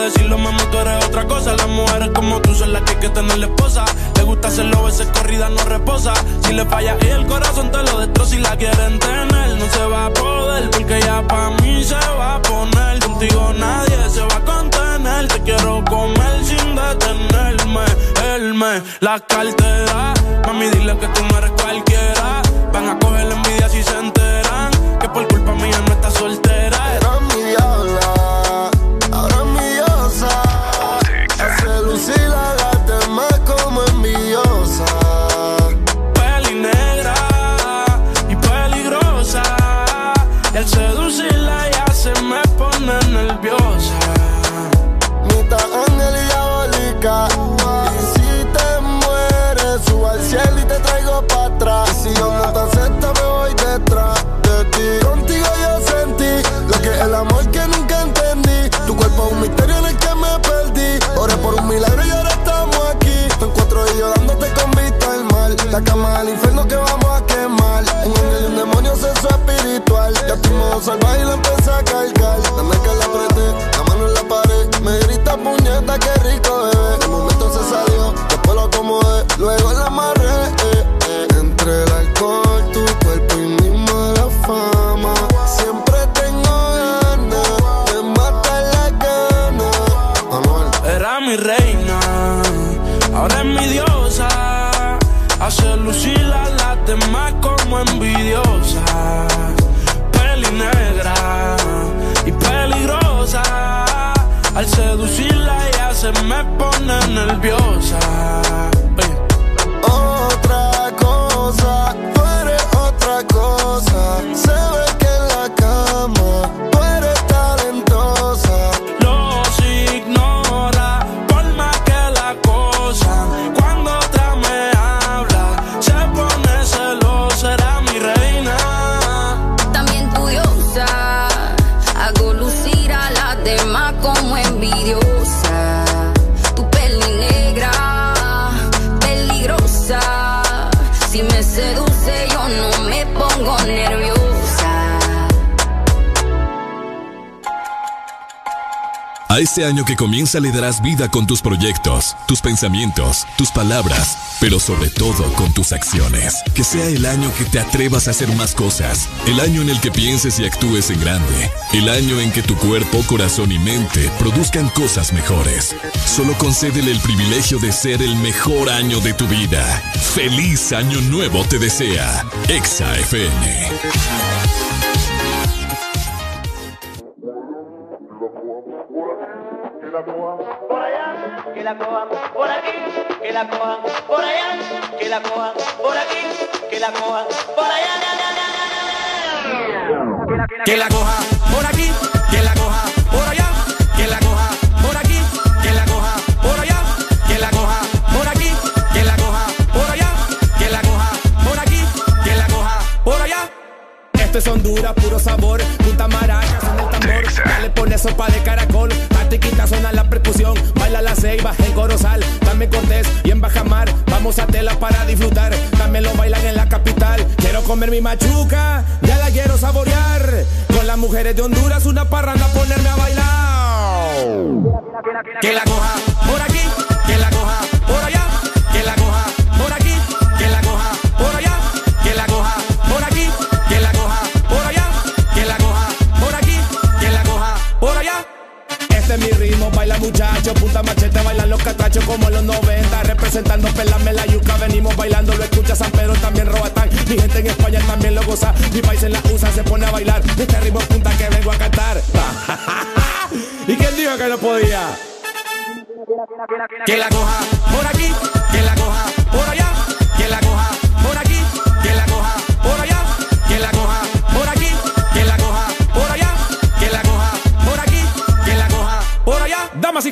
decirlo, mami, tú eres otra cosa. Las mujeres como tú son las que hay que tener la esposa. Le gusta hacerlo, veces corrida no reposa. Si le falla y el corazón te lo destroza. Si la quieren tener, no se va a poder. Porque ya pa' mí se va a poner. Contigo nadie se va a contener. Te quiero comer sin detenerme. Él me la cartera. Mami, dile que tú no eres cualquiera. Van a coger la envidia si se enteran. Que por culpa mía no está soltera. Hace por un milagro y ahora estamos aquí. Te encuentro y yo dándote con vista al mal. La cama al infierno que vamos a quemar. Un ángel y un demonio, sexo espiritual. Ya modo salvaje y la empecé a cargar. Dame que la apreté, la mano en la pared. Me grita puñeta, qué rico bebé. El momento se salió, después lo acomodé. Luego la este año que comienza le darás vida con tus proyectos, tus pensamientos, tus palabras, pero sobre todo con tus acciones. Que sea el año que te atrevas a hacer más cosas, el año en el que pienses y actúes en grande, el año en que tu cuerpo, corazón y mente produzcan cosas mejores. Solo concédele el privilegio de ser el mejor año de tu vida. Feliz año nuevo te desea. Exa FM. La cojan por allá, que la cojan por aquí, que la cojan por allá. Que la coja por aquí, que la coja por allá, que la coja por aquí, que la coja por allá, que la coja por aquí, que la coja por allá, que la coja por aquí, que la coja por allá. Esto es Honduras, puro sabor, punta maracas en el tambor, dale pone sopa de caracol, patiquita suena la percusión, baila la ceiba en Corozal, también Cortés y en Bajamar, vamos a tela para disfrutar, también lo bailan en la capital, quiero comer mi machuca, ya la quiero saborear, con las mujeres de Honduras una parranda ponerme a bailar. Que la coja por aquí, catachos como los 90, representando pelame la yuca, venimos bailando, lo escucha San Pedro, también Roatán, mi gente en España también lo goza, mi país en la USA se pone a bailar, este ritmo punta que vengo a cantar. ¿Y quién dijo que no podía? Que la coja por aquí,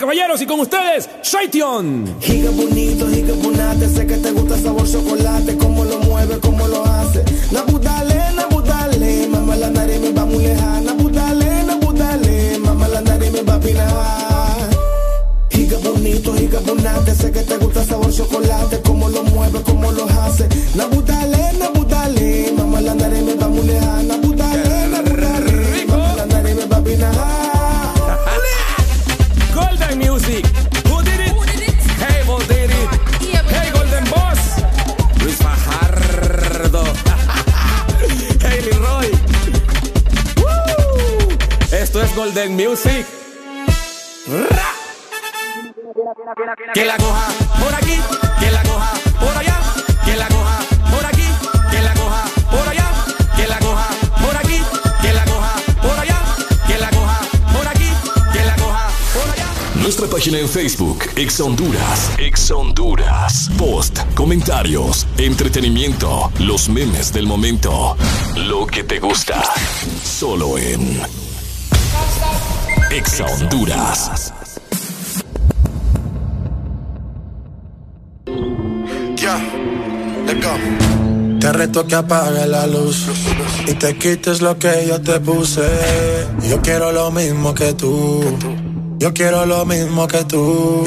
caballeros, y con ustedes, Shaition. Giga bonito, giga bonate, sé que te gusta el sabor chocolate, cómo lo mueve, cómo lo hace. Nabudale, nabudale, mamá la nariz me va muy lejana. Nabudale, nabudale, mamá la nariz me va a pinar. Giga bonito, giga bonate, sé que te gusta el sabor chocolate, cómo lo mueve, cómo lo hace. Nabudale, Golden Music. Que la coja por aquí, que la coja por allá, que la coja por aquí, que la coja por allá, que la coja por aquí, que la coja por allá, que la coja por aquí, que la coja por allá. Nuestra página en Facebook, Ex Honduras. Ex Honduras. Post, comentarios, entretenimiento, los memes del momento. Lo que te gusta. Solo en Ex Honduras. Ya, let's go. Te reto que apague la luz y te quites lo que yo te puse. Yo quiero lo mismo que tú. Yo quiero lo mismo que tú.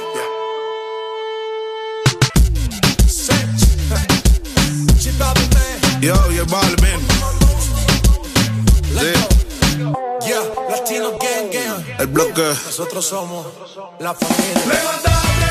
Yo, yo, Balvin. Sí, Yeah, Latino Gang Gang. el bloque. Nosotros somos la familia. Levántate,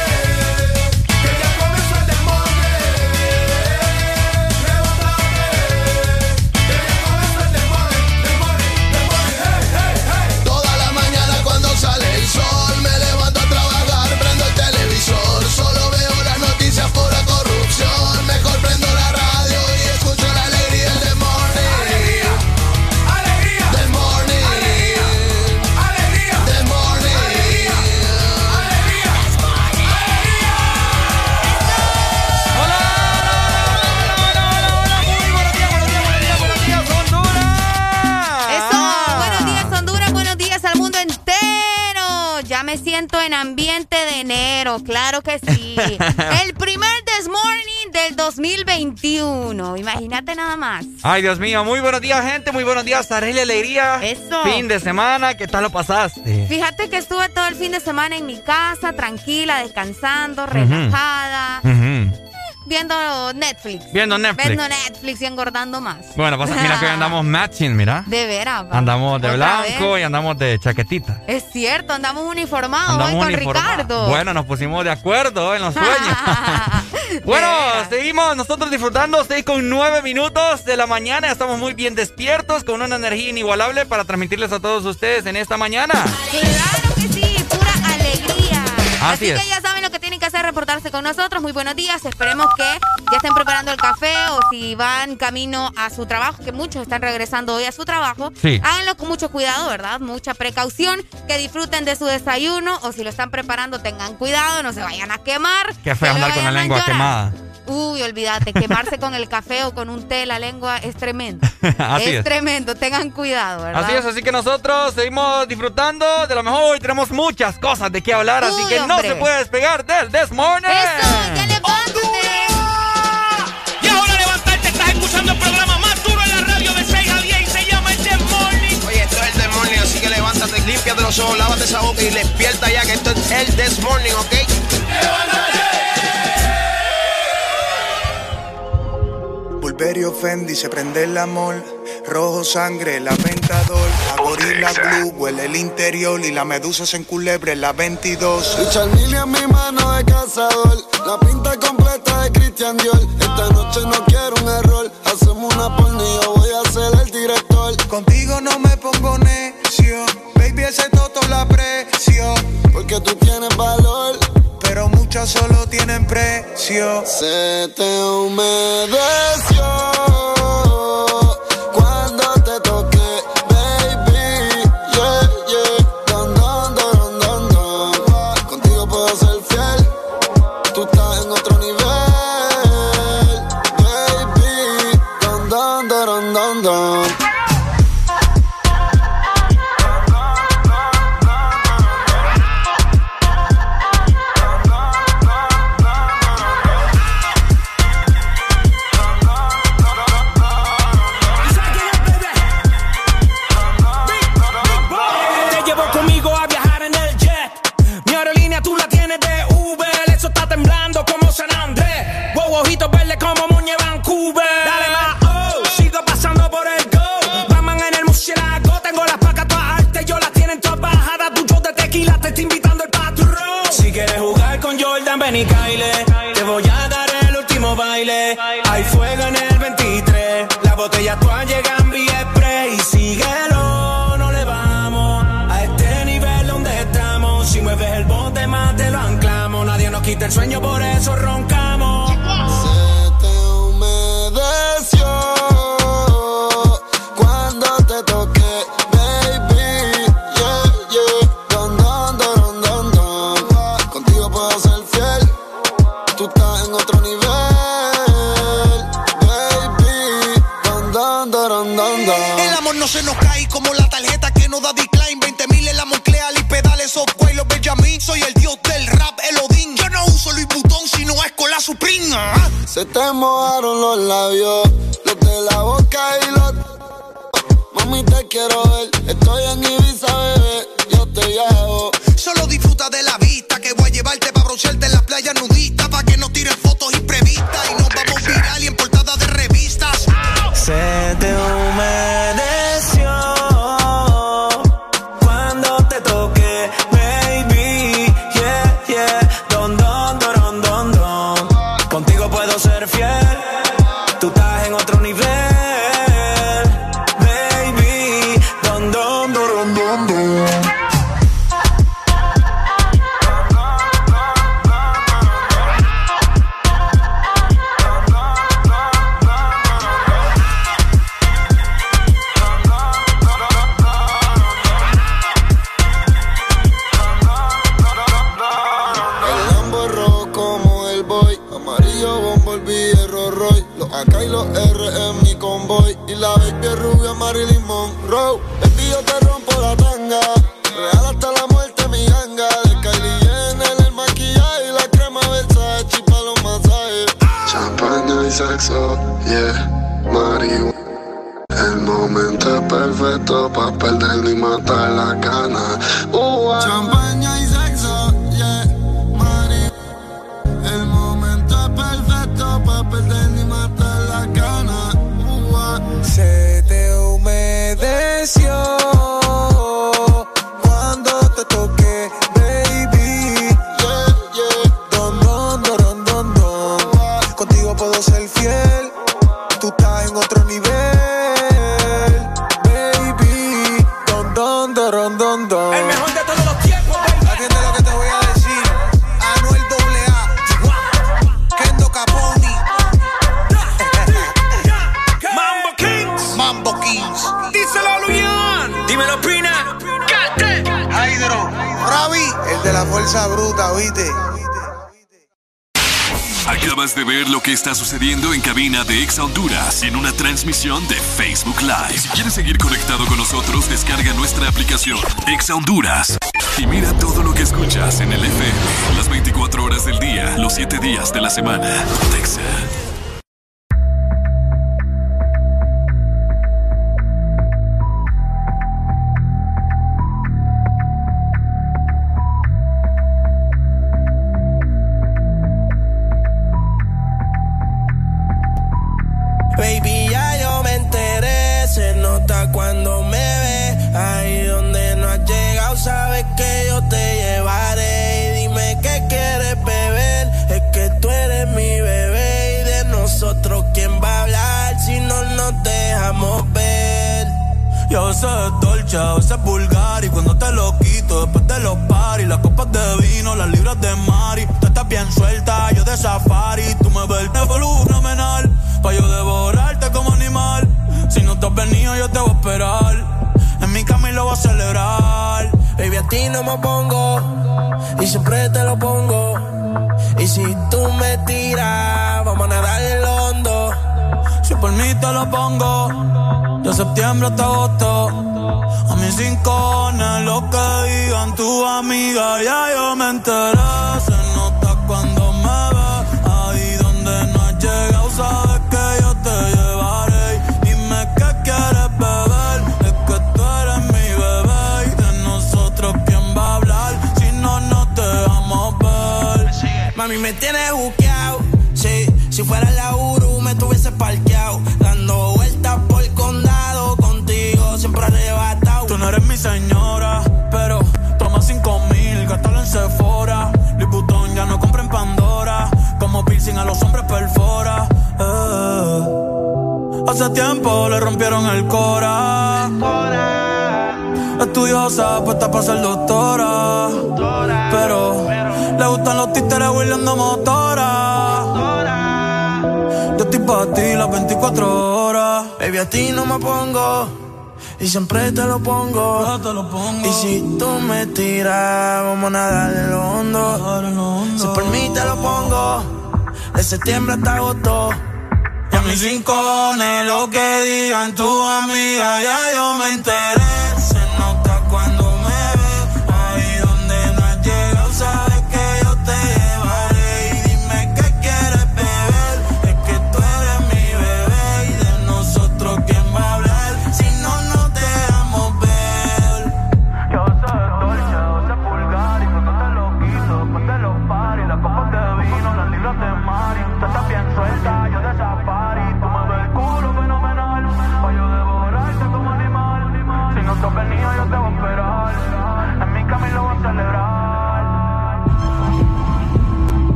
claro que sí. El primer This Morning del 2021. Imagínate nada más. Ay, Dios mío, muy buenos días, gente. Muy buenos días, Arely Alegría. Eso. Fin de semana, ¿qué tal lo pasaste? Fíjate que estuve todo el fin de semana en mi casa, tranquila, descansando, relajada. Viendo Netflix. Viendo Netflix. Viendo Netflix y engordando más. Bueno, pasa, mira que hoy andamos matching, mira. De veras. Andamos de blanco vez. y andamos de chaquetita. Es cierto, andamos uniformados Andamos hoy con. Ricardo. Bueno, nos pusimos de acuerdo en los sueños. bueno, seguimos nosotros disfrutando 6 con 9 minutos de la mañana. Estamos muy bien despiertos con una energía inigualable para transmitirles a todos ustedes en esta mañana. Claro que sí, Así que ya saben lo que tienen que hacer, reportarse con nosotros. Muy buenos días. Esperemos que ya estén preparando el café o si van camino a su trabajo, que muchos están regresando hoy a su trabajo. Sí. Háganlo con mucho cuidado, ¿verdad? Mucha precaución. Que disfruten de su desayuno o si lo están preparando, tengan cuidado, no se vayan a quemar. Qué feo andar con la lengua quemada. Uy, olvídate, quemarse con el café o con un té la lengua es tremendo. Así es, es. tremendo, tengan cuidado, ¿verdad? Así es, así que nosotros seguimos disfrutando de lo mejor. Hoy tenemos muchas cosas de qué hablar, así que no se puede despegar del This Morning. Eso, ya levántate. Y ahora levantarte, estás escuchando el programa más duro en la radio de 6 a 10 y se llama El This Morning. Oye, esto es el This Morning, así que levántate, límpiate los ojos, lávate esa boca y despierta ya que esto es el This Morning, ¿ok? Bulberio Fendi se prende el amor. Rojo sangre, la ventador. A gorila blue huele el interior. Y la medusa se enculebre la 22. Richard Mille en mi mano de cazador. La pinta completa de Christian Dior. Esta noche no quiero un error. Hacemos una yo voy a ser el director. Contigo no me pongo necio. Baby, ese toto la aprecio. Porque tú tienes valor. Pero muchas solo tienen precio. Se te humedeció ven y. Te voy a dar el último baile. Hay fuego en el 23. Las botellas todas llegan vía spray. Y síguelo, no le vamos a este nivel donde estamos. Si mueves el bote más te lo anclamos. Nadie nos quita el sueño, por eso roncamos. Se nos cae como la tarjeta que no da decline. 20 mil en la Monclear y pedales Software los Benjamin. Soy el dios del rap, el Odín. Yo no uso Louis Vuitton, sino es con la Supreme. ah. Se te mojaron los labios, los de la boca y los. Mami, te quiero ver. Estoy en Ibiza, bebé. Yo te llevo. Solo disfruta de la vista que voy a llevarte para broncearte en la playa nudista. Pa' que no tiren fotos imprevistas y nos vamos viral y en portada de revistas. Se te humedeció Exa Honduras en una transmisión de Facebook Live. Si quieres seguir conectado con nosotros, descarga nuestra aplicación Exa Honduras y mira todo lo que escuchas en el FM las 24 horas del día, los 7 días de la semana. Exa.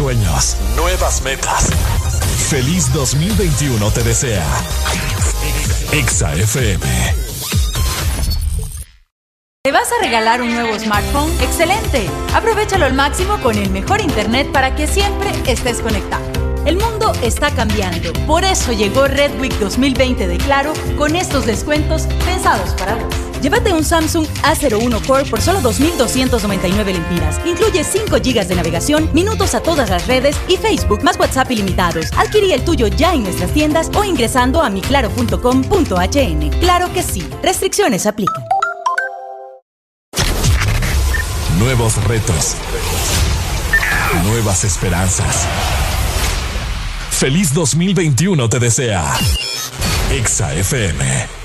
sueños, nuevas metas. Feliz 2021 te desea. Exa FM. ¿Te vas a regalar un nuevo smartphone? ¡Excelente! Aprovechalo al máximo con el mejor internet para que siempre estés conectado. El mundo está cambiando, por eso llegó Red Week 2020 de Claro con estos descuentos pensados para vos. Llévate un Samsung a01 Core por solo 2.299 lempiras. Incluye 5 GB de navegación, minutos a todas las redes y Facebook más WhatsApp ilimitados. Adquirí el tuyo ya en nuestras tiendas o ingresando a miclaro.com.hn. Claro que sí. Restricciones aplican. Nuevos retos. Nuevas esperanzas. Feliz 2021 te desea. Exa FM.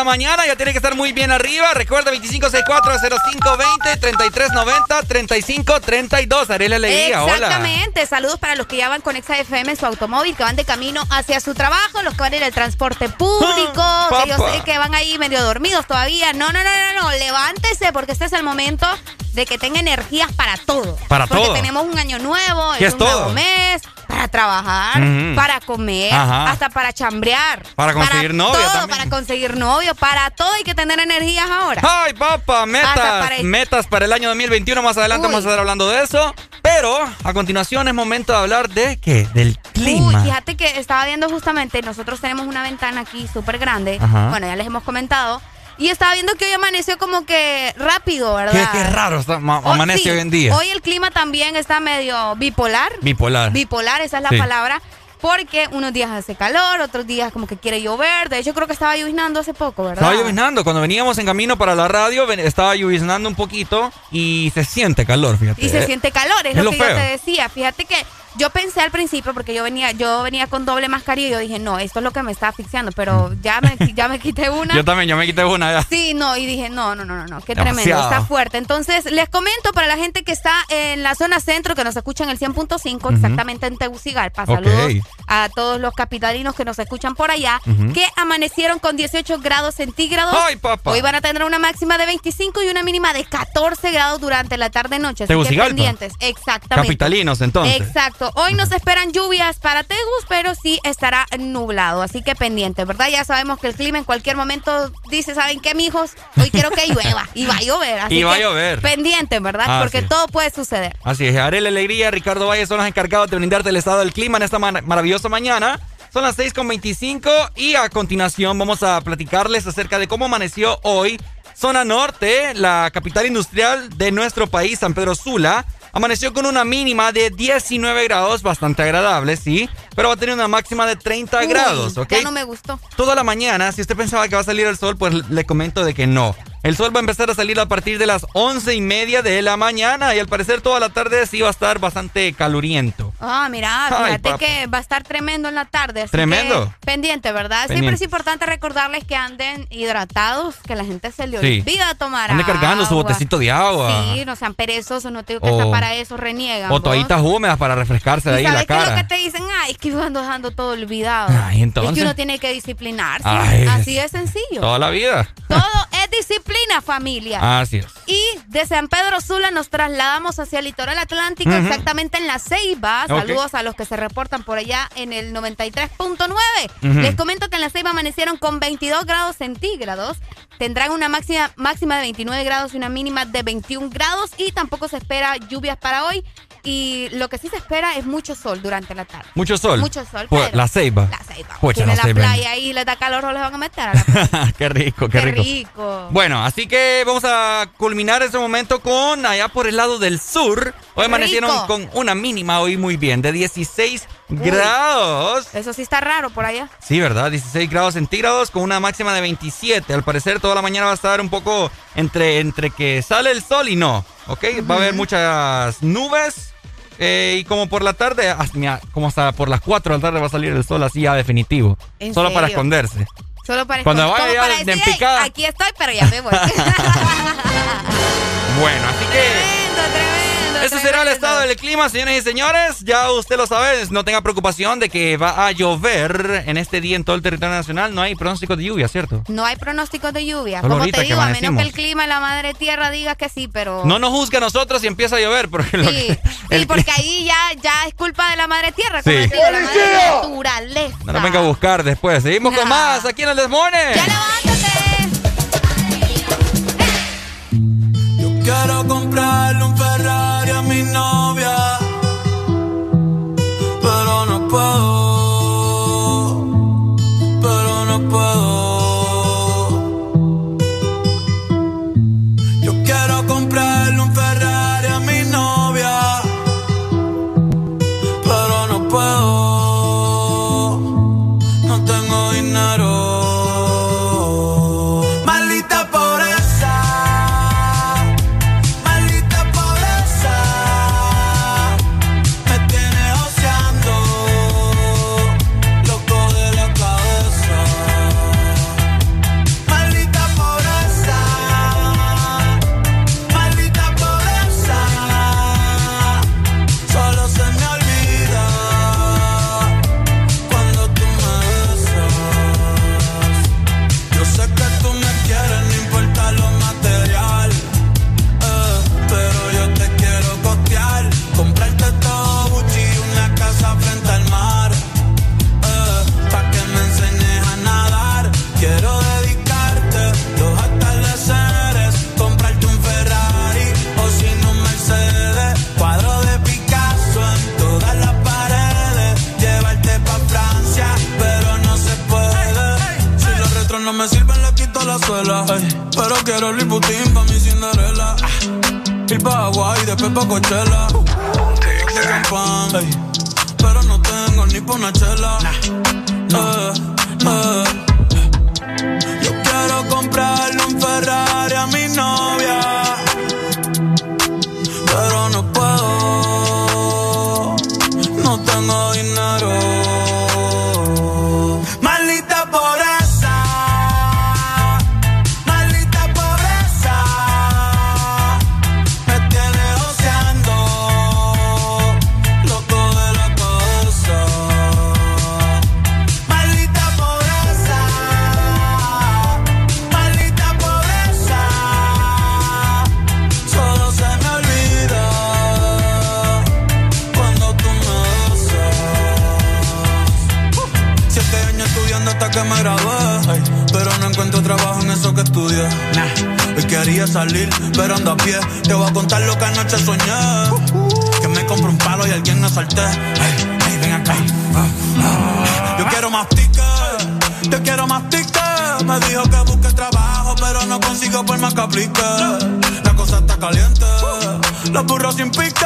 La mañana, ya tiene que estar muy bien arriba. Recuerda 2564-0520, 3390-3532. Arela Alegría, hola. Exactamente. Saludos para los que ya van con Exa FM en su automóvil, que van de camino hacia su trabajo, los que van en el transporte público, que yo sé que van ahí medio dormidos todavía. No, no, no, no, no. Levántese porque este es el momento de que tenga energías para todo. Para porque todo. tenemos un año nuevo, es, un todo? nuevo mes, para trabajar, para comer, hasta para chambrear. Para conseguir novio todo, también. Conseguir novio, para todo hay que tener energías ahora. Ay, papá, metas, para- metas para el año 2021. Más adelante Uy. vamos a estar hablando de eso. Pero a continuación es momento de hablar de qué? Del clima. Uy, fíjate que estaba viendo justamente, nosotros tenemos una ventana aquí súper grande. Ajá. Bueno, ya les hemos comentado. Y estaba viendo que hoy amaneció como que rápido, ¿verdad? Qué, qué raro está- Oh, amanece sí, hoy en día. Hoy el clima también está medio bipolar. Bipolar. Bipolar, esa es la Sí. palabra. Porque unos días hace calor, otros días como que quiere llover. De hecho, creo que estaba lloviznando hace poco, ¿verdad? Estaba lloviznando. Cuando veníamos en camino para la radio, estaba lloviznando un poquito y se siente calor, fíjate. Y se Eh, siente calor, es, es lo, lo que feo. yo te decía. Fíjate que yo pensé al principio, porque yo venía, yo venía con doble mascarilla y yo dije, no, esto es lo que me está asfixiando, pero ya me, ya me quité una. Yo también, yo me quité una ya. Sí, no, y dije, no, no, no, no, no, qué Demasiado. tremendo, está fuerte. Entonces, les comento para la gente que está en la zona centro, que nos escucha en el 100.5, Ujú. exactamente en Tegucigalpa. Saludos a todos los capitalinos que nos escuchan por allá, que amanecieron con 18 grados centígrados. ¡Ay, papá! Hoy van a tener una máxima de 25 y una mínima de 14 grados durante la tarde-noche. Así que Tegucigalpa. pendientes, exactamente. Capitalinos, entonces. Exacto. Hoy nos esperan lluvias para Tegus, pero sí estará nublado. Así que pendiente, ¿verdad? Ya sabemos que el clima en cualquier momento dice, ¿saben qué, mijos? Hoy quiero que llueva. Y va a llover. Así Y va a llover. Pendiente, ¿verdad? Así Porque todo puede suceder. Así es, Arela Alegría, Ricardo Valle son los encargados de brindarte el estado del clima en esta mar- maravillosa mañana. Son las 6.25 y a continuación vamos a platicarles acerca de cómo amaneció hoy zona norte, la capital industrial de nuestro país, San Pedro Sula. Amaneció con una mínima de 19 grados, bastante agradable, sí, pero va a tener una máxima de 30 Uy, grados, ¿ok? Ya no me gustó. Toda la mañana, si usted pensaba que va a salir el sol, pues le comento de que no. El sol va a empezar a salir a partir de las once y media de la mañana y al parecer toda la tarde sí va a estar bastante caluriento. Ah, mira, Ay, fíjate papá. que va a estar tremendo en la tarde. así Tremendo. que pendiente, ¿verdad? Siempre Pendiente. es importante recordarles que anden hidratados, que la gente se le Sí. olvida tomar Ande cargando su agua. botecito de agua. Sí, no sean perezosos, no te digo que O- está para eso, reniegan. O toallitas húmedas para refrescarse de ¿Y ahí la sabes qué es lo que cara. te dicen? Ay, que yo ando dejando todo olvidado. Ay, entonces. Es que uno tiene que disciplinarse. Ay, Así de sencillo. Toda la vida. Todo es disciplina, familia. Así es. Y de San Pedro Sula nos trasladamos hacia el litoral atlántico, exactamente en la Ceiba. Saludos a los que se reportan por allá en el 93.9. Ujú. Les comento que en la Ceiba amanecieron con 22 grados centígrados. Tendrán una máxima, máxima de 29 grados y una mínima de 21 grados. Y tampoco se espera lluvias para hoy. Y lo que sí se espera es mucho sol durante la tarde. Mucho sol. Mucho sol, Pues, pero- la ceiba. La Ceiba. Pucha, Tiene la la ceiba. playa ahí, les da calor o les van a meter a la playa. qué rico, qué, Qué rico. rico. Bueno, así que vamos a culminar este momento con allá por el lado del sur. Hoy amanecieron Rico. con una mínima hoy muy bien, de 16 grados. Eso sí está raro por allá. Sí, ¿verdad? 16 grados centígrados con una máxima de 27. Al parecer toda la mañana va a estar un poco entre, entre que sale el sol y no. ¿Ok? Va a haber muchas nubes. eh, y como por la tarde, mira, como hasta por las 4 de la tarde va a salir el sol así ya definitivo. ¿En Solo para esconderse. Solo para Cuando como vaya ya de decir, picada. "Ey, aquí estoy, pero ya me voy. Bueno, así que... Ese será el estado del clima, señores y señores. Ya usted lo sabe, no tenga preocupación de que va a llover en este día en todo el territorio nacional. No hay pronóstico de lluvia, ¿cierto? No hay pronósticos de lluvia. Solo Como te digo, a menos que el clima en la madre tierra diga que sí, pero. No nos juzgue a nosotros si empieza a llover, porque Sí, que- sí, porque ahí ya, ya es culpa de la madre tierra, como Sí. digo, la madre naturaleza. no nos venga a buscar después. Seguimos con más aquí en el Desmone. Quiero comprarle un quiero el Putin pa' mi Cinderella. Ir pa' Hawaii, después pa' Coachella. pero no tengo ni pa' una chela. Eh, eh. Yo quiero comprarle un Ferrari a mi novia. Estudié. Y quería salir, pero ando a pie. Te voy a contar lo que anoche soñé. Que me compro un palo y alguien me asalté. Ay, ven acá. Yo quiero más tickets. Yo quiero más tickets. Me dijo que busque trabajo, pero no consigo por más que aplique. La cosa está caliente. Los burros sin pique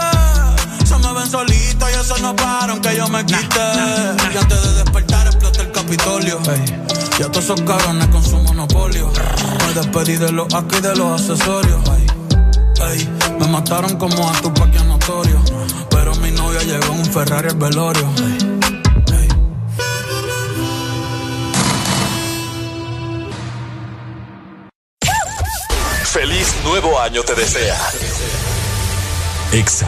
ven solitos y eso no paran que yo me quite. Y antes de despertar explota el Capitolio. Ya todos esos cabrones con su monopolio. Me despedí de los aquí y de los accesorios. me mataron como a tu paquia notorio. Pero mi novia llegó en un Ferrari al velorio. Feliz nuevo año te desea. Exa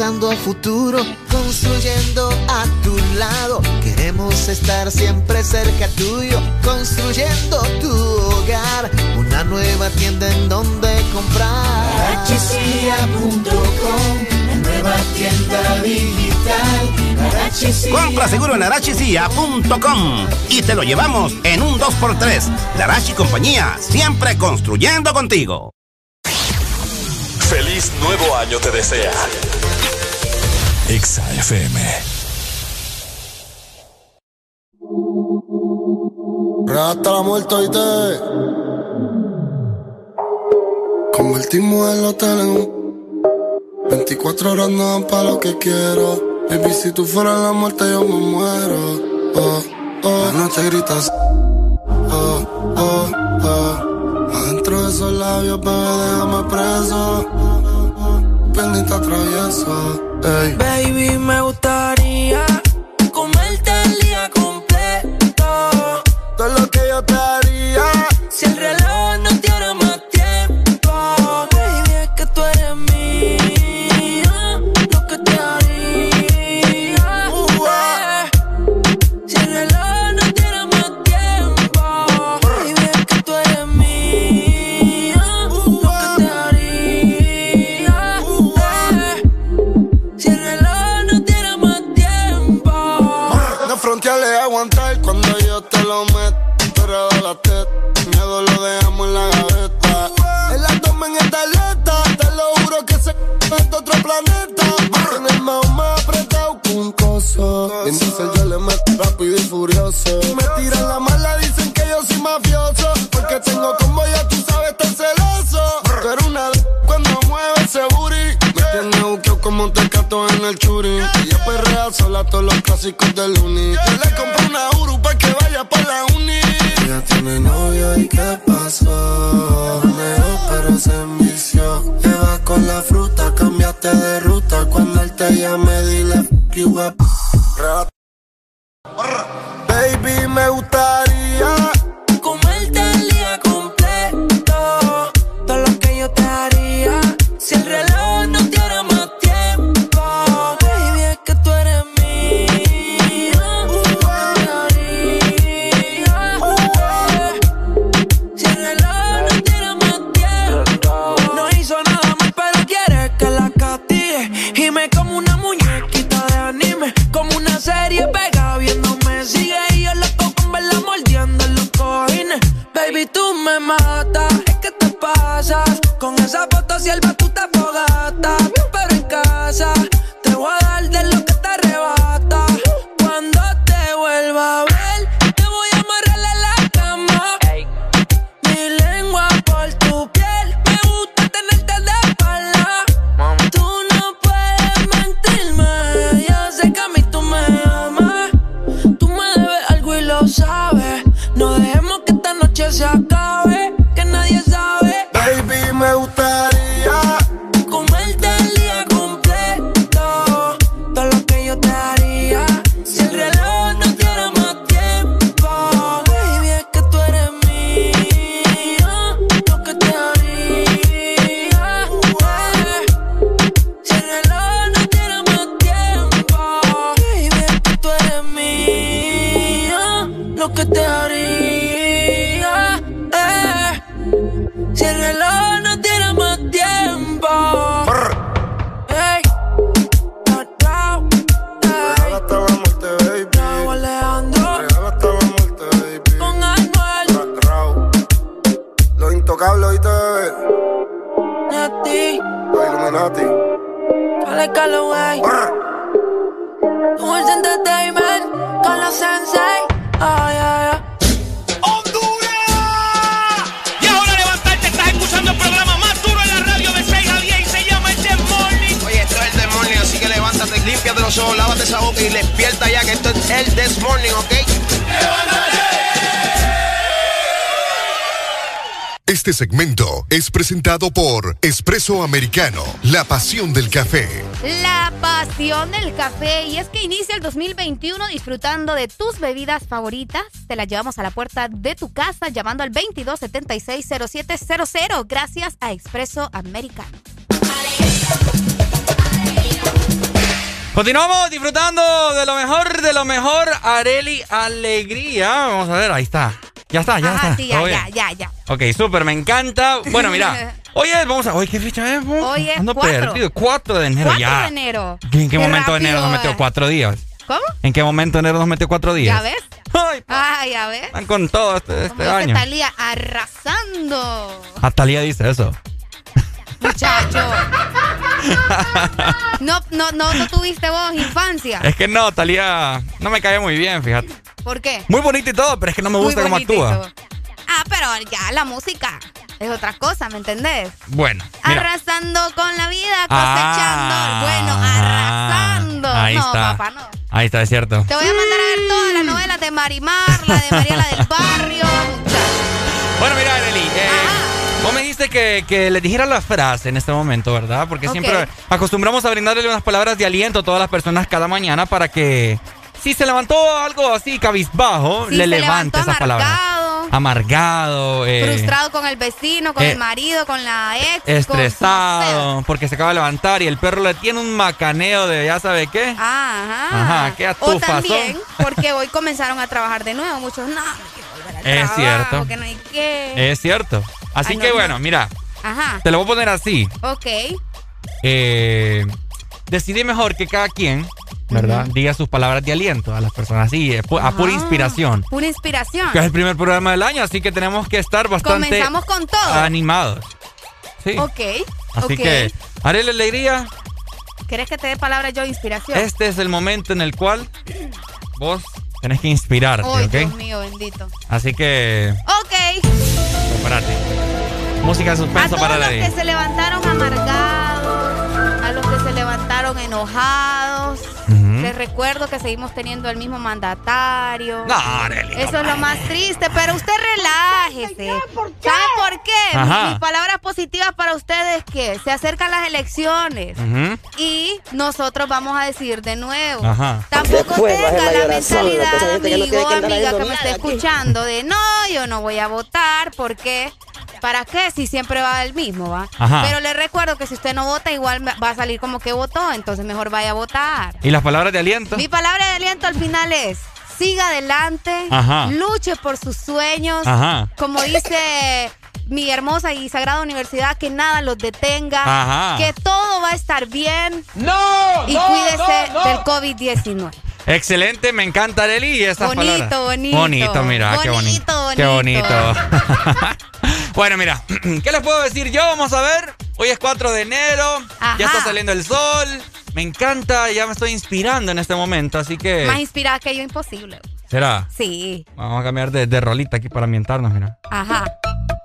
pensando a futuro, construyendo a tu lado. Queremos estar siempre cerca tuyo, construyendo tu hogar, una nueva tienda en donde comprar. HCA.com nueva tienda digital. Compra seguro en arachicia.com y te lo llevamos en un 2x3. Larachi Compañía, siempre construyendo contigo. Feliz nuevo año te desea Exa FM. Hasta la muerte y te convertimos el hotel en un 24 horas no dan para lo que quiero. Baby, si tú fueras la muerte, yo me muero. Oh, oh. No te gritas. presentado por Espresso Americano, la pasión del café. La pasión del café. Y es que inicia el 2021 disfrutando de tus bebidas favoritas. Te las llevamos a la puerta de tu casa llamando al 2276-0700 gracias a Espresso Americano. Continuamos disfrutando de lo mejor, de lo mejor, Areli Alegría. Vamos a ver, ahí está. Ya está, ya Ajá, está. Sí, ya, ya, ya, ya, Ok, súper, me encanta. Bueno, mira. Oye, vamos a. Oye, ¿qué fecha es? Hoy es Ando cuatro. perdido. 4 de enero 4 ya. de enero. ¿En qué, momento de enero nos metió eh. cuatro días? ¿Cómo? ¿En qué momento de enero nos metió cuatro días? ¿Ya ves? Ay, ya ves. están con todo este, este año. Arrasando. Ah, Hasta dice eso. Muchacho. No, no, no, no tuviste vos infancia. Es que no, Talía no me cae muy bien, fíjate. ¿Por qué? Muy bonito y todo, pero es que no me gusta cómo actúa. Ah, pero ya la música es otra cosa, ¿me entendés? Bueno, mira. Arrasando con la vida, cosechando. Ah, bueno, arrasando. Ahí no, está. papá, no. Ahí está, es cierto. Te voy a mandar a ver todas las novelas de Marimar, la de Mariela del Barrio. Bueno, mira, Arely, eh, vos me dijiste que, que le dijera la frase en este momento, ¿verdad? Porque siempre acostumbramos a brindarle unas palabras de aliento a todas las personas cada mañana para que si se levantó algo así cabizbajo, Si le levante esas palabras. amargado, Amargado, eh, frustrado con el vecino, con eh, el marido, con la ex. estresado, porque se acaba de levantar y el perro le tiene un macaneo de ya sabe qué. Ajá. Ajá, qué O atufazón. también porque hoy comenzaron a trabajar de nuevo. Muchos, no, quiero volver al Es trabajo, cierto. que no hay qué. Es cierto. Así Ay, que no. bueno, mira, Ajá. te lo voy a poner así. Ok. eh, decidí mejor que cada quien, ¿verdad? Diga sus palabras de aliento a las personas así, eh, a pura Ah, inspiración. Pura inspiración. Que es el primer programa del año, así que tenemos que estar bastante Comenzamos con todo. animados. Sí. Ok. Así ok. que, haré la alegría. ¿Querés que te dé palabras yo de inspiración? Este es el momento en el cual vos tenés que inspirarte, ¿ok? Dios mío, bendito. Así que, Ok. prepárate. Música de A suspenso todos para los la que se levantaron amargados, a los que se levantaron enojados, les recuerdo que seguimos teniendo el mismo mandatario. No, Arely, no Eso es lo más triste, pero usted relájese. ¿Sabe por qué? Ajá. Mis palabras positivas para ustedes es que se acercan las elecciones y nosotros vamos a decir de nuevo. Ajá. Tampoco Después baje tenga la mentalidad, no amigo tiene que o andar amiga que me está escuchando, de no, yo no voy a votar, ¿por qué? ¿Para qué? Si siempre va el mismo, ¿va? Ajá. Pero le recuerdo que si usted no vota, igual va a salir como que votó, entonces mejor vaya a votar. ¿Y las palabras de aliento? Mi palabra de aliento al final es, siga adelante, Ajá. luche por sus sueños, Ajá. como dice mi hermosa y sagrada universidad, que nada los detenga, Ajá. que todo va a estar bien. ¡No! Y no, cuídese no, no. del COVID-19. Excelente, me encanta Arely y esas Bonito, palabras. bonito. Bonito, mira, qué bonito. Bonito, Qué bonito. bueno, mira, ¿qué les puedo decir yo? Vamos a ver. Hoy es 4 de enero, Ajá. ya está saliendo el sol. Me encanta, ya me estoy inspirando en este momento, así que... Más inspirada que yo, imposible. ¿Será? Sí. Vamos a cambiar de, de rolita aquí para ambientarnos, mira. Ajá.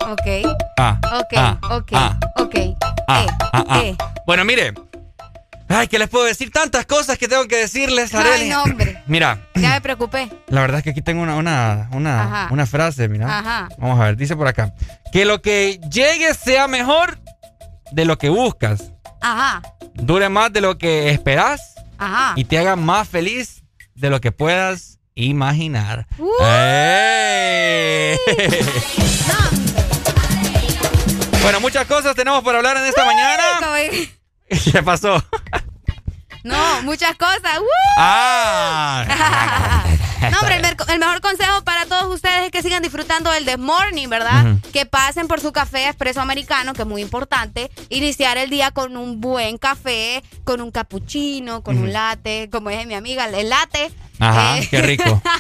Ok. Ah, Ok. ah, ok. ah, ok. ah, eh, ah, ah. eh. Bueno, mire. Ay, ¿qué les puedo decir? Tantas cosas que tengo que decirles, Ay, Arely. no, hombre. Mira, Ya me preocupé. La verdad es que aquí tengo una, una, una, una frase, mira. Ajá. Vamos a ver, dice por acá. Que lo que llegue sea mejor de lo que buscas. Ajá. Dure más de lo que esperas Ajá. y te haga más feliz de lo que puedas imaginar. Uh. ¡Ey! bueno, muchas cosas tenemos para hablar en esta mañana. ¿Qué pasó? No, muchas cosas. ¡Uh! ¡Ah! No, hombre, el, mejor consejo para todos ustedes es que sigan disfrutando del The Morning, ¿verdad? Que pasen por su café expreso americano, que es muy importante. Iniciar el día con un buen café, con un cappuccino, con un latte, como dice mi amiga, el latte. Ajá, Eh, qué rico.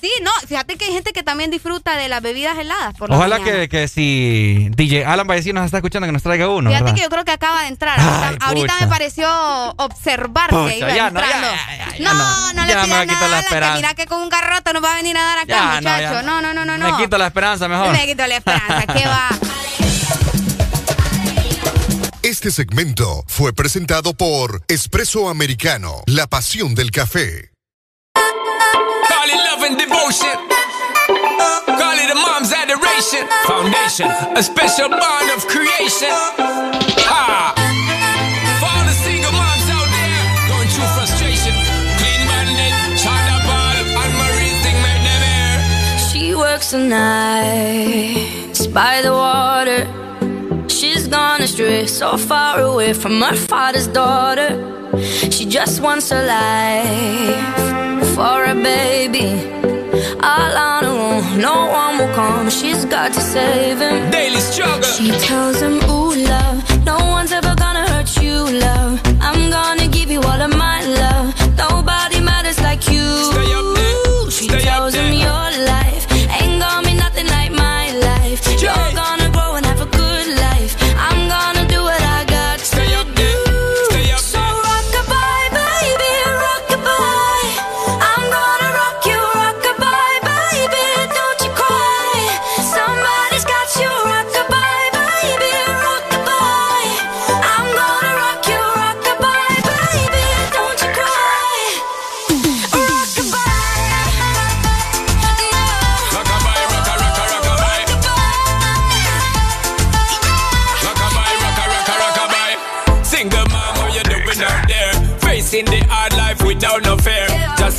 Sí, no, fíjate que hay gente que también disfruta de las bebidas heladas por Ojalá que, que si DJ Alan Vallecino nos está escuchando que nos traiga uno. Fíjate ¿verdad? que yo creo que acaba de entrar. Ay, ahorita, pucha. me pareció observar Pucha, que iba ya no, ya, entrando. ya, ya no, no. no, le Ya me pidas a nada, la Alan, que esperanza. mira que con un garrote nos va a venir a dar acá, Ya, no, muchacho. ya. No, no, no, no, no. Me quito la esperanza mejor. Me quito la esperanza. ¿Qué va? Este segmento fue presentado por Espresso Americano, la pasión del café. Call it love and devotion. Call it a mom's adoration. Foundation, a special bond of creation. For all the single moms out there going through frustration. Clean and. She works the nights by the water. She's gone astray, so far away from her father's daughter. She just wants a life for a baby. All her own, no one will calm. She's got to save him. Daily struggle. She tells him, Ooh, love, no one's ever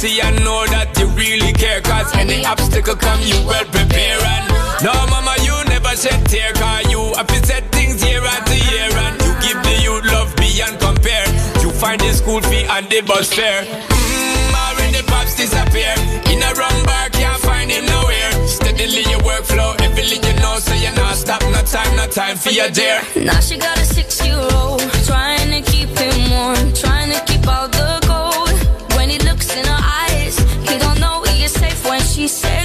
see and know that you really care. Cause any obstacle come, you well prepare. And no, mama, you never shed tear. Cause you have set things year after year. And you give the youth love beyond compare. You find the school fee and the bus fare. Mmm, already pops disappear. In a wrong bar, can't find him nowhere. Steadily your workflow, everything you know, so you're not stop, no time, no time for your dear. Now she got a six-year-old trying to keep him warm, trying to keep out the safe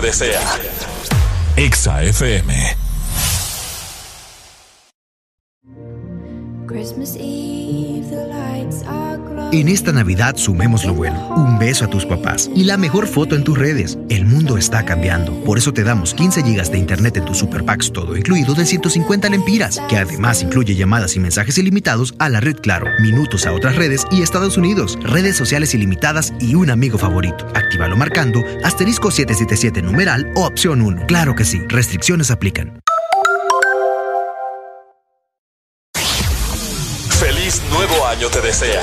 desea. Exa FM. En esta Navidad sumemos lo bueno. Un beso a tus papás y la mejor foto en tus redes. El mundo está cambiando. Por eso te damos 15 gigas de internet en tus super packs todo incluido de 150 lempiras, que además incluye llamadas y mensajes ilimitados a la red Claro, minutos a otras redes y Estados Unidos, redes sociales ilimitadas y un amigo favorito. Actívalo marcando asterisco 777 numeral o opción 1. Claro que sí, restricciones aplican. Feliz nuevo año te desea.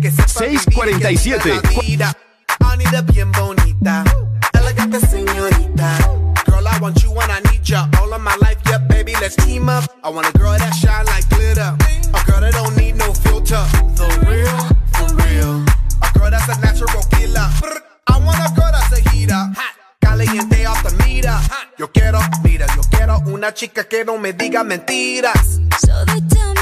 que sepa 647. Vida. I need bien bonita, elegante señorita. Girl, I want you and I need ya all of my life. Yeah, baby, let's team up. I want a girl that shine like glitter, a girl that don't need no filter. The real, for real, a girl that's a natural killer. I want a girl that's a heater. Caliente off the meter. Yo quiero, mira, yo quiero una chica que no me diga mentiras. So they tell me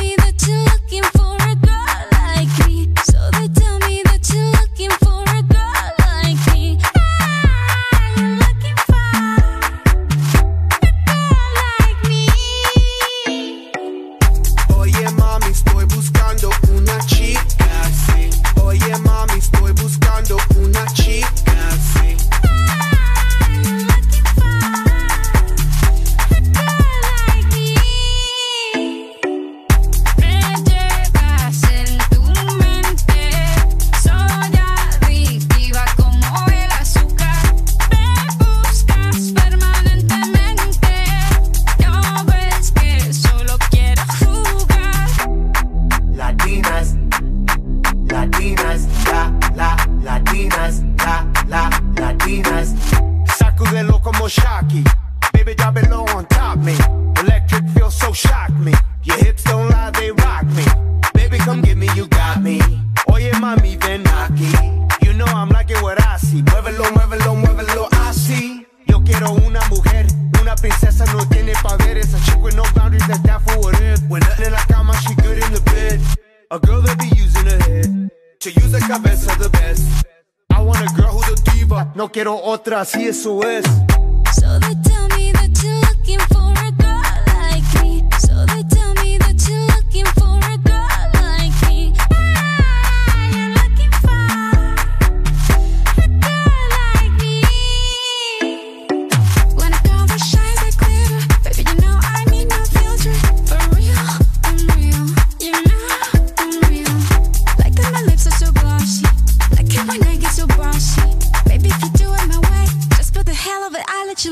shock me. Your hips don't lie, they rock me. Baby, come get me, you got me. Oye, mami, ven aquí. You know I'm like it what I see. Muévelo, muévelo, muévelo, así. Yo quiero una mujer, una princesa no tiene pa' ver. Esa chick with no boundaries, that's that for what if. When nothing in la cama, she good in the bed. A girl that be using her head to use the cabeza the best. I want a girl who's a diva. No quiero otra, así eso es. So they tell me that you're looking for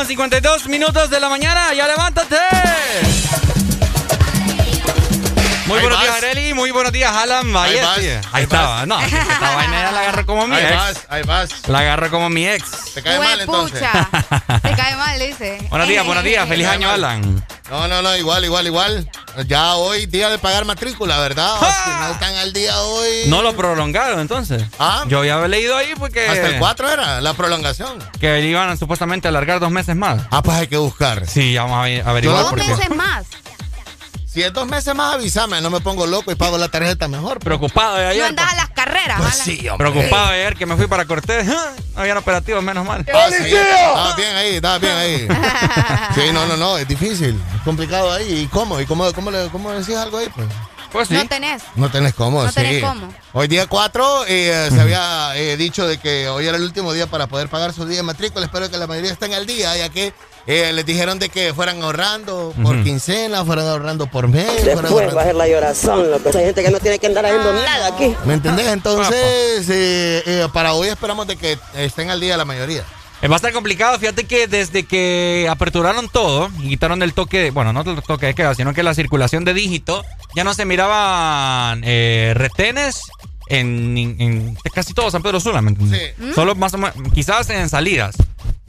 con 52 minutos de la mañana, ya levántate. Muy buenos días. Areli. Muy buenos días, Alan. Ahí, Ahí vas, Ahí, ahí estaba. vas. No, esta vaina ya la agarro como mi Ahí ex. vas, ahí vas. La agarro como mi ex. Te cae mal entonces. Te cae mal, dice. Buenos días, buenos días. Feliz año, mal. Alan. No, no, no, igual, igual, igual. Ya hoy día de pagar matrícula, ¿verdad? O si no están al día hoy. No lo prolongaron entonces. Ah. Yo había leído ahí porque. Hasta el 4 era la prolongación. Que iban supuestamente a alargar dos meses más. Ah, pues hay que buscar. Sí, vamos a aver- averiguar Dos por qué. meses más. Si es dos meses más, avísame. No me pongo loco y pago la tarjeta mejor. pues. Preocupado de No ayer. andas a las carreras. Pues sí, hombre. Preocupado de ayer que me fui para Cortés. No habían operativos, menos mal. Ah, sí, Estaba bien ahí, estaba bien ahí. Sí, no, no, no, es difícil. Es complicado ahí. ¿Y cómo? ¿Y cómo, cómo, le, cómo decís algo ahí? Pues? Pues sí. No tenés. No tenés cómo, No sí. tenés cómo. Hoy día 4 eh, se había eh, dicho de que hoy era el último día para poder pagar su día de matrícula. Espero que la mayoría estén al día, ya que eh, les dijeron de que fueran ahorrando por Ujú. quincena, fueran ahorrando por mes. fueran Después ahorrando- va a ser la llorazón, loco. Hay gente que no tiene que andar haciendo nada aquí. ¿Me entendés? Entonces, eh, eh, para hoy esperamos de que estén al día la mayoría. Va a estar complicado, fíjate que desde que aperturaron todo y quitaron el toque, de- bueno, no el toque de queda, sino que la circulación de dígito, ya no se miraban eh, retenes en, en casi todo San Pedro Sula, ¿me entiendes? Sí. Solo más o menos, quizás en salidas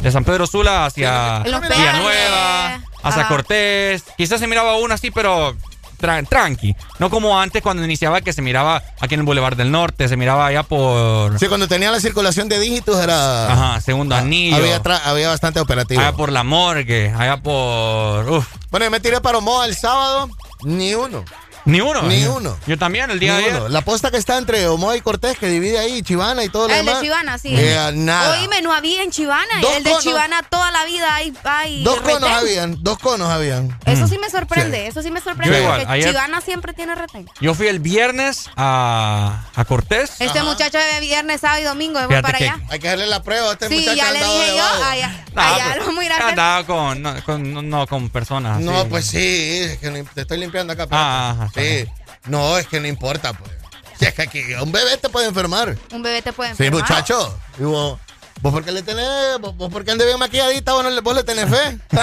de San Pedro Sula hacia Villanueva, hacia Ajá. Cortés, quizás se miraba uno así, pero tra- tranqui. No como antes cuando iniciaba que se miraba aquí en el Boulevard del Norte, se miraba allá por... Sí, cuando tenía la circulación de dígitos era... Ajá, segundo anillo. Había, había bastante operativo. Allá por la morgue, allá por... Uf, Bueno, yo me tiré para Omoa el sábado, ni uno. Ni uno. Ni uno. Yo también, el día Ni de ayer. uno. La posta que está entre Omoa y Cortés, que divide ahí Chivana y todo lo El de demás. Chivana, sí. eh, nada. Oíme, no había en Chivana. Dos el de conos. Chivana toda la vida hay, hay Dos conos habían, dos conos habían. Eso sí me sorprende, eso sí me sorprende. Yo igual, porque ayer- Chivana siempre tiene retén. Yo fui el viernes a, a Cortés. Este muchacho de viernes, sábado y domingo, Fíjate para que- allá. Hay que darle la prueba a este Sí, muchacho. ya le dije de yo, allá, No, allá pues, lo mira a hacer. Andaba con, no, con, no, no, con personas así. No, pues sí, es que te estoy limpiando acá. Ah, ajá, sí. No, es que no importa, pues. Si es que aquí un bebé te puede enfermar. Un bebé te puede Sí, enfermar. muchacho. Y vos, vos por qué le tenés, vos, vos por qué andes bien maquilladita, vos, no le, vos le tenés fe.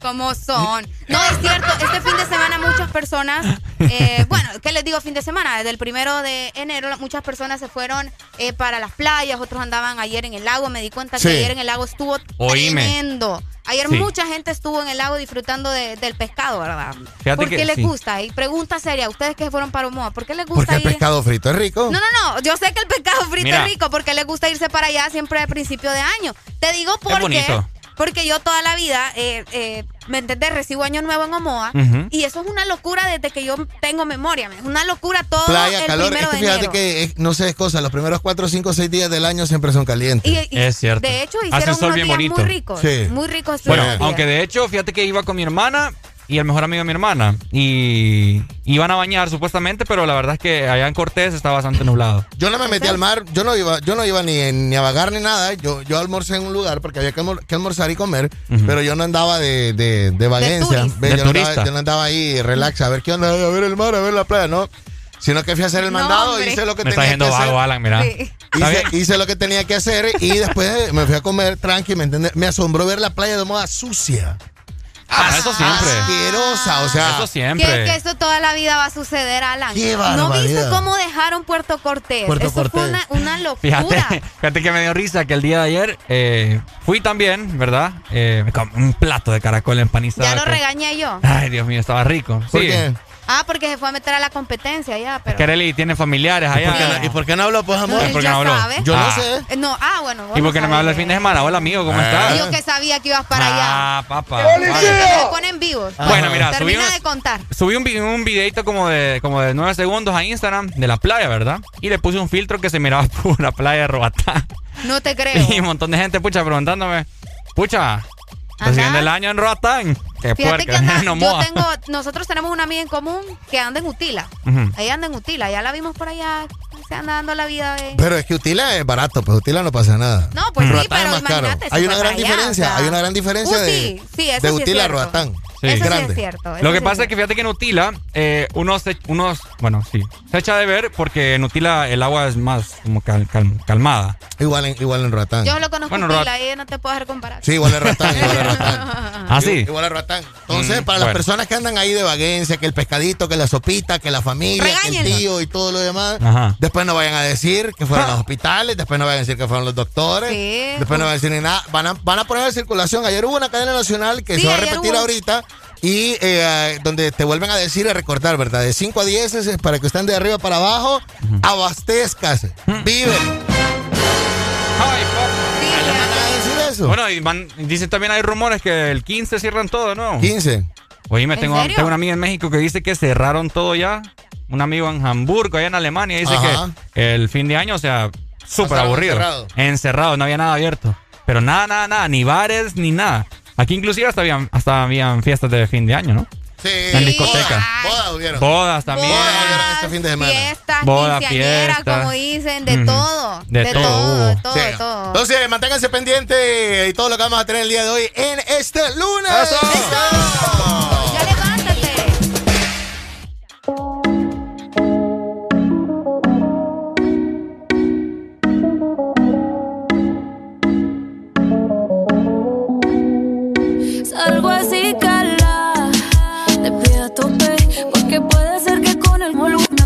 ¿Cómo son? No, es cierto, este fin de semana muchas personas, eh, bueno, ¿qué les digo fin de semana? Desde el primero de enero muchas personas se fueron eh, para las playas, otros andaban ayer en el lago, me di cuenta Sí. que ayer en el lago estuvo Oíme. tremendo. Ayer Sí. mucha gente estuvo en el lago disfrutando de- del pescado, ¿verdad? Fíjate ¿Por que qué les sí. gusta? Y pregunta seria, ustedes que fueron para Omoa, ¿por qué les Porque gusta el ir? pescado frito es rico. No, no, no. Yo sé que el pescado frito Mira. es rico porque les gusta irse para allá siempre a principio de año. Te digo porque. bonito. Porque yo toda la vida, eh, eh, ¿me entendés? Recibo año nuevo en Omoa. Ujú. Y eso es una locura desde que yo tengo memoria. Es una locura todo Playa, el calor. Es primero que de fíjate enero. que no sé es cosa, los primeros 4, 5, 6 días del año siempre son calientes. Y- y Es cierto. De hecho, Hace hicieron sol unos bien días bonito. muy ricos. Sí. Muy ricos. Bueno, aunque de hecho, fíjate que iba con mi hermana y el mejor amigo de mi hermana. Y iban a bañar supuestamente, pero la verdad es que allá en Cortés está bastante nublado. Yo no me metí al mar, yo no iba, yo no iba ni, ni a vagar ni nada. Yo, yo almorcé en un lugar porque había que, almor- que almorzar y comer, Ujú. pero yo no andaba de, de, de. Ve, De yo, no andaba, turista. yo no andaba ahí, relax, a ver qué onda, a ver el mar, a ver la playa, no. Sino que fui a hacer el No, mandado, hombre. hice lo que Me está tenía que diciendo hacer. vago, Alan, mira. Sí. ¿Está Hice, hice lo que tenía que hacer y después me fui a comer tranqui, ¿me entiendes? Me asombró ver la playa de moda sucia. Ah, eso siempre. Asquerosa, o sea. Eso Que, siempre. que eso toda la vida va a suceder, Alan. Qué ¿No viste cómo dejaron Puerto Cortés? Puerto eso fue Cortés. una, una locura. Fíjate, fíjate que me dio risa que el día de ayer eh, fui también, ¿verdad? Eh, me comí un plato de caracol empanizado. Ya lo regañé yo. Ay, Dios mío, estaba rico. ¿Por sí. qué? Ah, porque se fue a meter a la competencia ya, pero. Kareli tiene familiares ¿Y por, qué allá. no, ¿Y por qué no habló, pues, amor? ¿Y por qué no habló? sabe. Yo Ah. no sé. No, ah, bueno. ¿Y por qué no me habla el fin de semana? Hola, amigo, ¿cómo Ah. estás? Yo que sabía que ibas para allá. Ah, papá. Que me ponen vivos. Bueno, mira, subí Termina unos- de contar. Subí un, vi- un videito como de como de 9 segundos a Instagram de la playa, ¿verdad? Y le puse un filtro que se miraba pura playa de Roatán. No te creo. Y un montón de gente, pucha, preguntándome, pucha, recién Anda. del año en Roatán. Qué Fíjate que anda- no yo moa. tengo, nosotros tenemos una amiga en común que anda en Utila. Ujú. Ahí anda en Utila, ya la vimos por allá, se anda dando la vida de... Pero es que Utila es barato, pues Utila no pasa nada. No, pues sí, Roatán pero es más caro. imagínate, se Hay una gran para allá, diferencia, o sea. hay una gran diferencia Uh, de, sí, sí, eso de sí es Utila a. Roatán. Sí. Eso sí grande. es cierto. eso Lo que sí pasa es que fíjate que en Utila, eh, unos, se- unos, bueno, sí, se echa de ver porque en Utila el agua es más como cal- cal- calmada. Igual en, igual en Roatán. Yo lo conozco Bueno, Utila, Roat- ahí no te puedo hacer comparar. Sí, igual en Roatán, igual en Roatán. ¿Ah, sí? Igual en Roatán. Entonces, Mm, para las personas que andan ahí de vaguencia, que el pescadito, que la sopita, que la familia, que el tío y todo lo demás, Ajá. después no vayan a decir que fueron los hospitales, después no vayan a decir que fueron los doctores, Sí. después no vayan a decir ni nada. Van a, van a poner en circulación. Ayer hubo una cadena nacional que Sí, se va a repetir hubo. ahorita. Y eh, donde te vuelven a decir y a recordar, ¿verdad? De 5 a 10 es para que estén de arriba para abajo, abastezcas, vive. Ay, papá. Sí, ¿Le van a decir eso? Bueno, y van- dicen también hay rumores que el 15 cierran todo, ¿no? 15. Oye, me ¿En tengo, tengo una amiga en México que dice que cerraron todo ya. Un amigo en Hamburgo, allá en Alemania, dice Ajá. que el fin de año, o sea, súper aburrido. encerrado. Encerrado, no había nada abierto. Pero nada, nada, nada, ni bares, ni nada. Aquí inclusive hasta habían, hasta habían fiestas de fin de año, ¿no? Sí. En discoteca. Ay. Bodas hubieron. Bodas también. Bodas este fin de semana. Fiestas, Boda, fiesta. como dicen, de todo. De todo de todo, Sí. de todo. Entonces, manténganse pendientes y todo lo que vamos a tener el día de hoy en este lunes. ¡Eso! Ya levántate.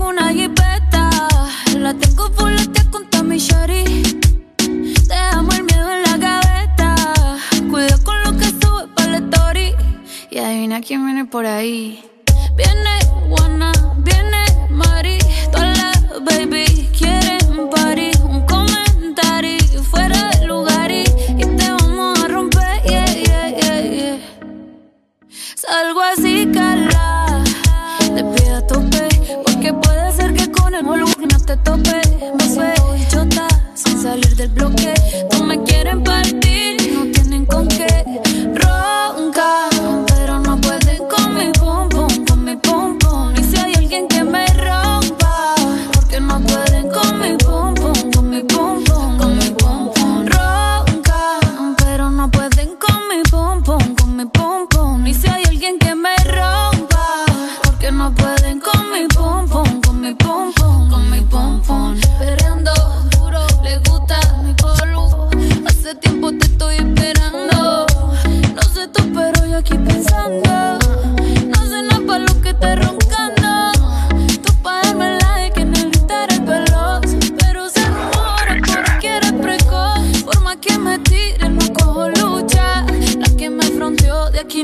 una jipeta, la tengo fuleta con mi shorty. Te el miedo en la gaveta, cuidado con lo que sube para la story. Y adivina quién viene por ahí. Viene Juana, viene Mari, todas las baby quieren party. Un comentario fuera de lugar y, te vamos a romper, yeah, yeah, yeah, yeah. Salgo así, calor. Volumen no te tope. Me y chota, sin salir del bloque. No me quieren partir,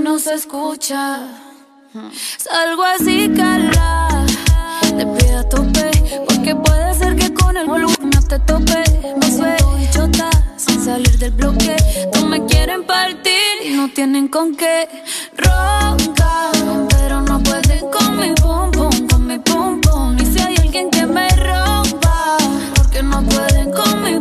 no se escucha. Salgo así, cala. Te pido a tope. Porque puede ser que con el volumen no te tope. Me suelto y chota sin salir del bloque. No me quieren partir y no tienen con qué roncar. Pero no pueden con mi pum pum, con mi pum pum. Y si hay alguien que me rompa, porque no pueden con mi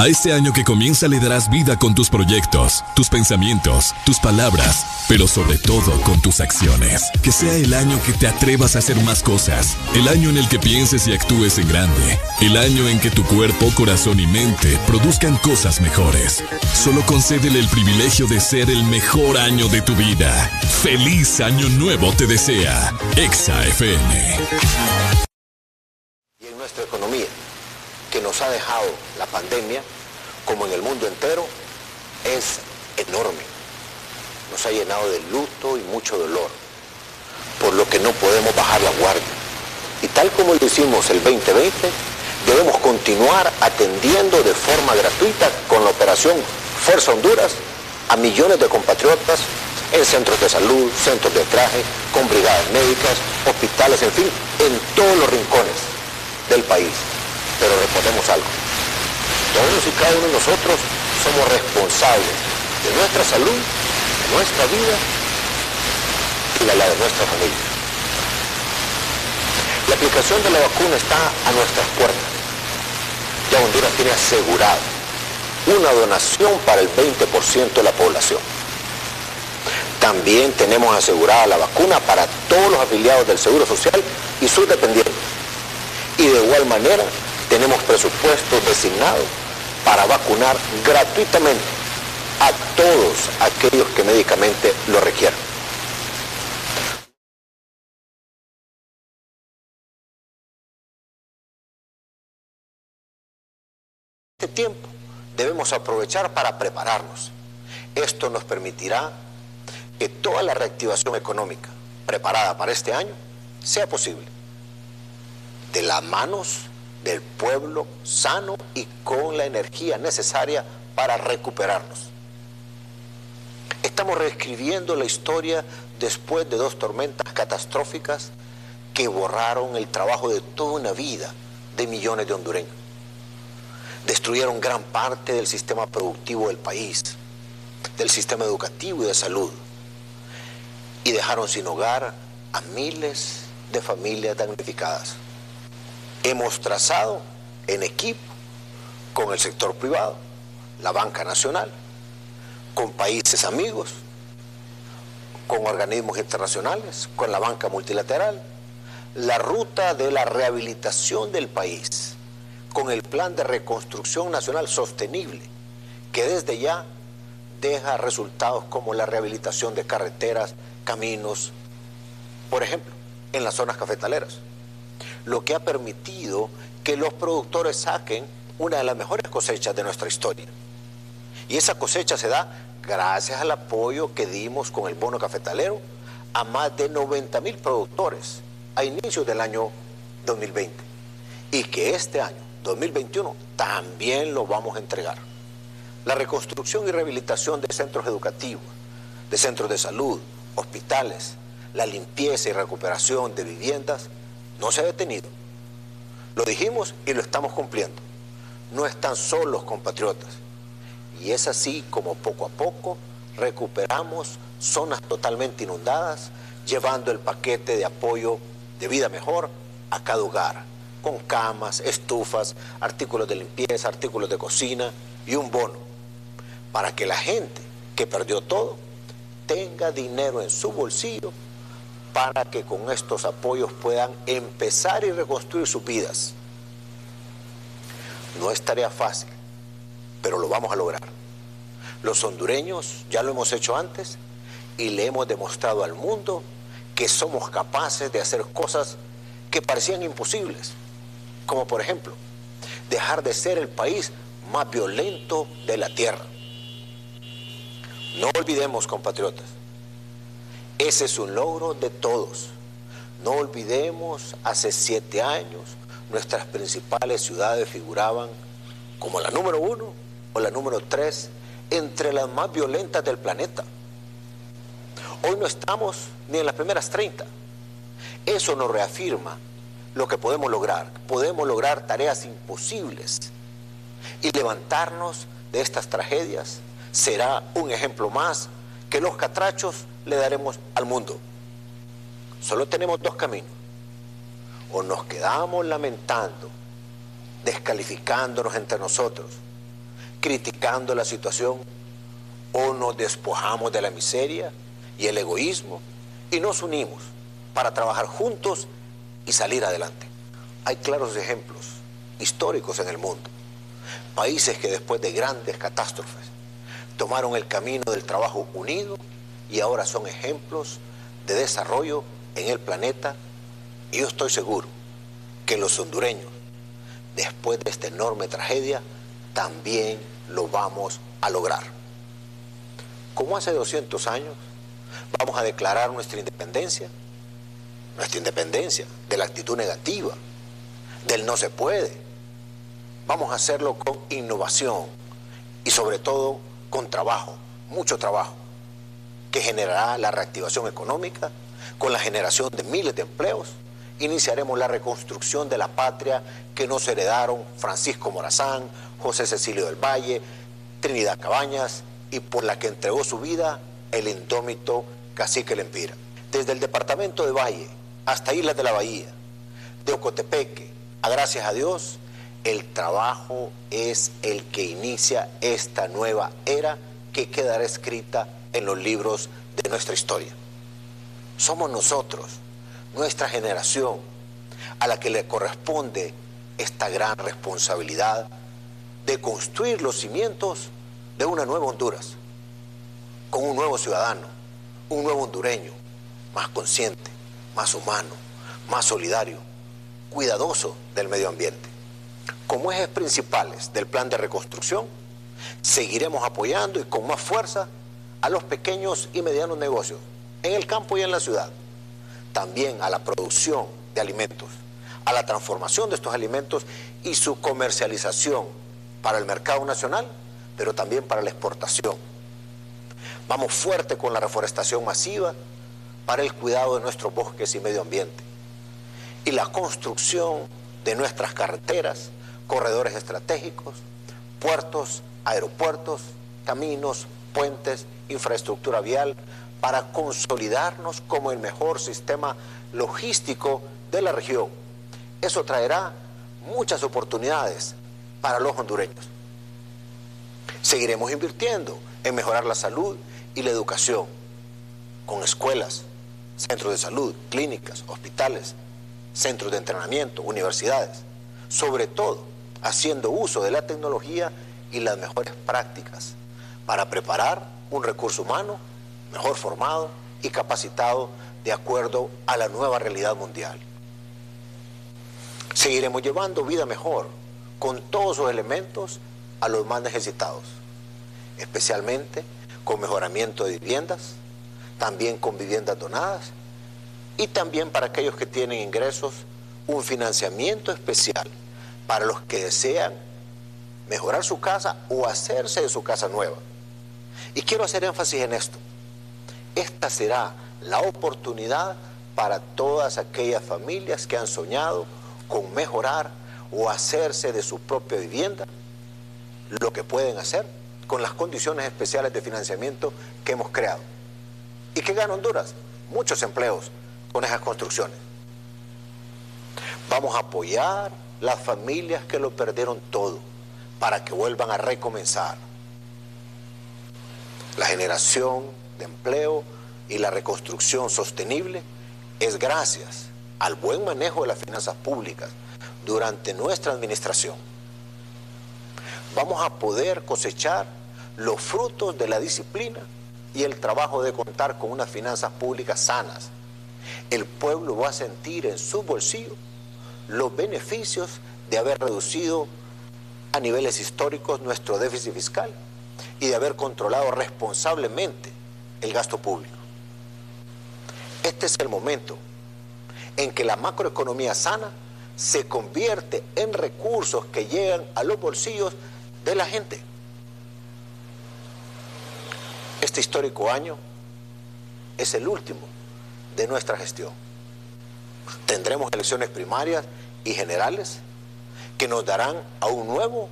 A este año que comienza le darás vida con tus proyectos, tus pensamientos, tus palabras, pero sobre todo con tus acciones. Que sea el año que te atrevas a hacer más cosas, el año en el que pienses y actúes en grande, el año en que tu cuerpo, corazón y mente produzcan cosas mejores. Solo concédele el privilegio de ser el mejor año de tu vida. Feliz año nuevo te desea. Exa FM. y en nuestra economía, que nos ha dejado la pandemia, como en el mundo entero, es enorme. Nos ha llenado de luto y mucho dolor, por lo que no podemos bajar la guardia. Y tal como lo hicimos el 2020, debemos continuar atendiendo de forma gratuita con la operación Fuerza Honduras a millones de compatriotas en centros de salud, centros de traje, con brigadas médicas, hospitales, en fin, en todos los rincones del país. Pero recordemos algo, todos y cada uno de nosotros somos responsables de nuestra salud, de nuestra vida y de la de nuestra familia. La aplicación de la vacuna está a nuestras puertas. Ya Honduras tiene asegurado una donación para el 20% de la población. También tenemos asegurada la vacuna para todos los afiliados del Seguro Social y sus dependientes. Y de igual manera tenemos presupuestos designados para vacunar gratuitamente a todos aquellos que médicamente lo requieran. Este tiempo debemos aprovechar para prepararnos. Esto nos permitirá que toda la reactivación económica preparada para este año sea posible. De las manos del pueblo sano y con la energía necesaria para recuperarnos. Estamos reescribiendo la historia después de dos tormentas catastróficas que borraron el trabajo de toda una vida de millones de hondureños. Destruyeron gran parte del sistema productivo del país, del sistema educativo y de salud, y dejaron sin hogar a miles de familias damnificadas. Hemos trazado en equipo con el sector privado, la banca nacional, con países amigos, con organismos internacionales, con la banca multilateral, la ruta de la rehabilitación del país, con el plan de reconstrucción nacional sostenible, que desde ya deja resultados como la rehabilitación de carreteras, caminos, por ejemplo, en las zonas cafetaleras, lo que ha permitido que los productores saquen una de las mejores cosechas de nuestra historia. Y esa cosecha se da gracias al apoyo que dimos con el bono cafetalero a más de 90 mil productores a inicios del año 2020. Y que este año, 2021, también lo vamos a entregar. La reconstrucción y rehabilitación de centros educativos, de centros de salud, hospitales, la limpieza y recuperación de viviendas no se ha detenido. Lo dijimos y lo estamos cumpliendo. No están solos compatriotas. Y es así como poco a poco recuperamos zonas totalmente inundadas, llevando el paquete de apoyo de vida mejor a cada hogar, con camas, estufas, artículos de limpieza, artículos de cocina y un bono, para que la gente que perdió todo tenga dinero en su bolsillo para que con estos apoyos puedan empezar y reconstruir sus vidas. No es tarea fácil, pero lo vamos a lograr. Los hondureños ya lo hemos hecho antes y le hemos demostrado al mundo que somos capaces de hacer cosas que parecían imposibles, como por ejemplo dejar de ser el país más violento de la tierra. No olvidemos, compatriotas, ese es un logro de todos. No olvidemos, hace siete años nuestras principales ciudades figuraban como la número uno o la número tres entre las más violentas del planeta. Hoy no estamos ni en las primeras 30. Eso nos reafirma lo que podemos lograr. Podemos lograr tareas imposibles. Y levantarnos de estas tragedias será un ejemplo más que los catrachos le daremos al mundo. Solo tenemos dos caminos. O nos quedamos lamentando, descalificándonos entre nosotros, criticando la situación, o nos despojamos de la miseria y el egoísmo y nos unimos para trabajar juntos y salir adelante. Hay claros ejemplos históricos en el mundo. Países que después de grandes catástrofes tomaron el camino del trabajo unido y ahora son ejemplos de desarrollo en el planeta y yo estoy seguro que los hondureños, después de esta enorme tragedia, también lo vamos a lograr. Como hace 200 años, vamos a declarar nuestra independencia, nuestra independencia de la actitud negativa, del no se puede. Vamos a hacerlo con innovación y sobre todo con trabajo, mucho trabajo que generará la reactivación económica, con la generación de miles de empleos, iniciaremos la reconstrucción de la patria que nos heredaron Francisco Morazán, José Cecilio del Valle, Trinidad Cabañas y por la que entregó su vida el indómito Cacique Lempira. Desde el departamento de Valle hasta Islas de la Bahía, de Ocotepeque, a gracias a Dios, el trabajo es el que inicia esta nueva era que quedará escrita en los libros de nuestra historia. Somos nosotros, nuestra generación, a la que le corresponde esta gran responsabilidad de construir los cimientos de una nueva Honduras, con un nuevo ciudadano, un nuevo hondureño, más consciente, más humano, más solidario, cuidadoso del medio ambiente. Como ejes principales del plan de reconstrucción, seguiremos apoyando y con más fuerza a los pequeños y medianos negocios en el campo y en la ciudad, también a la producción de alimentos, a la transformación de estos alimentos y su comercialización para el mercado nacional, pero también para la exportación. Vamos fuerte con la reforestación masiva para el cuidado de nuestros bosques y medio ambiente y la construcción de nuestras carreteras, corredores estratégicos, puertos, aeropuertos, caminos, puentes infraestructura vial para consolidarnos como el mejor sistema logístico de la región. Eso traerá muchas oportunidades para los hondureños. Seguiremos invirtiendo en mejorar la salud y la educación, con escuelas, centros de salud, clínicas, hospitales, centros de entrenamiento, universidades, sobre todo haciendo uso de la tecnología y las mejores prácticas para preparar un recurso humano mejor formado y capacitado de acuerdo a la nueva realidad mundial. Seguiremos llevando vida mejor con todos los elementos a los más necesitados, especialmente con mejoramiento de viviendas, también con viviendas donadas y también para aquellos que tienen ingresos un financiamiento especial para los que desean mejorar su casa o hacerse de su casa nueva. Y quiero hacer énfasis en esto. Esta será la oportunidad para todas aquellas familias que han soñado con mejorar o hacerse de su propia vivienda, lo que pueden hacer con las condiciones especiales de financiamiento que hemos creado. ¿Y qué gana Honduras? Muchos empleos con esas construcciones. Vamos a apoyar las familias que lo perdieron todo para que vuelvan a recomenzar. La generación de empleo y la reconstrucción sostenible es gracias al buen manejo de las finanzas públicas durante nuestra administración. Vamos a poder cosechar los frutos de la disciplina y el trabajo de contar con unas finanzas públicas sanas. El pueblo va a sentir en su bolsillo los beneficios de haber reducido a niveles históricos nuestro déficit fiscal y de haber controlado responsablemente el gasto público. Este es el momento en que la macroeconomía sana se convierte en recursos que llegan a los bolsillos de la gente. Este histórico año es el último de nuestra gestión. Tendremos elecciones primarias y generales que nos darán a un nuevo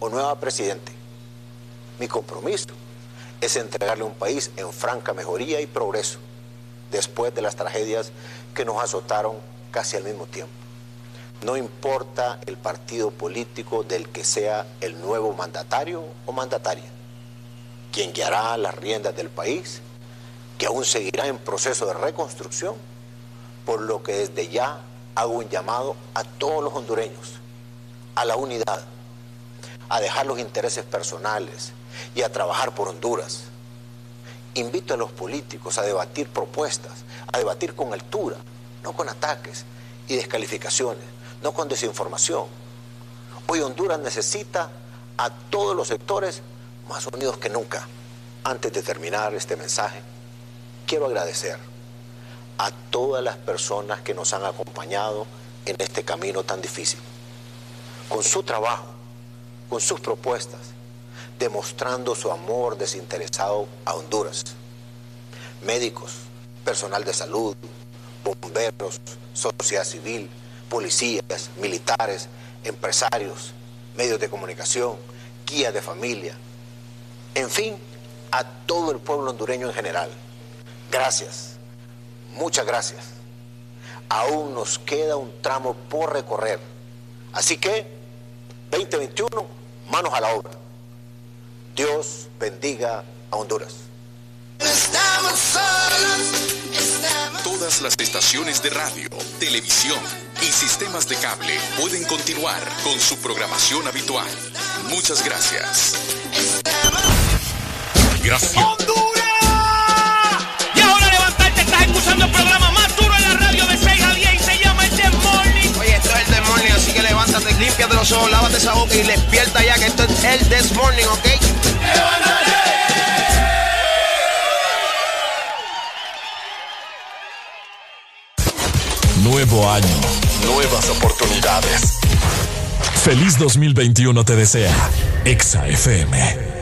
o nueva presidente. Mi compromiso es entregarle un país en franca mejoría y progreso después de las tragedias que nos azotaron casi al mismo tiempo. No importa el partido político del que sea el nuevo mandatario o mandataria, quien guiará las riendas del país, que aún seguirá en proceso de reconstrucción, por lo que desde ya hago un llamado a todos los hondureños, a la unidad, a dejar los intereses personales y a trabajar por Honduras invito a los políticos a debatir propuestas, a debatir con altura, no con ataques y descalificaciones, no con desinformación. Hoy Honduras necesita a todos los sectores más unidos que nunca. Antes de terminar este mensaje, quiero agradecer a todas las personas que nos han acompañado en este camino tan difícil, con su trabajo, con sus propuestas, demostrando su amor desinteresado a Honduras. Médicos, personal de salud, bomberos, sociedad civil, policías, militares, empresarios, medios de comunicación, guías de familia, en fin, a todo el pueblo hondureño en general. Gracias, muchas gracias. Aún nos queda un tramo por recorrer. Así que, 2021, manos a la obra. Dios bendiga a Honduras. Todas las estaciones de radio, televisión y sistemas de cable pueden continuar con su programación habitual. Muchas gracias. Gracias. ¡Honduras! Límpiate los ojos, lávate esa boca y despierta ya que esto es el This Morning, ¿ok? Nuevo año, nuevas oportunidades. Feliz 2021 te desea Exa FM.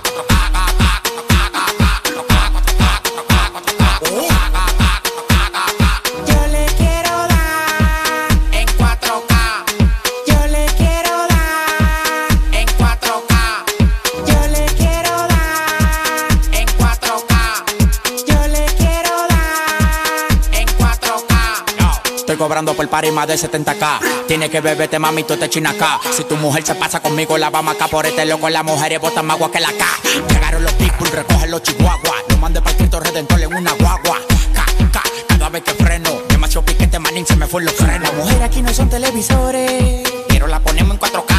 Cobrando por par y más de 70k. Tiene que beberte, mami, tú te china acá. Si tu mujer se pasa conmigo, la vamos acá por este loco. Las mujeres botan más agua que la K. Llegaron los people, recogen los chihuahuas. Lo mandé para Cristo Redentor en una guagua. K, K, cada vez que freno. Demasiado piquete, manín, se me fue los frenos. Las mujeres aquí no son televisores, pero la ponemos en 4K.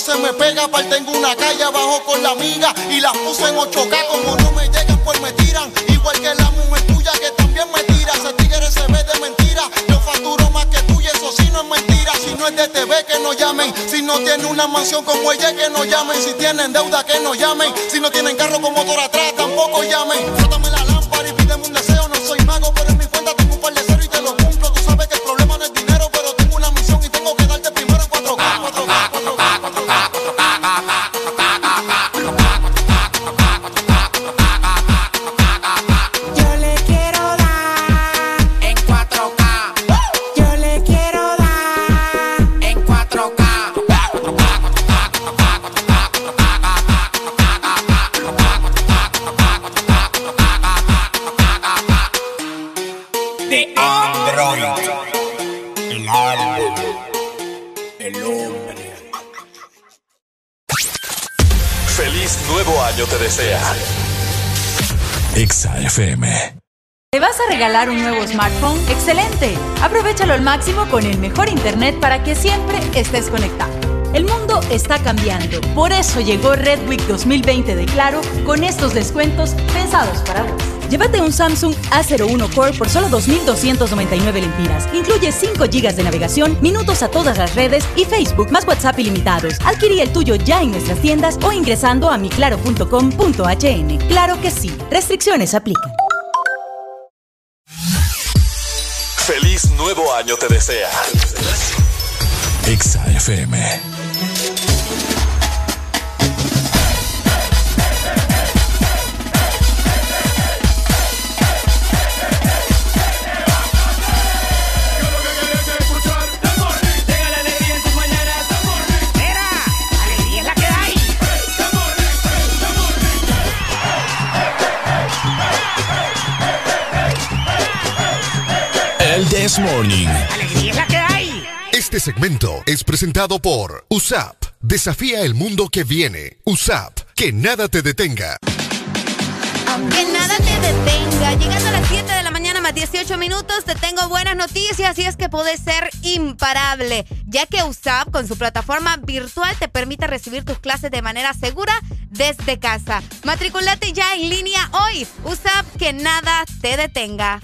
Se me pega, aparte tengo una calle abajo con la amiga y las puse en 8k. Como no me llegan, pues me tiran. Igual que la mujer tuya que también me tira. Ese tigre se ve de mentira. Yo facturo más que tú y eso sí no es mentira. Si no es de TV, que no llamen. Si no tiene una mansión como ella, que no llamen. Si tienen deuda, que no llamen. Al máximo con el mejor internet para que siempre estés conectado. El mundo está cambiando, por eso llegó Red Week 2020 de Claro con estos descuentos pensados para vos. Llévate un Samsung A01 Core por solo 2.299 lempiras. Incluye 5 GB de navegación, minutos a todas las redes y Facebook más WhatsApp ilimitados. Adquirí el tuyo ya en nuestras tiendas o ingresando a miclaro.com.hn. Claro que sí, restricciones aplican. Año te desea. Exa FM. This Morning. Alegría es la que hay. Este segmento es presentado por USAP. Desafía el mundo que viene. USAP. Que nada te detenga. Que nada te detenga. Llegando a las 7 de la mañana más 18 minutos, te tengo buenas noticias y es que puedes ser imparable, ya que USAP con su plataforma virtual te permite recibir tus clases de manera segura desde casa. Matriculate ya en línea hoy. USAP, que nada te detenga.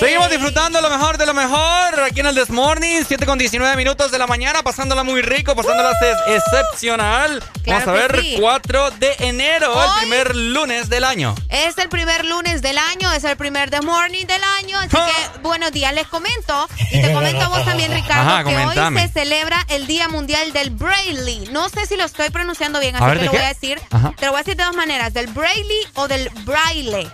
Seguimos disfrutando lo mejor de lo mejor aquí en el This Morning, 7 con 19 minutos de la mañana, pasándola muy rico, pasándola excepcional. Claro Vamos a que ver, sí. 4 de enero, Hoy- el primer lunes del año. Es el primer lunes del año, es el primer The Morning del año, así que buenos días, les comento. Y te comento a vos también, Ricardo, Ajá, que hoy se celebra el Día Mundial del Braille. No sé si lo estoy pronunciando bien, A así ver, te ¿de lo qué? voy a decir. Ajá. Te lo voy a decir de dos maneras, del Braille o del Braille.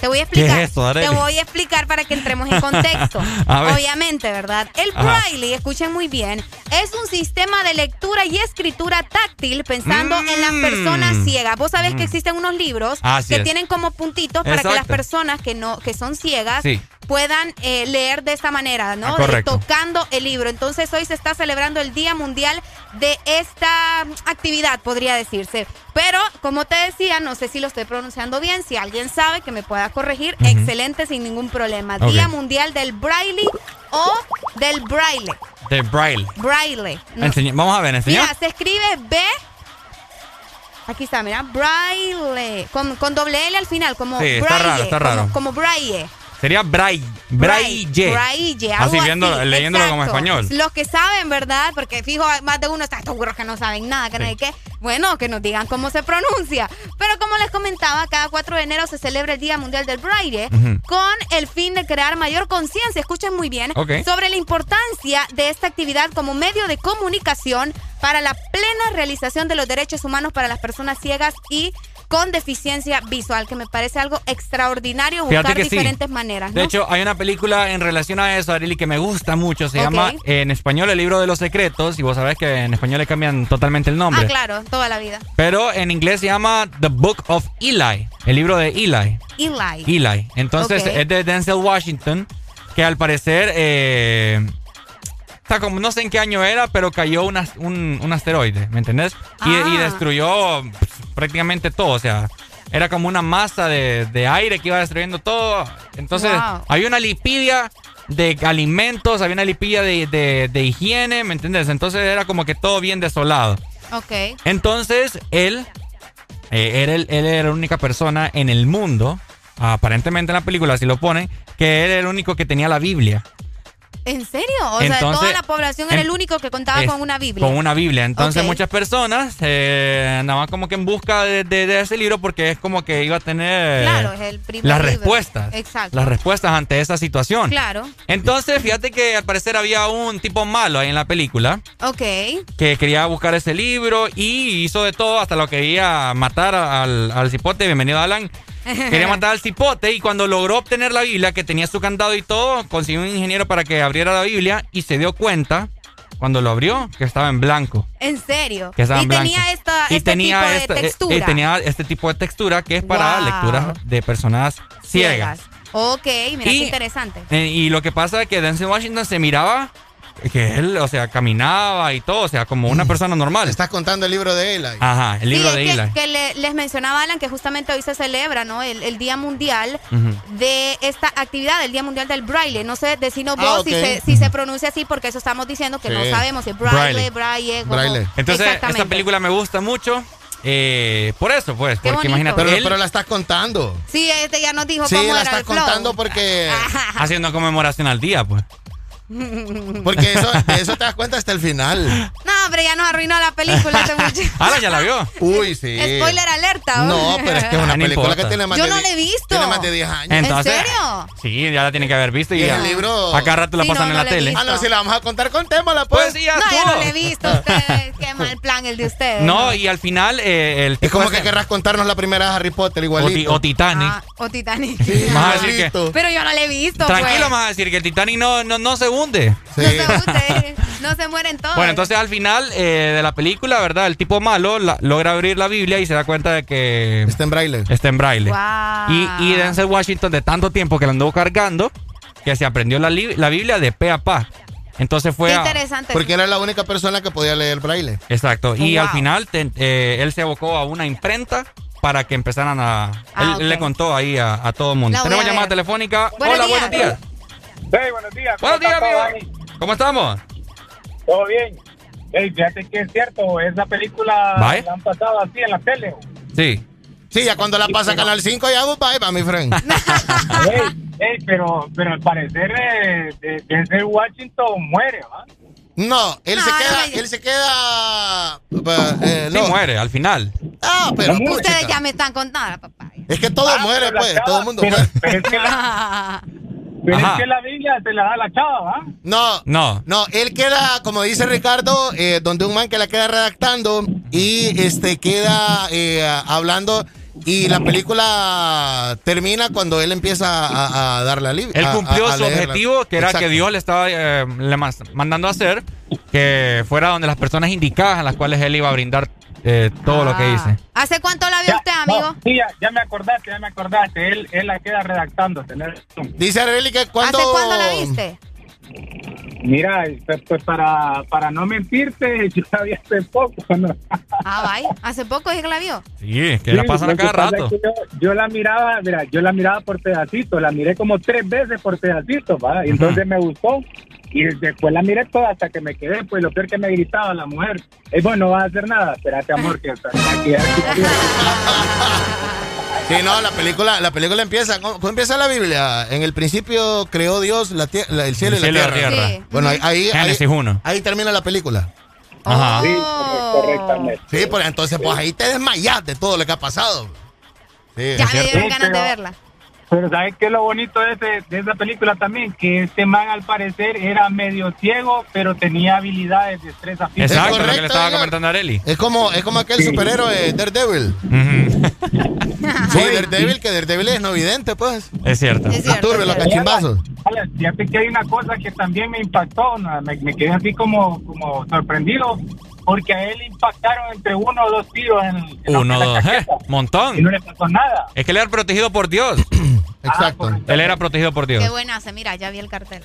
Te voy a ¿Qué es explicar. esto, te voy a explicar para que entremos en contexto. Obviamente, ¿verdad? El Ajá. Braille, escuchen muy bien, es un sistema de lectura y escritura táctil pensando en las Mm. personas ciegas. Vos sabés Mm. que existen unos libros Así que es. tienen como puntitos para que las personas que no que son ciegas Sí. Puedan eh, leer de esta manera, ¿no? Ah, De- tocando el libro. Entonces hoy se está celebrando el Día Mundial de esta actividad, podría decirse. Pero, como te decía, no sé si lo estoy pronunciando bien, si alguien sabe que me pueda corregir, excelente, sin ningún problema. Día Mundial del Braille o del Braille. De Braille. Braille. No- Vamos a ver, enseña. Mira, se escribe B. Aquí está, mira, Braille. Con, con doble L al final, como Sí, está Braille. raro, está como- raro. Como, Braille. Sería Braille. Braille. Braille, Así viendo, así, leyéndolo como español. Los que saben, ¿verdad? Porque fijo, más de uno está seguro que no saben nada, que no hay qué. Bueno, que nos digan cómo se pronuncia. Pero como les comentaba, cada 4 de enero se celebra el Día Mundial del Braille con el fin de crear mayor conciencia, escuchen muy bien, sobre la importancia de esta actividad como medio de comunicación para la plena realización de los derechos humanos para las personas ciegas y con deficiencia visual, que me parece algo extraordinario Fíjate buscar sí. diferentes maneras. De hecho, hay una película en relación a eso, Arely, que me gusta mucho. Se llama eh, en español El libro de los secretos. Y vos sabés que en español le cambian totalmente el nombre. Ah, claro, toda la vida. Pero en inglés se llama The Book of Eli. El libro de Eli. Eli. Eli. Entonces es de Denzel Washington, que al parecer, eh, o sea, como no sé en qué año era, pero cayó un, un, un asteroide, ¿me entendés? Y, Ah. y destruyó pues, prácticamente todo, o sea, era como una masa de, de aire que iba destruyendo todo. Entonces, Wow. había una lipidia de alimentos, había una lipidia de, de- de higiene, ¿me entendés? Entonces era como que todo bien desolado. Ok. Entonces, él, eh, era el- él era la única persona en el mundo, aparentemente en la película así lo ponen, que él era el único que tenía la Biblia. ¿En serio? O sea, toda la población era el único que contaba Es- con una Biblia. Con una Biblia. Entonces muchas personas eh, andaban como que en busca de, de- de ese libro porque es como que iba a tener Claro, es el primer las libro. respuestas. Exacto. Las respuestas ante esa situación. Claro. Entonces, fíjate que al parecer había un tipo malo ahí en la película Ok. que quería buscar ese libro y hizo de todo hasta lo quería matar al, al cipote. Bienvenido, Alan. Quería matar al cipote y cuando logró obtener la Biblia, que tenía su candado y todo, consiguió un ingeniero para que abriera la Biblia y se dio cuenta, cuando lo abrió, que estaba en blanco. En serio. Que estaba y en blanco. tenía esta, y este tenía tipo de esta- eh, textura. eh, tenía este tipo de textura que es para Wow. lectura de personas ciegas. Ok, mira Y- qué interesante. Eh, y lo que pasa es que Denzel Washington se miraba que él, o sea, caminaba y todo, o sea, como una persona normal. Estás contando el libro de Eli. Ajá, el libro sí, de es que, Eli. que le- les mencionaba Alan que justamente hoy se celebra, ¿no? El, el Día Mundial de esta actividad, el Día Mundial del Braille. No sé, decirnos Ah, vos si, se, si se pronuncia así, porque eso estamos diciendo que no sabemos si es Braille, Braille. Braille, como- Entonces, esta película me gusta mucho. eh, por eso, pues, Qué porque bonito. imagínate Pero, él pero la estás contando. Sí, este ya nos dijo Sí, cómo la era estás el flow. contando porque. haciendo conmemoración al día, pues. Porque eso, de eso te das cuenta hasta el final. No, hombre, ya nos arruinó la película este muchacho. Ahora ya la vio. Uy, sí. Spoiler alerta. No, pero es que es una Ah, no película importa. que tiene más Yo de no la he visto. Tiene más de 10 años. Entonces, ¿En serio? Sí, ya la tiene que haber visto y, el libro- Acá rato la Sí, pasan no, en no la la tele. Ah, no, si la vamos a contar, contémosla, pues. Pues sí, ya No, ya estuvo. no le he visto a ustedes. Qué mal plan el de ustedes. No, y al final eh, el Es como que querrás contarnos la primera de Harry Potter igualito. ti- o Titanic. Ah, o Titanic. Vas a decir que- Igualito. Pero yo no le he visto, Tranquilo, pues. me vas a decir que el Titanic no, no, no se hunde. Sí. No se hunde, no se mueren todos. Bueno, entonces al final eh, de la película, ¿verdad? El tipo malo la- logra abrir la Biblia y se da cuenta de que Está en braille. está en braille. Y, y Denzel Washington, de tanto tiempo que lo anduvo cargando, que se aprendió la, la Biblia de pe a pa. Entonces fue Qué a- interesante. Porque era la única persona que podía leer braille. Exacto. Y Wow. al final te- eh, él se abocó a una imprenta para que empezaran a... Ah, él, le contó ahí a, a todo el mundo. Tenemos a llamada telefónica. Buenos Hola, días. buenos días. Hey, buenos días. ¿cómo Buenos días, amigo. Dani? ¿Cómo estamos? ¿Todo bien? Hey, fíjate que es cierto, esa película Bye. la han pasado así en la tele. Sí. Sí, ya cuando la pasa a Canal 5 ya goodbye, pa, mi friend. hey, hey, pero, pero al parecer eh, Washington muere, ¿va? No, él se queda, él se queda. eh, Sí no. muere al final. Ah, pero No. Ustedes ya me están contando, papá. Es que todo Ah, muere, la pues, chava- todo el mundo pero, muere. Pero es que la, pero Ajá. es que la Biblia se la da la chava, ¿va? No, No. no, él queda, como dice Ricardo, eh, donde un man que la queda redactando y este queda eh, hablando y la película termina cuando él empieza a, a dar la Biblia. Él cumplió a- a su objetivo, que era Exacto. que Dios le estaba eh, le mandando a hacer, que fuera donde las personas indicadas a las cuales él iba a brindar eh, todo lo que Ah. hice. ¿Hace cuánto la vio usted, amigo? No, sí, ya, ya me acordaste, ya me acordaste. Él, él la queda redactando. tenés razón. Dice Arely que cuando... ¿Hace cuándo la viste? Mira, pues, pues, para, para no mentirte, yo la vi hace poco. ¿no? Ah, vaya. ¿Hace poco dije que la vio? Sí, que la Sí, pasan a lo que cada rato. es que Yo, yo la miraba, mira, yo la miraba por pedacitos, la miré como tres veces por pedacitos, ¿va? Y entonces me gustó. Y después la miré toda hasta que me quedé, pues lo peor que me gritaba la mujer, es bueno, no vas a hacer nada, espérate amor, que hasta aquí ya- Sí, no, la película, la película empieza, ¿cómo, empieza la Biblia? En el principio creó Dios la tie- la- el cielo El y la cielo y la tierra. tierra. Sí. Bueno, ahí, ahí, ahí, Génesis 1. ahí termina la película. Ajá. correctamente. Sí, pues entonces pues ahí te desmayas de todo lo que ha pasado. Sí. Ya me dieron ganas de verla. Pero ¿sabes qué es lo bonito de, ese- de esa película también? Que este man al parecer era medio ciego, pero tenía habilidades de destreza física. Exacto, lo que le correcto, estaba señor. comentando a Areli. Es como, es como aquel superhéroe Daredevil. Sí, Daredevil, que Daredevil es no vidente, pues. Es cierto. Absorbe los cachimbazos. Fíjate que hay una cosa que también me impactó, ¿no? me, me quedé así como, como sorprendido, porque a él impactaron entre uno o dos tiros en, en la- Uno, en la dos, eh, montón. y no le pasó nada. Es que él era protegido por Dios. Exacto. Él era protegido por Dios. Qué buena hace, mira, ya vi el cartel.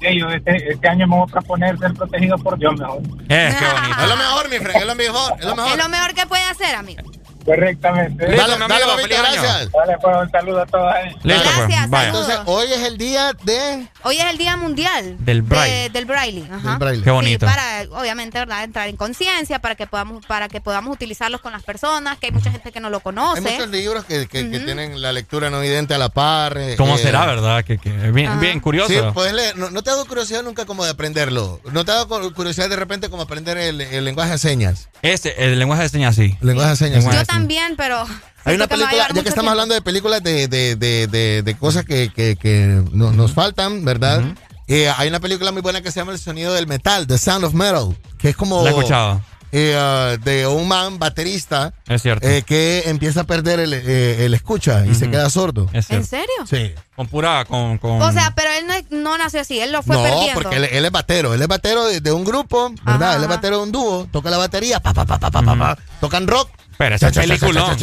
Sí, yo este, este año me voy a proponer ser protegido por Dios mejor. Eh, qué bonito. Es lo mejor, mi friend, es lo mejor, es lo mejor. Es lo mejor que puede hacer, amigo. Correctamente. Dale, Listo, dale, amigo, mamita, gracias. Dale, pues un saludo a todos. ahí. Listo, pues. Gracias, Vaya. saludos. Entonces, hoy es el día de... Hoy es el Día Mundial Del de- braille. del braille. Ajá. Del braille. Qué bonito. Sí, para, obviamente, ¿verdad? Entrar en conciencia, para que podamos para que podamos utilizarlos con las personas, que hay mucha gente que no lo Hay conoce. muchos libros que, que- que tienen la lectura no vidente a la par. eh, ¿Cómo eh, será, verdad? Que, que bien, Ajá. bien curioso. Sí, puedes leer. No, no te ha dado curiosidad nunca como de aprenderlo. No te ha dado cu- curiosidad de repente como aprender el, el lenguaje de señas. Este, el lenguaje de señas, sí. El lenguaje de señas. Sí. También, pero. Hay una película, ya que estamos tiempo. hablando de películas de, de, de, de, de cosas que, que, que no- nos faltan, ¿verdad? Eh, hay una película muy buena que se llama El sonido del metal, The Sound of Metal, que es como La he escuchado. eh, ah, de un man baterista Es cierto. eh, que empieza a perder el, eh, el escucha y se queda sordo. Es ¿En serio? Sí. Con pura, con, con... O sea, pero él no, no nació así, él lo fue no, perdiendo. porque él, él es batero, él es batero de, de un grupo, ¿verdad? Ajá, él es batero de un dúo, toca la batería, pa, pa, pa, pa, pa, pa, pa. tocan rock. Pero película.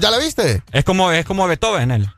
¿Ya la viste? Es como, es como Beethoven.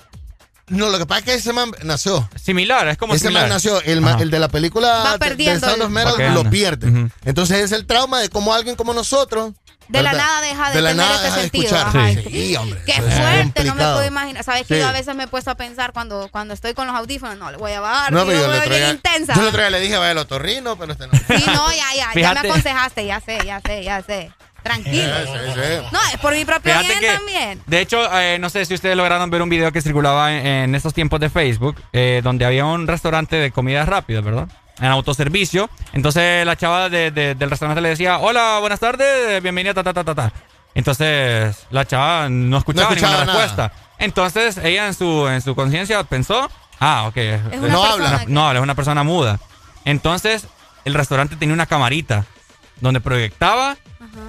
No, lo que pasa es que ese man nació. Similar, es como Ese similar. man nació, el, el, de la película Va perdiendo, de los Meros lo pierde. Entonces es el trauma de cómo alguien como nosotros de la nada deja de, de tener nada este deja sentido. De Ajá. Sí. Hombre, Qué fuerte, no me puedo imaginar. Sabes que yo a veces me he puesto a pensar cuando, cuando estoy con los audífonos, no, le voy a bajar. No, pero yo, le traía, intensa. yo le traía, le dije, vaya el otorrino, pero este no. Sí, no, ya, ya, ya me aconsejaste, ya sé, ya sé, ya sé. Tranquilo. Sí, sí, sí. No, es por mi propio Fíjate bien que, también. de hecho, eh, no sé si ustedes lograron ver un video que circulaba en, en estos tiempos de Facebook, eh, donde había un restaurante de comida rápida, ¿verdad? En autoservicio. Entonces la chava de- de- del restaurante le decía, hola, buenas tardes, bienvenida, ta, ta, ta, ta, ta. Entonces la chava no escuchaba, No escuchaba ninguna nada. respuesta. Entonces ella en su, en su conciencia pensó, ah, ok. Es una No habla. que- No habla, es una persona muda. Entonces, el restaurante tenía una camarita donde proyectaba,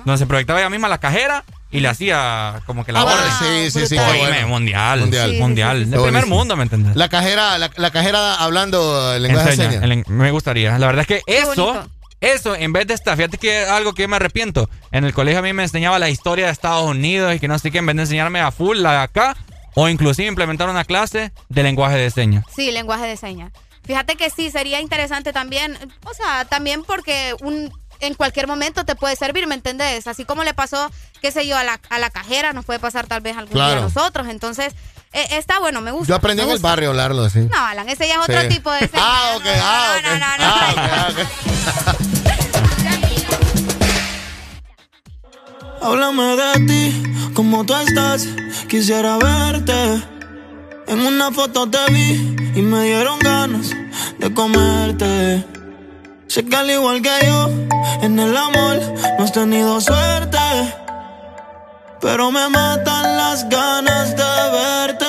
donde se proyectaba ella misma la cajera y le hacía como que la Ah, orden. sí, sí, sí. Oíme, bueno. mundial, Mundial. mundial, Sí, sí, sí, sí. de primer mundo, ¿me entiendes? La cajera, la, la cajera hablando el lenguaje Enseña, de señas. el- me gustaría. La verdad es que Qué eso, bonito. eso, en vez de estar, fíjate que algo que me arrepiento. En el colegio a mí me enseñaba la historia de Estados Unidos y que no sé qué, en vez de enseñarme a full la de acá, o inclusive implementar una clase de lenguaje de señas. Sí, lenguaje de señas. Fíjate que sí, sería interesante también, o sea, también porque un en cualquier momento te puede servir, ¿me entendés? Así como le pasó, qué sé yo, a la, a la cajera, nos puede pasar tal vez algún día Claro. a nosotros. Entonces, eh, está bueno, me gusta. Yo aprendí en el barrio a hablarlo así. No, Alan, ese ya es otro Sí. tipo de. Ah, ok, ah, ok. No, no, no, no. Ah, ok, ah, ok. Háblame de ti, como tú estás, quisiera verte. En una foto te vi y me dieron ganas de comerte. Sé que al igual que yo, en el amor no has tenido suerte. Pero me matan las ganas de verte.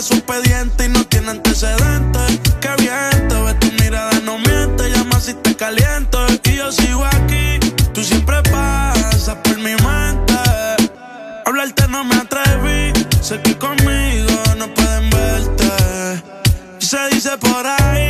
Yo chequeé su expediente y no tiene antecedentes. Qué bien, te ves tu mirada, no miente. Llama si te caliento. Y yo sigo aquí, tú siempre pasas por mi mente. Hablarte no me atreví, sé que conmigo no pueden verte. Se dice por ahí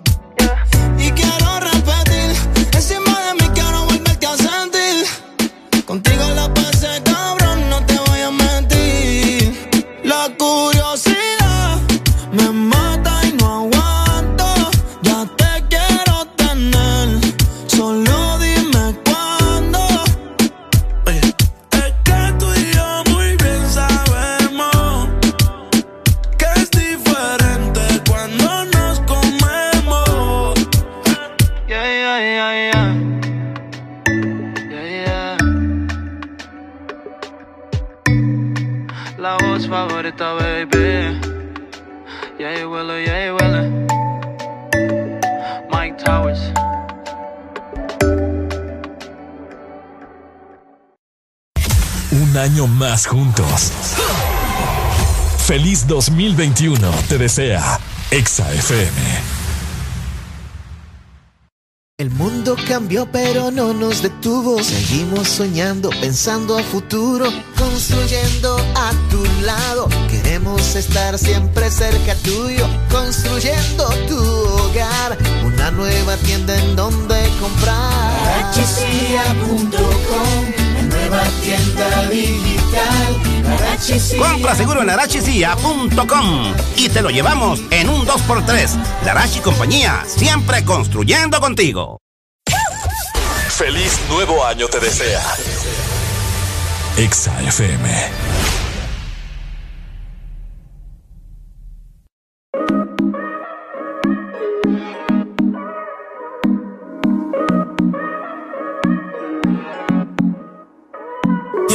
Mike Towers. Un año más juntos. Feliz 2021 te desea Exa FM. El mundo cambió pero no nos detuvo. Seguimos soñando, pensando a futuro, construyendo a tu lado. Queremos estar siempre cerca tuyo, construyendo tu hogar. Una nueva tienda en donde comprar. La nueva tienda digital. Compra seguro en arachicia.com y te lo llevamos en un 2x3. Larachi Compañía, siempre construyendo contigo. Feliz nuevo año te desea Exa FM.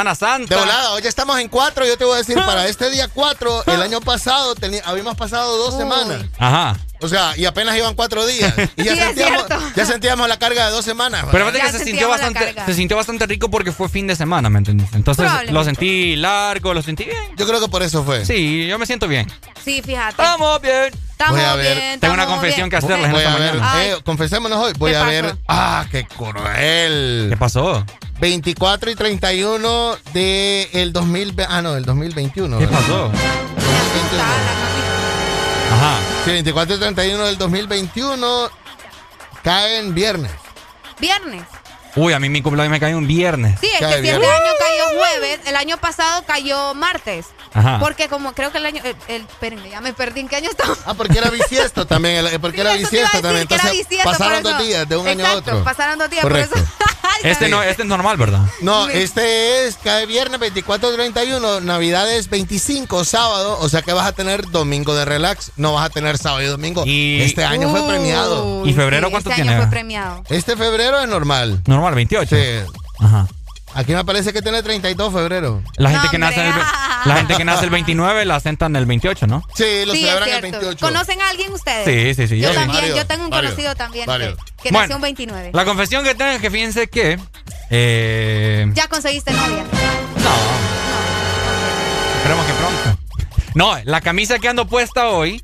Semana Santa. De volada, hoy estamos en cuatro. Yo te voy a decir, para este día cuatro, el año pasado habíamos pasado dos semanas. Ajá. O sea, y apenas iban cuatro días. Y ya, Sí, sentíamos, cierto. ya sentíamos la carga de dos semanas. Pero fíjate que se sintió, bastante, se sintió bastante rico porque fue fin de semana, ¿me entendés? Entonces lo sentí largo, lo sentí bien. Yo creo que por eso fue. Sí, yo me siento bien. Sí, fíjate. Estamos bien. Estamos Voy a ver. bien. Tengo una confesión bien. que hacerles en Voy esta a ver, mañana. eh, confesémonos hoy. Voy ¿Qué a ver. Ah, qué cruel. ¿Qué pasó? 24 y 31 del 2020. Ah, no, del 2021. ¿Qué ¿verdad? pasó? 2021. Ajá. Sí, 24 y 31 del 2021 caen viernes. Viernes. Uy, a mí mi cumpleaños me cayó un viernes. Sí, es Cae que si este año cayó jueves, el año pasado cayó martes. Ajá. Porque como creo que el año... El, el- espérenme, ya me perdí. ¿En qué año estamos? Ah, porque era bisiesto también. el- Porque era Sí, bisiesto también. Entonces pasaron dos días de un año a otro. pasaron dos días, Correcto. por eso... Este no, este es normal, ¿verdad? No, este es cae viernes 24 31, Navidad es 25 sábado, o sea que vas a tener domingo de relax, no vas a tener sábado y domingo. Y- este año fue premiado. ¿Y febrero sí, cuánto este tiene? año fue premiado. Este febrero es normal. Normal, 28. Sí. Ajá. Aquí me parece que tiene 32 febrero. La gente, No, que nace el, la gente que nace el 29 la sentan el 28, ¿no? Sí, lo Sí, celebran el cierto. 28. ¿Conocen a alguien ustedes? Sí, sí, sí. Yo yo- también, yo tengo un conocido también que, varios. que Bueno, nació un 29. La confesión que tengo es que fíjense que. Eh, Ya conseguiste novia. no. Esperemos que pronto. No, la camisa que ando puesta hoy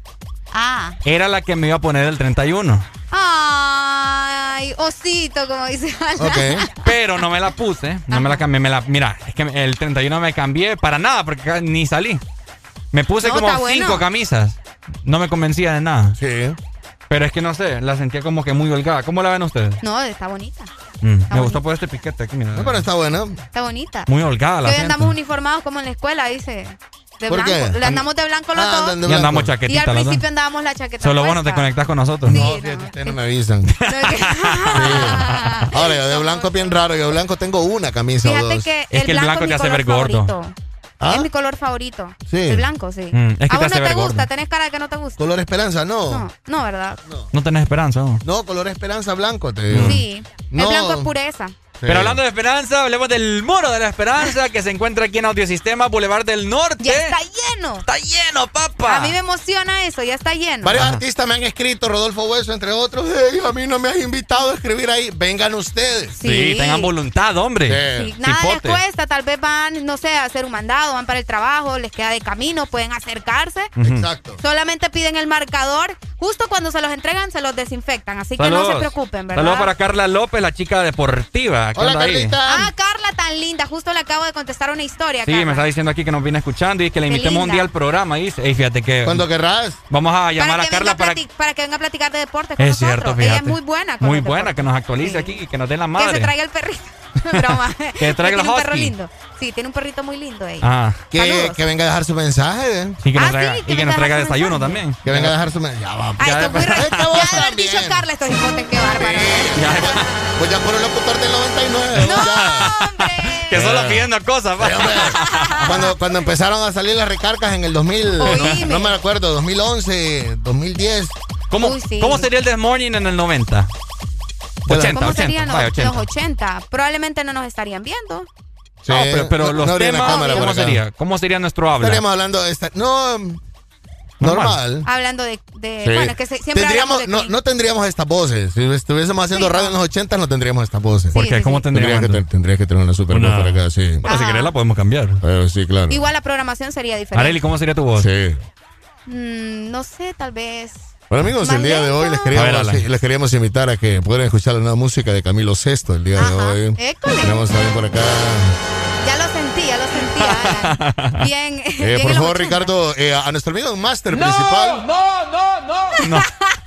Ah. era la que me iba a poner el 31. Ay, osito, como dice Ana. Ok. Pero no me la puse, no me la cambié, me la. Mira, es que el 31 me cambié para nada, porque ni salí. Me puse No, como bueno. cinco camisas. No me convencía de nada. Sí. Pero es que no sé, la sentía como que muy holgada. ¿Cómo la ven ustedes? No, está bonita. Mm, me gustó por este piquete aquí, mira. No, pero está bueno. Está bonita. Muy holgada la Que hoy siento. andamos uniformados como en la escuela, dice. De ¿Por blanco. qué? Le andamos de blanco los Ah, dos. Y andamos blanco. Y chaquetita al principio andábamos la chaqueta. Solo vos no te puesta. conectas con nosotros. Sí, No, no. fíjate, ustedes no me avisan. No, que- Ahora, yo de blanco es bien raro. Yo de blanco tengo una camisa o Fíjate dos. que Es el que el blanco mi te hace ver gordo. ¿Ah? Es mi color favorito. Sí. El blanco, sí. Mm, es que ¿A te vos hace no te gusta? gordo. ¿Tenés cara de que no te gusta? Color esperanza, no. No, no, ¿verdad? No tenés esperanza. ¿no? No, color esperanza blanco, te digo. Sí. No. El blanco es pureza. Pero hablando de esperanza, hablemos del Muro de la Esperanza que se encuentra aquí en Audiosistema Boulevard del Norte. Ya está lleno. Está lleno, papá. A mí me emociona eso, ya está lleno. Varios artistas me han escrito, Rodolfo Hueso, entre otros. "Ey, a mí no me has invitado a escribir ahí. Vengan ustedes. Sí, tengan voluntad, hombre. Sí. Sí, nada les cuesta, tal vez van, no sé, a hacer un mandado, van para el trabajo, les queda de camino, pueden acercarse. Exacto. Solamente piden el marcador justo cuando se los entregan se los desinfectan, así que no se preocupen, ¿verdad? Saludos para Carla López, la chica deportiva. Hola, Carlita. Ah, Carla tan linda, justo le acabo de contestar una historia. Sí, Carla. me está diciendo aquí que nos viene escuchando y que le Qué invitemos un día al programa. Dice, Ey, fíjate que. Cuando querrás. Vamos a llamar para a que Carla para. para que venga a platicar de deporte con Es nosotros. cierto, Ella fíjate. es muy buena con Muy buena, deporte. que nos actualice aquí y que nos dé la Que madre. se traiga el perrito. Broma. Que traiga tiene un perro lindo. Sí, tiene un perrito muy lindo ella. Ah. Que, que venga a dejar su mensaje. ¿eh? Y que nos Ah, traiga, sí, que y que nos traiga desayuno mensaje. también. Que venga a dejar su mensaje. Ya va. Ay, ya, esto es muy es que raro. vos Ya lo han también. dicho Carla estos hipotes, qué bárbaro. Pues ya por el locutor del 99. ya. Que solo pidiendo cosas. pa. Cuando, cuando empezaron a salir las recargas en el 2000, no, no me acuerdo, 2011, 2010. ¿Cómo, Uy, sí. ¿Cómo sería el This Morning en el 90? 80, ¿Cómo 80. serían los, vaya, 80. los 80? Probablemente no nos estarían viendo. Sí, No, pero, pero no- los no temas, ¿cómo sería? ¿Cómo sería nuestro habla? Estaríamos hablando de esta. No, normal. Hablando de. de Sí. Bueno, que se- siempre Tendríamos, de no, no tendríamos estas voces. Si estuviésemos haciendo Sí, radio en los 80, no tendríamos estas voces. ¿Por qué? ¿Cómo Tendría tendríamos? que, te- tendría que tener una super voz Una- por acá, sí. Bueno, si querés la podemos cambiar. Eh, sí, claro. Igual la programación sería diferente. Areli, ¿cómo sería tu voz? Sí. Mm, no sé, tal vez. Bueno amigos, el día de hoy les queríamos, ver, les queríamos invitar a que puedan escuchar la nueva música de Camilo Sesto el día de hoy. École. Tenemos también por acá. Ya lo sentí, ya lo sentí. Bien. Eh, bien por favor, 80. Ricardo, eh, a nuestro amigo Master principal. no, no, no. No. Eh,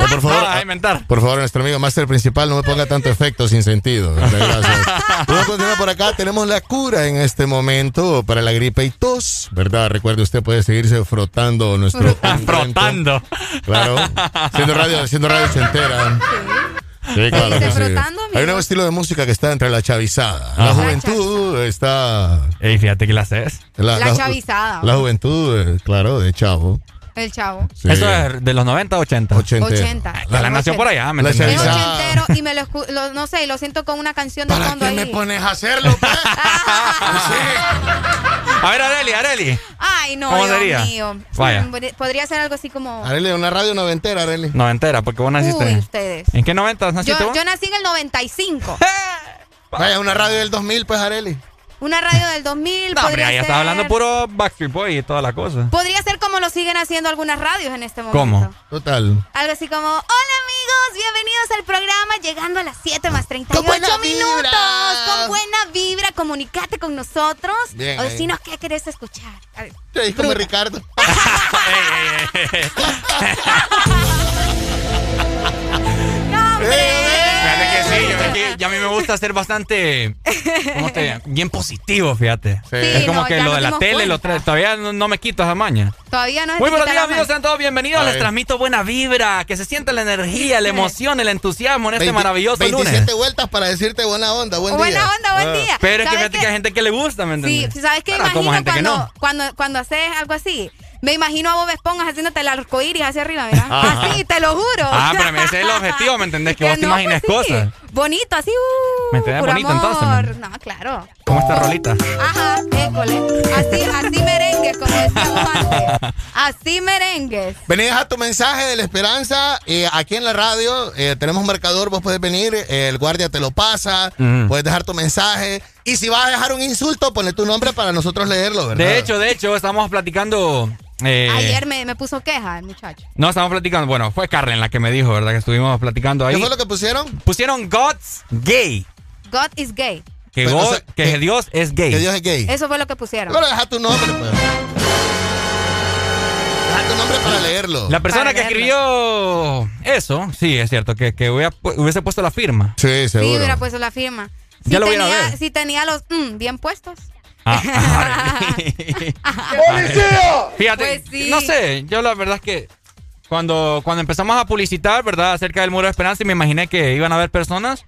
por favor, a inventar. por favor, nuestro amigo Master principal, no me ponga tanto efecto sin sentido. Gracias. Vamos a continuar por acá. Tenemos la cura en este momento para la gripe y tos, ¿verdad? Recuerde, usted puede seguirse frotando nuestro. Frotando. Claro. Siendo radio, siendo radio ochentera. Sí, claro. Hay un nuevo estilo de música que está entre la chavizada. La juventud está. Ey, fíjate que la haces. La chavizada. La juventud, eh, claro, de chavo. El chavo. Sí. Eso es de los 90 a 80. 80. 80. La, la nació por allá, ¿me? Es ochentero y me lo, lo- no sé, y lo siento con una canción de ¿Para fondo qué ahí. me pones a hacerlo? pues? A ver, Areli, Areli. Ay, no, ¿Cómo Dios sería? mío. Vaya. Mm, Podría ser algo así como. Arely, una radio noventera, Arely. Noventera, porque vos naciste. Uy, ustedes. ¿En qué 90 naciste Yo, vos? yo nací en el 95. Vaya, una radio del 2000, pues, Arely. Una radio del 2000. No, hombre, podría ahí ser, estás hablando puro Backstreet Boy y toda la cosa. Podría ser como lo siguen haciendo algunas radios en este momento. ¿Cómo? Total. Algo así como, hola amigos, bienvenidos al programa, llegando a las 7 más 38 Con buena minutos. vibra. Con buena vibra, comunicate con nosotros. Bien, o decinos qué querés escuchar. A ver, Sí, como Bruta. Ricardo. a mí me gusta ser bastante, ¿cómo te digo? Bien positivo, fíjate. Sí. es como no, que lo de la tele, lo todavía no, no me quito esa maña. Todavía no es Muy buenos días, amigos, sean todos bienvenidos. Les transmito buena vibra, que se sienta la energía, la emoción, el entusiasmo en este 20 maravilloso 27 lunes. vueltas para decirte buena onda, buen Buena día. onda, buen Ah. día. Pero es que ¿Sabes fíjate que hay gente que le gusta, ¿me Sí, entiendes? ¿sabes qué? Pero Imagino como gente cuando, que no. cuando, cuando haces algo así. Me imagino a Bob Esponja haciéndote el arcoíris hacia arriba, ¿verdad? Ajá. Así, te lo juro. Ah, pero ese es el objetivo, ¿me entendés? Que, vos te imagines pues sí. cosas. Bonito, así, uh, ¿Me entendés? Bonito, amor. entonces, No, claro. ¿Cómo está Rolita? Ajá, école. Así, así merengues, como decíamos antes. Así merengues. Vení, deja tu mensaje de la esperanza eh, aquí en la radio. eh, tenemos un marcador, vos puedes venir, eh, el guardia te lo pasa, puedes dejar tu mensaje. Y si vas a dejar un insulto, ponle tu nombre para nosotros leerlo, ¿verdad? De hecho, de hecho, estamos platicando. eh, Ayer me, me puso queja el muchacho. No, estamos platicando. Bueno, fue Carlen la que me dijo, ¿verdad? Que estuvimos platicando ahí. ¿Qué fue lo que pusieron? Pusieron God's gay. God is gay. Que, Pero, God- o sea, que que- Dios es gay. Que Dios es gay. Eso fue lo que pusieron. Pero deja tu nombre, pues. Deja tu nombre para leerlo. La persona Para que leerlo. escribió eso, sí, es cierto, que, que hubiera hubiese puesto la firma. Sí, Sí, seguro. hubiera puesto la firma. Si Ya lo voy a tenía, ver. si tenía los mm, bien puestos. ¡Policía! Fíjate, Pues sí. no sé, yo la verdad es que cuando, cuando empezamos a publicitar, ¿verdad? Acerca del Muro de Esperanza, y me imaginé que iban a haber personas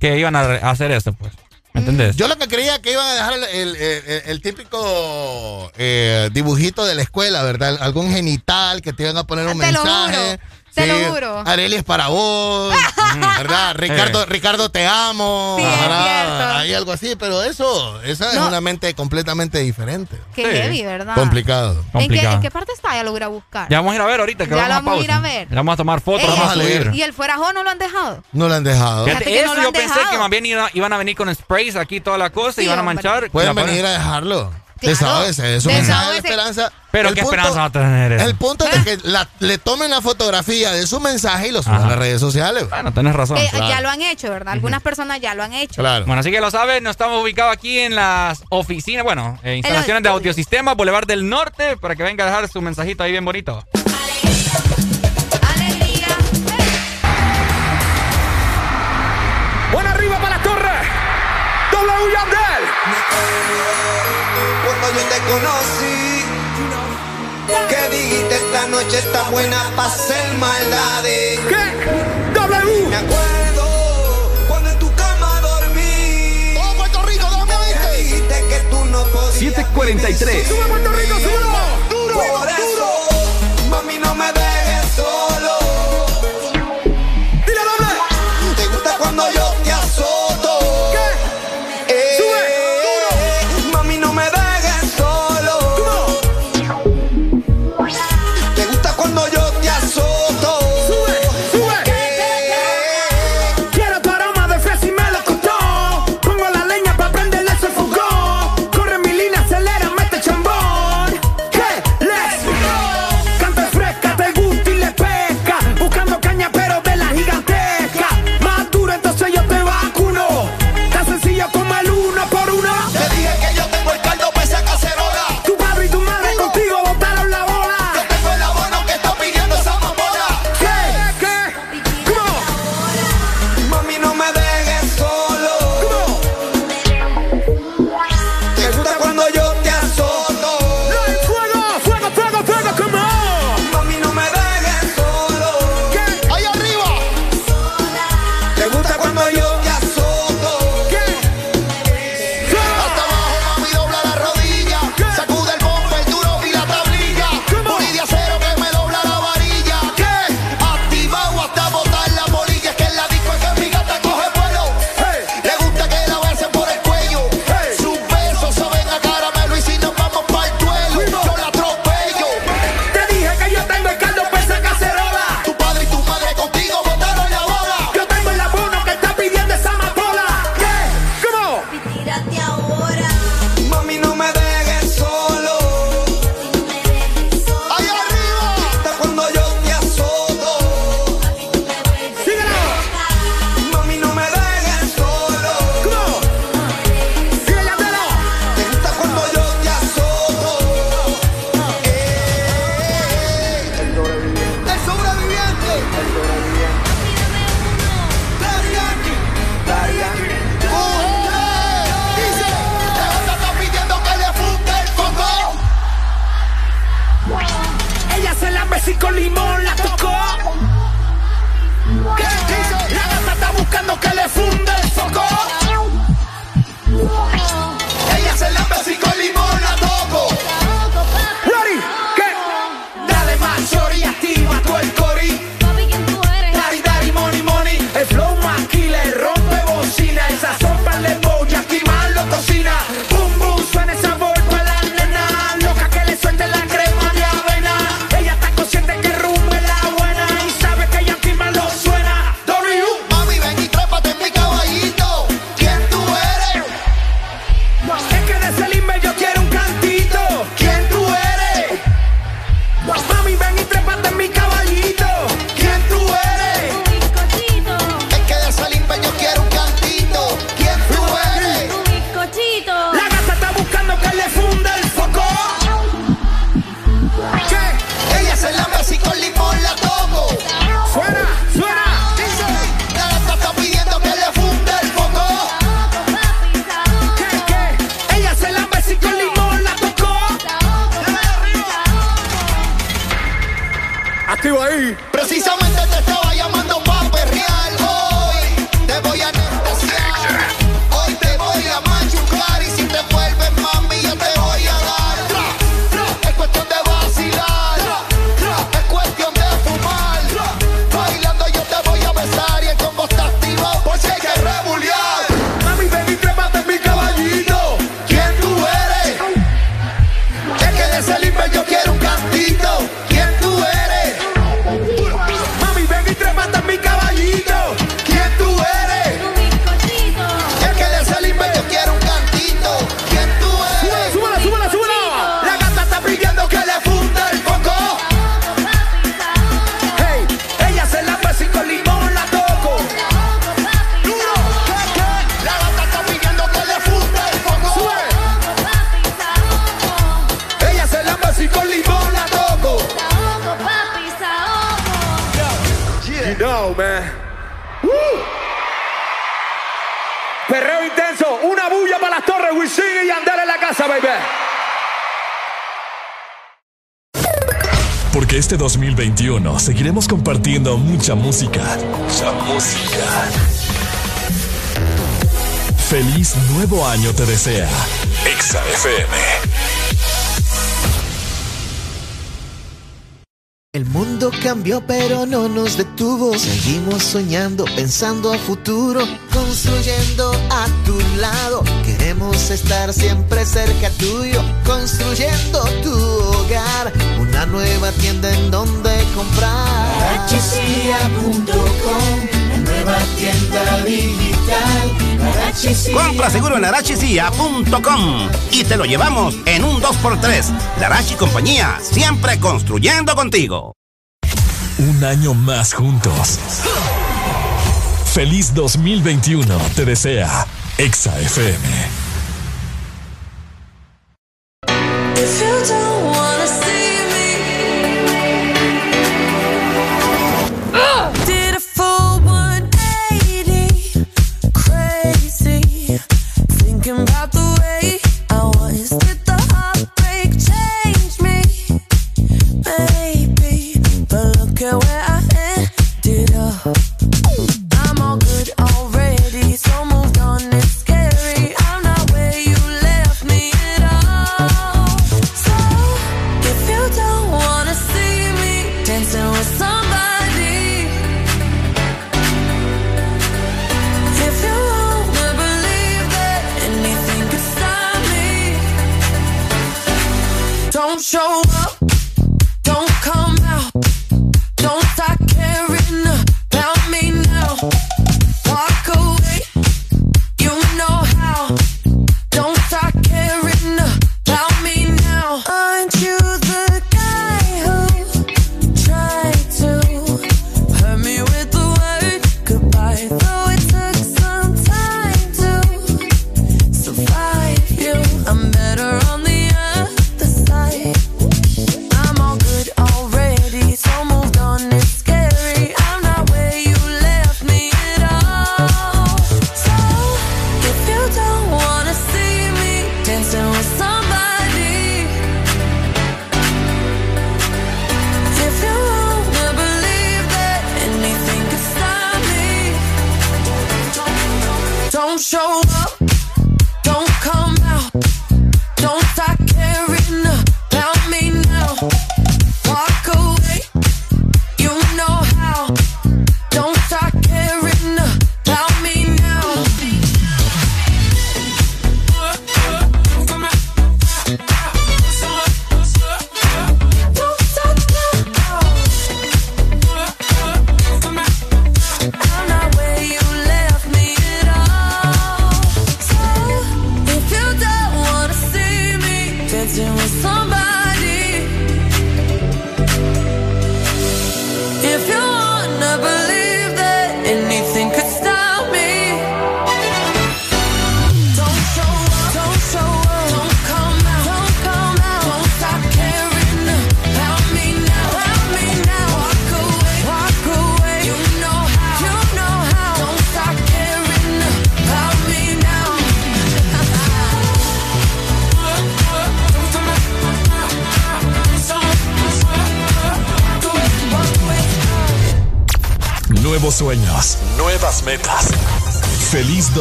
que iban a, hacer eso, pues. ¿Me entendés? Yo lo que creía que iban a dejar el, el- el- el típico eh, dibujito de la escuela, ¿verdad? Algún genital que te iban a poner un Te lo mensaje. Te lo juro. Areli es para vos, ¿verdad? Ricardo, Ricardo te amo. Sí. Hay algo así, pero eso, esa es una mente completamente diferente. Qué Sí. heavy, ¿verdad? Complicado. ¿En qué, Complicado. ¿En qué parte está? Ya lo voy a buscar. Ya vamos a ir a ver ahorita, que Ya vamos lo a vamos a ir a ver. Ya vamos a tomar fotos, vamos a vamos a leer. ¿Y el fuera jo no lo han dejado? No lo han dejado. Fíjate, Fíjate que no eso yo pensé que más bien iban, iban a venir con sprays aquí toda la cosa, Sí, iban a manchar. Pueden ponen- venir a dejarlo. Claro. Desahógese, es una mensaje de esperanza. Pero el qué punto, esperanza va a tener? El punto es de ah. que la, le tomen la fotografía de su mensaje y lo suban a las redes sociales. Bueno, tenés razón. Ya lo han hecho, ¿verdad? Algunas personas ya lo han hecho. Claro. Bueno, así que lo sabes. nos estamos ubicados aquí en las oficinas, bueno, eh, instalaciones de audiosistemas, Boulevard del Norte, para que venga a dejar su mensajito ahí bien bonito. Vale. conocí. Que dijiste esta noche está buena para hacer maldades. ¿Qué? W. Me acuerdo cuando en tu cama dormí. Todo Puerto Rico, ¿dónde viste? dijiste que tú no podías. 743. Sube Puerto Rico, sube. Porque este 2021 seguiremos compartiendo mucha música. Mucha música. Feliz nuevo año te desea. Exa El mundo cambió pero no nos detuvo. Seguimos soñando, pensando a futuro, construyendo a tu lado Queremos estar siempre cerca tuyo, construyendo tu hogar, una nueva tienda en donde comprar. HCA.com, la nueva tienda digital. Compra seguro en arachicia.com y te lo llevamos en un 2x3. Larachi Compañía, siempre construyendo contigo. Un año más juntos. Feliz 2021, te desea ExaFM.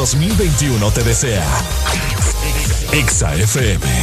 2021 te desea. Exa FM.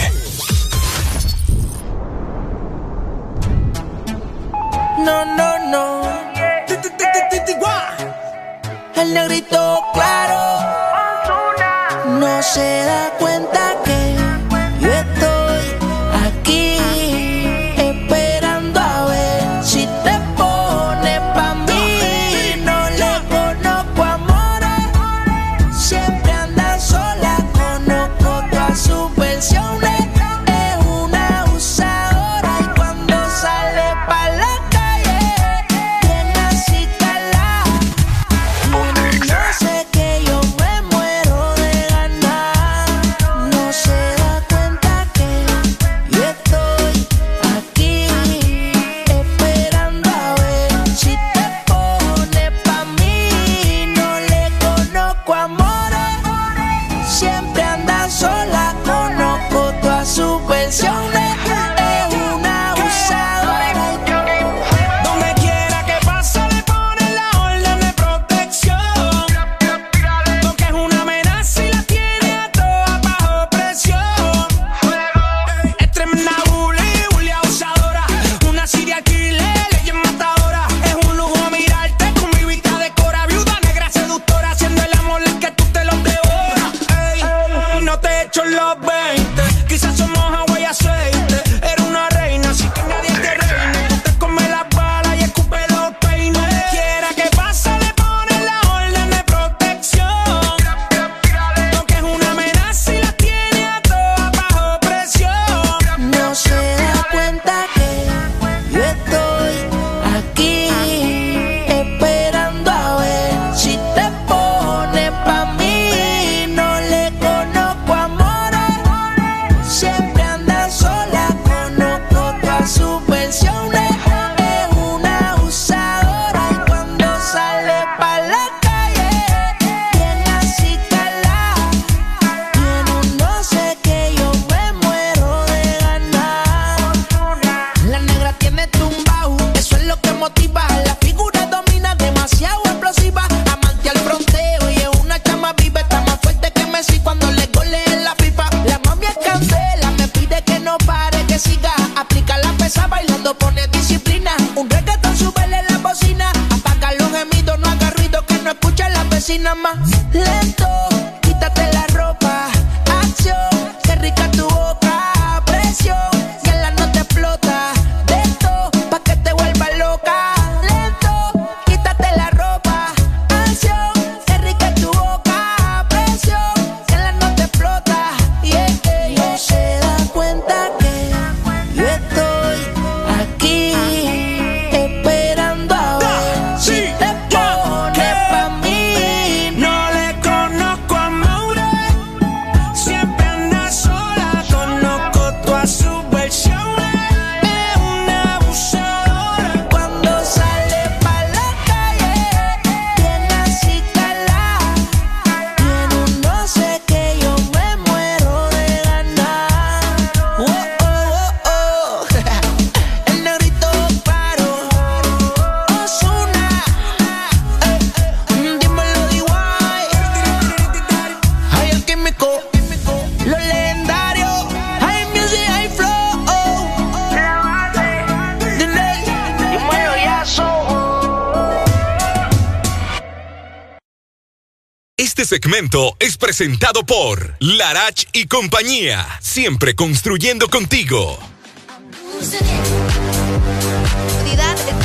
Segmento es presentado por Larach y compañía, siempre construyendo contigo.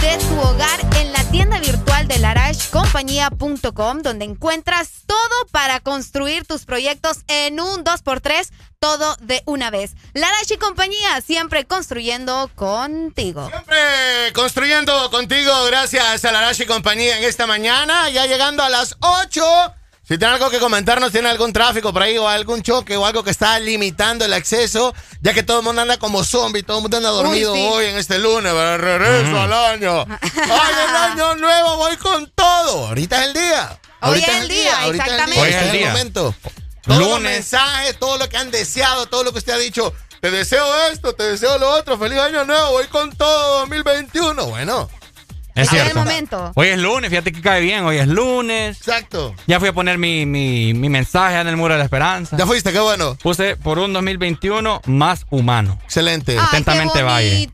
De tu hogar en la tienda virtual de larashcompañía.com, donde encuentras todo para construir tus proyectos en un 2x3, todo de una vez. Larash y compañía, siempre construyendo contigo. Eh, construyendo contigo, gracias a la Rashi y compañía en esta mañana, ya llegando a las 8. Si tiene algo que comentarnos, tiene algún tráfico por ahí o algún choque o algo que está limitando el acceso, ya que todo el mundo anda como zombie, todo el mundo anda dormido Uy, sí. hoy en este lunes, pero regreso al año. ¡Ay, el año nuevo! Voy con todo. Ahorita es el día. Hoy Ahorita es el día, exactamente. Hoy es el este día. momento. Todos los mensajes, todo lo que han deseado, todo lo que usted ha dicho. Te deseo esto, te deseo lo otro. Feliz año nuevo, voy con todo 2021. Bueno, Es Ahora el cierto. momento. Hoy es lunes, fíjate que cae bien, hoy es lunes. exacto. Ya fui a poner mi, mi, mi mensaje en el muro de la esperanza. Ya fuiste, qué bueno. Puse por un 2021 más humano. Excelente. Atentamente, Valle.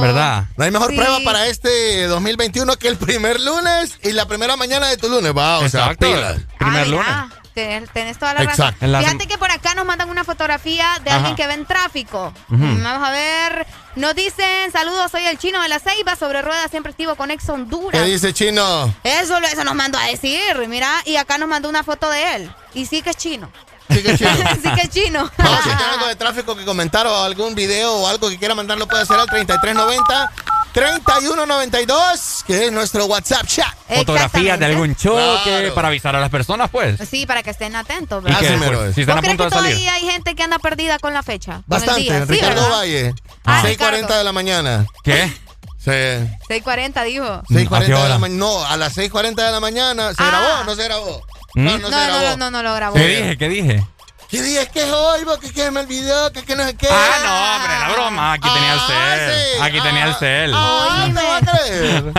¿Verdad? No hay mejor Sí. prueba para este 2021 que el primer lunes y la primera mañana de tu lunes. Va, o sea. Primer Ah, lunes. Tenés, tenés toda la Exacto. razón. En la Fíjate que por acá nos mandan una fotografía de Ajá. alguien que ve en tráfico. Mm, Vamos a ver. Nos dicen, saludos, soy el chino de la Ceiba, sobre ruedas, siempre activo con Ex Honduras. ¿Qué dice Chino? Eso, lo- eso nos mandó a decir, mira, y acá nos mandó una foto de él. Y sí que es chino. Sí, que Chino. sí que es chino. No, si tiene algo de tráfico que comentar o algún video o algo que quiera mandar, lo puede hacer al 3390 3192, que es nuestro WhatsApp chat. Fotografías de algún choque Claro. para avisar a las personas, pues. Sí, para que estén atentos, ¿verdad? que Así mero después, es. si están ¿Vos a crees punto que de salir. todavía hay gente que anda perdida con la fecha? con el Bastante. día? Sí, Ricardo ¿verdad? Valle. Ah, 6.40 Ricardo. de la mañana. ¿Qué? Sí. 6.40 dijo. 6.40 ¿A qué de la mañana. No, a las 6.40 de la mañana. ¿Se Ah. grabó o no se grabó? ¿Mm? No, no, No, se no, grabó. no, no, no lo grabó. ¿Qué dije? ¿Qué dije? ¿Qué día es que es hoy? Porque que me olvidó, que, que no sé qué. Ah, no, hombre, la broma. Aquí tenía el Ah, cel. sí. Aquí tenía el Ah, cel. Ah, Oíme. ¿te va a creer?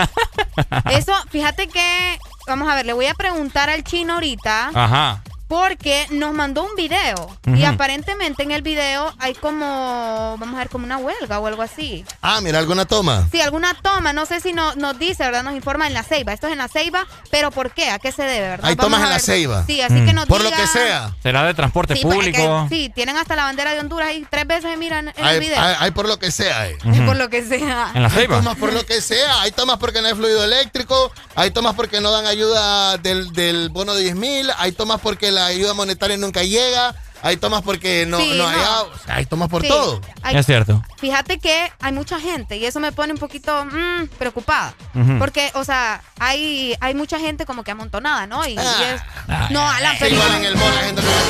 Eso, fíjate que, vamos a ver, le voy a preguntar al chino ahorita Ajá. Porque nos mandó un video y aparentemente en el video hay como, vamos a ver, como una huelga o algo así. Ah, mira, alguna toma. Sí, alguna toma, no sé si no- nos dice, ¿verdad? Nos informa en la Ceiba. Esto es en la Ceiba, pero ¿por qué? ¿A qué se debe, verdad? Hay Vamos tomas a en la. Ceiba. Sí, así Mm. que nos Por lo diga- que sea. ¿Será de transporte Sí, pues, es que- público? sí, tienen hasta la bandera de Honduras ahí tres veces se miran en el Hay, video. hay- hay por lo que sea. eh. Ujú. Por lo que sea. ¿En la Hay ceiba? tomas por lo que sea. Hay tomas porque no hay fluido eléctrico. Hay tomas porque no dan ayuda del, del bono de 10 mil. Hay tomas porque la ayuda monetaria nunca llega. Hay tomas porque no, Sí, no hay no. agua. O sea, hay tomas por Sí. todo. Hay- Es cierto. Fíjate que hay mucha gente y eso me pone un poquito mm, preocupada. Porque, o sea, hay, hay mucha gente como que amontonada, ¿no? Y, y es. Ah, no, Alan, Sí, pero. igual en el mall la gente no está.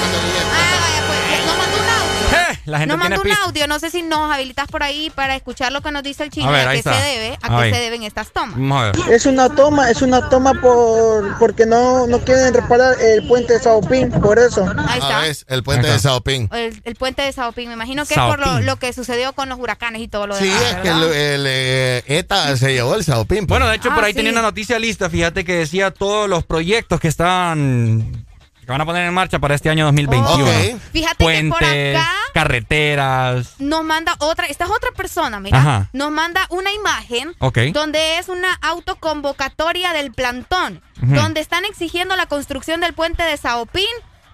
Ah, vaya, pues. Mandó un audio. Eh, La gente mandó un audio. No sé si nos habilitas por ahí para escuchar lo que nos dice el chino A ver, a qué se debe, a qué se deben estas tomas. A. Es una toma, es una toma por porque no, no quieren reparar el puente de Saopín, por eso. Ahí Ah, está. ves, el puente De Saopín. El, el puente de Saopín. Me imagino que es por lo, que sucedió con los huracanes y todo lo Sí, demás. es que el, el, eh, ETA se llevó el Saopín. pues. Bueno, de hecho, por Ah, ahí sí. tenía una noticia lista. Fíjate que decía todos los proyectos que están. que van a poner en marcha para este año 2021. Ok. Fíjate que por Puentes. acá carreteras. nos manda otra, esta es otra persona, mira, Ajá. nos manda una imagen donde es una autoconvocatoria del plantón, donde están exigiendo la construcción del puente de Saopín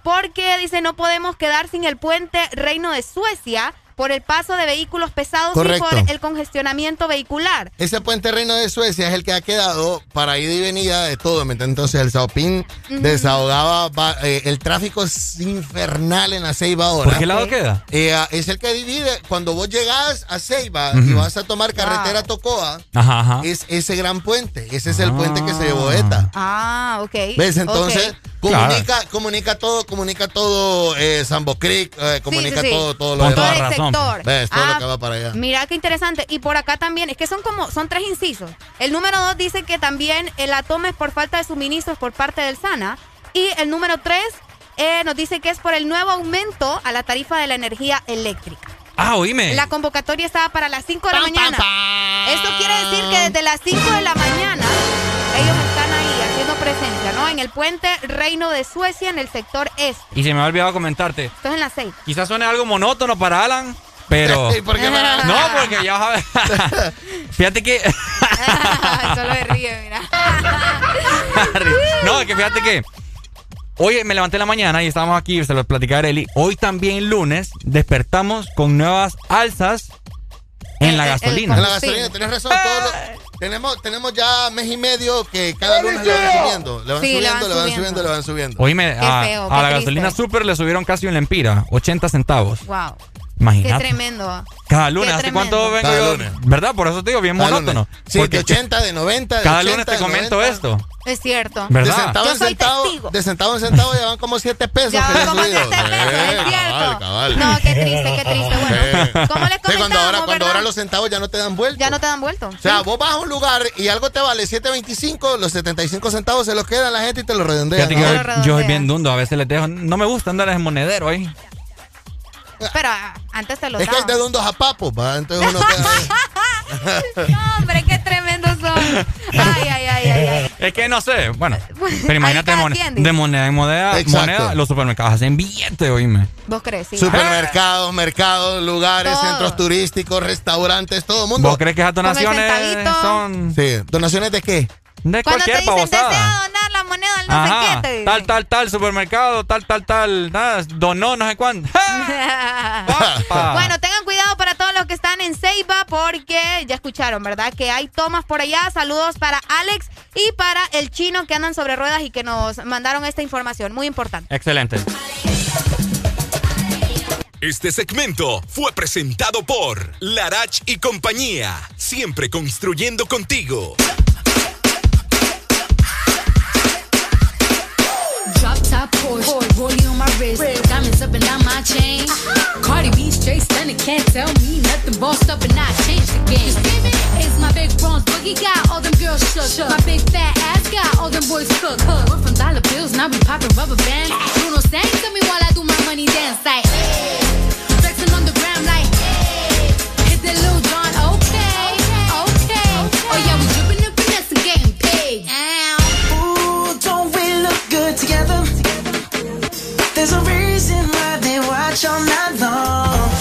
porque dice no podemos quedar sin el puente Reino de Suecia por el paso de vehículos pesados Correcto. y por el congestionamiento vehicular. Ese puente reino de Suecia es el que ha quedado para ida y venida de todo. ¿me entiendes? Entonces el Saopín Ujú. desahogaba, va- eh, el tráfico es infernal en la Ceiba ahora. ¿Por qué lado queda? Eh, es el que divide, cuando vos llegás a Ceiba y vas a tomar carretera Tocoa, Ajá, ajá. es ese gran puente. Ese es el puente que se llevó ETA. Ah, ok. ¿Ves? Entonces. Comunica, comunica todo, comunica todo eh, Sambo Creek, eh, comunica sí, sí. todo, todo lo Con toda razón. sector. ¿Ves? Todo Ah, lo que va para allá. Mira qué interesante. Y por acá también, es que son como, son tres incisos. El número dos dice que también el atome es por falta de suministros por parte del SANA. Y el número tres eh, nos dice que es por el nuevo aumento a la tarifa de la energía eléctrica. Ah, oíme. La convocatoria estaba para las 5 de la mañana. Esto quiere decir que desde las 5 de la mañana ellos están ahí presencia, ¿no? En el puente Reino de Suecia, en el sector este. Y se me ha olvidado comentarte. Esto es en las 6. Quizás suene algo monótono para Alan, pero... ¿Y por qué para- No, porque ya vas a ver. Fíjate que... Solo me ríe, mira. no, que fíjate que... Hoy me levanté en la mañana y estábamos aquí, se lo platicaba Eli. Hoy también lunes despertamos con nuevas alzas en la El- el- el gasolina. En la gasolina, tenés razón. todos los- tenemos, tenemos ya mes y medio que cada lunes le van subiendo. Le van Sí, le van subiendo, le van subiendo. le van subiendo. Oíme, a, feo, a la triste. gasolina super le subieron casi un lempira, 80 centavos. Wow. Qué Imagínate. tremendo. Cada lunes, Qué ¿hace cuánto vengo Cada yo? lunes. ¿Verdad? Por eso te digo, bien Cada monótono. lunes. Sí, Porque de 80, de 90, de cada 80, lunes te de comento 90. esto. Es cierto. De ¿Verdad? centavo Yo en soy centavo, testigo. de centavo en centavo ya van como 7 pesos. Ya van como subido. siete pesos, Eh, es cierto. cabal, cabal. No, qué triste, qué triste. Bueno, Sí. como les Sí, cuando ahora, cuando ahora los centavos ya no te dan vuelta. Ya no te dan vuelto. O sea, vos vas a un lugar y algo te vale 7.25, los 75 centavos se los quedan la gente y te los redondean. ¿no? yo, yo soy bien dundo, a veces les dejo. No me gusta andar en monedero ahí. Pero ah, antes te lo Es que el daban. de Dundo a Papo, ¿va? Entonces uno. No, hombre, qué tremendos son. Ay, ay, ay, ay, ay. Es que no sé, bueno. Pero imagínate mon- de moneda en moneda, Exacto. moneda, los supermercados hacen billetes, oíme. ¿Vos crees? Sí. Supermercados, mercados, lugares, Todo. centros turísticos, restaurantes, todo el mundo. ¿Vos crees que esas donaciones son Sí, ¿donaciones de qué? De Cuando te cualquier dicen babosada? desea donar la moneda del no Ajá, sé qué, te dicen. tal, tal, tal, supermercado, tal, tal, tal, nada, donó no sé cuánto. Papá. Bueno, tengan cuidado para todos los que están en Ceiba porque ya escucharon, ¿verdad? Que hay tomas por allá. Saludos para Alex y para el chino que andan sobre ruedas y que nos mandaron esta información. Muy importante. Excelente. Este segmento fue presentado por Larach y compañía, siempre construyendo contigo. Top Porsche, rollie on my wrist, diamonds up and down my chain. Uh-huh. Cardi B straight stunning, can't tell me nothing. Bossed up and I changed the game. It's my big bronze boogie got all them girls shook. My big fat ass got all them boys cook. We're from dollar bills, now we popping rubber bands. Bruno sang to me while I do my money dance like. Hey. Flexing on the ground like. Hey. Hit that little watch all night long.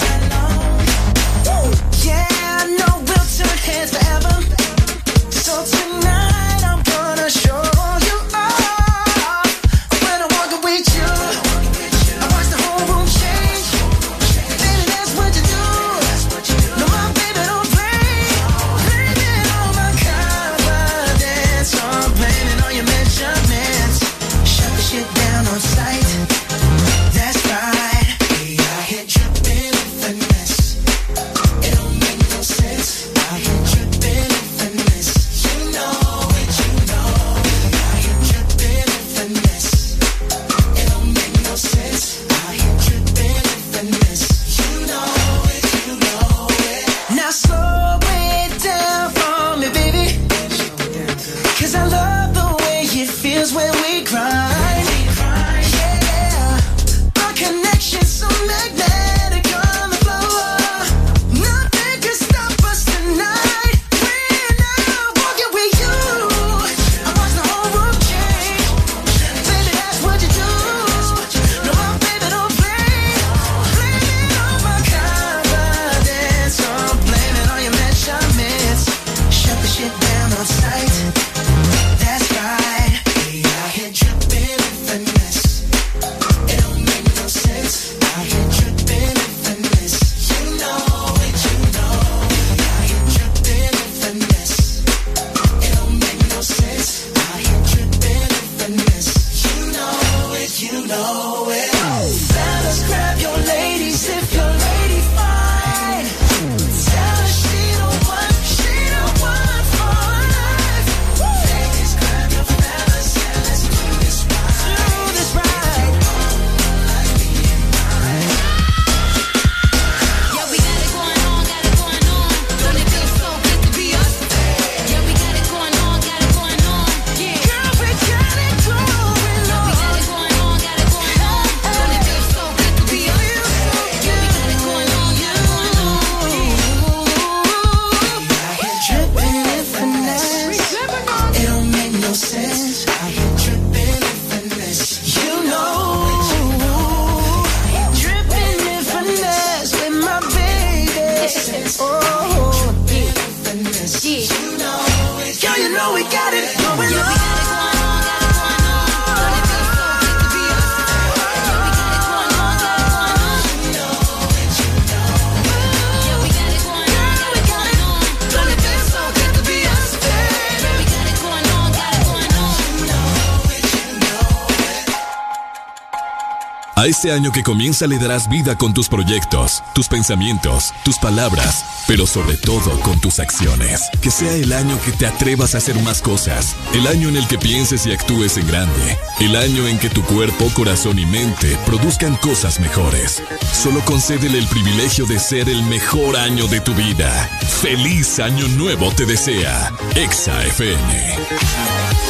Este año que comienza le darás vida con tus proyectos, tus pensamientos, tus palabras, pero sobre todo con tus acciones. Que sea el año que te atrevas a hacer más cosas, el año en el que pienses y actúes en grande, el año en que tu cuerpo, corazón y mente produzcan cosas mejores. Solo concédele el privilegio de ser el mejor año de tu vida. Feliz año nuevo te desea, Exa FM.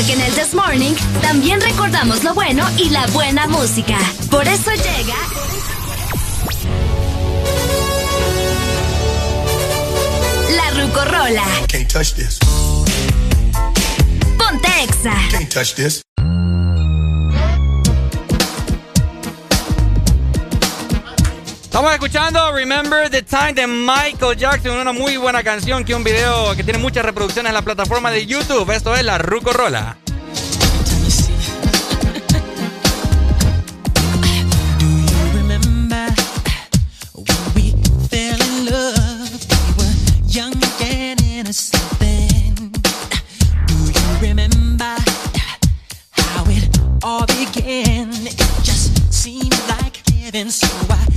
Porque en el This Morning también recordamos lo bueno y la buena música. Por eso llega. La Rucorola. Ponte Exa. Can't touch this. Estamos escuchando Remember the Time de Michael Jackson, una muy buena canción que un video que tiene muchas reproducciones en la plataforma de YouTube. Esto es La Ruco Rola. All began, just seemed like so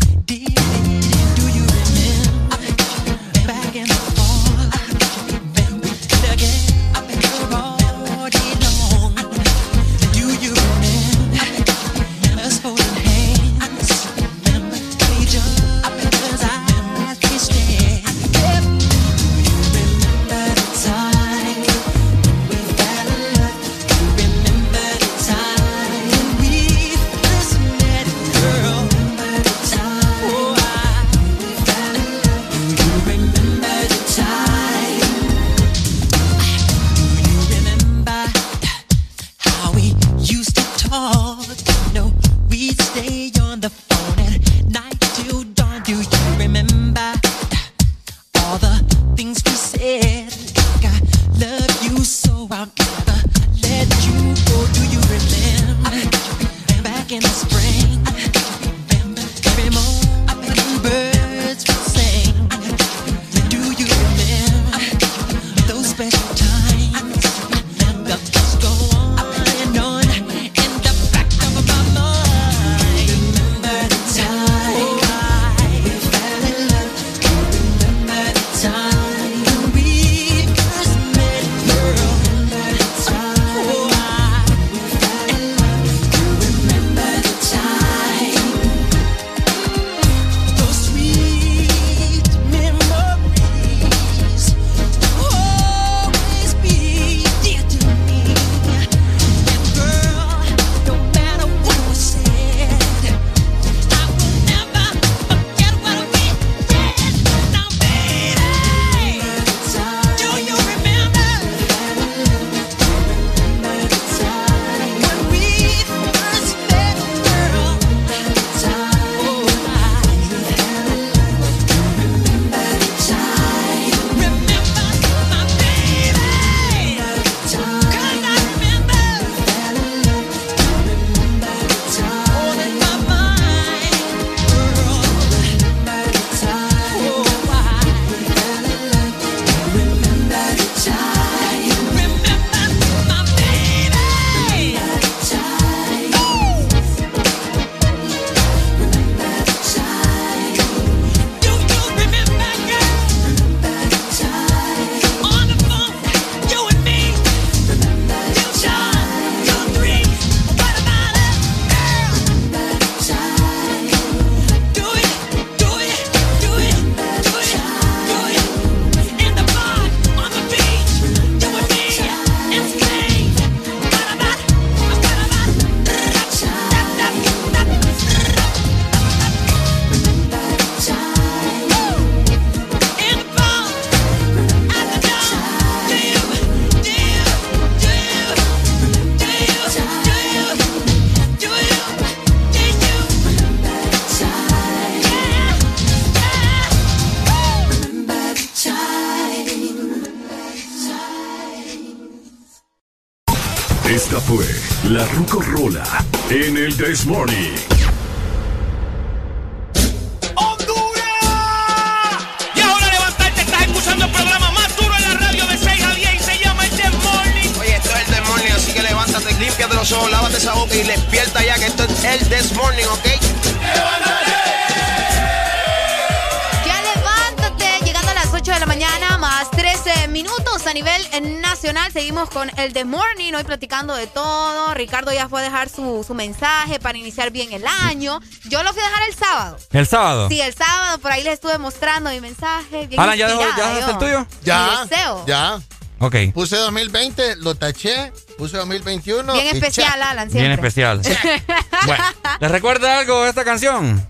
fue a dejar su, su mensaje para iniciar bien el año. Yo lo fui a dejar el sábado. ¿El sábado? Sí, el sábado, por ahí les estuve mostrando mi mensaje. Bien Alan, ¿ya dejó- ya dejaste el yo. tuyo? Ya, Mi deseo. ya. Ok. Puse 2020, lo taché, puse 2021. Bien especial, cha. Alan, Bien siempre. especial. bueno, ¿les recuerda algo esta canción?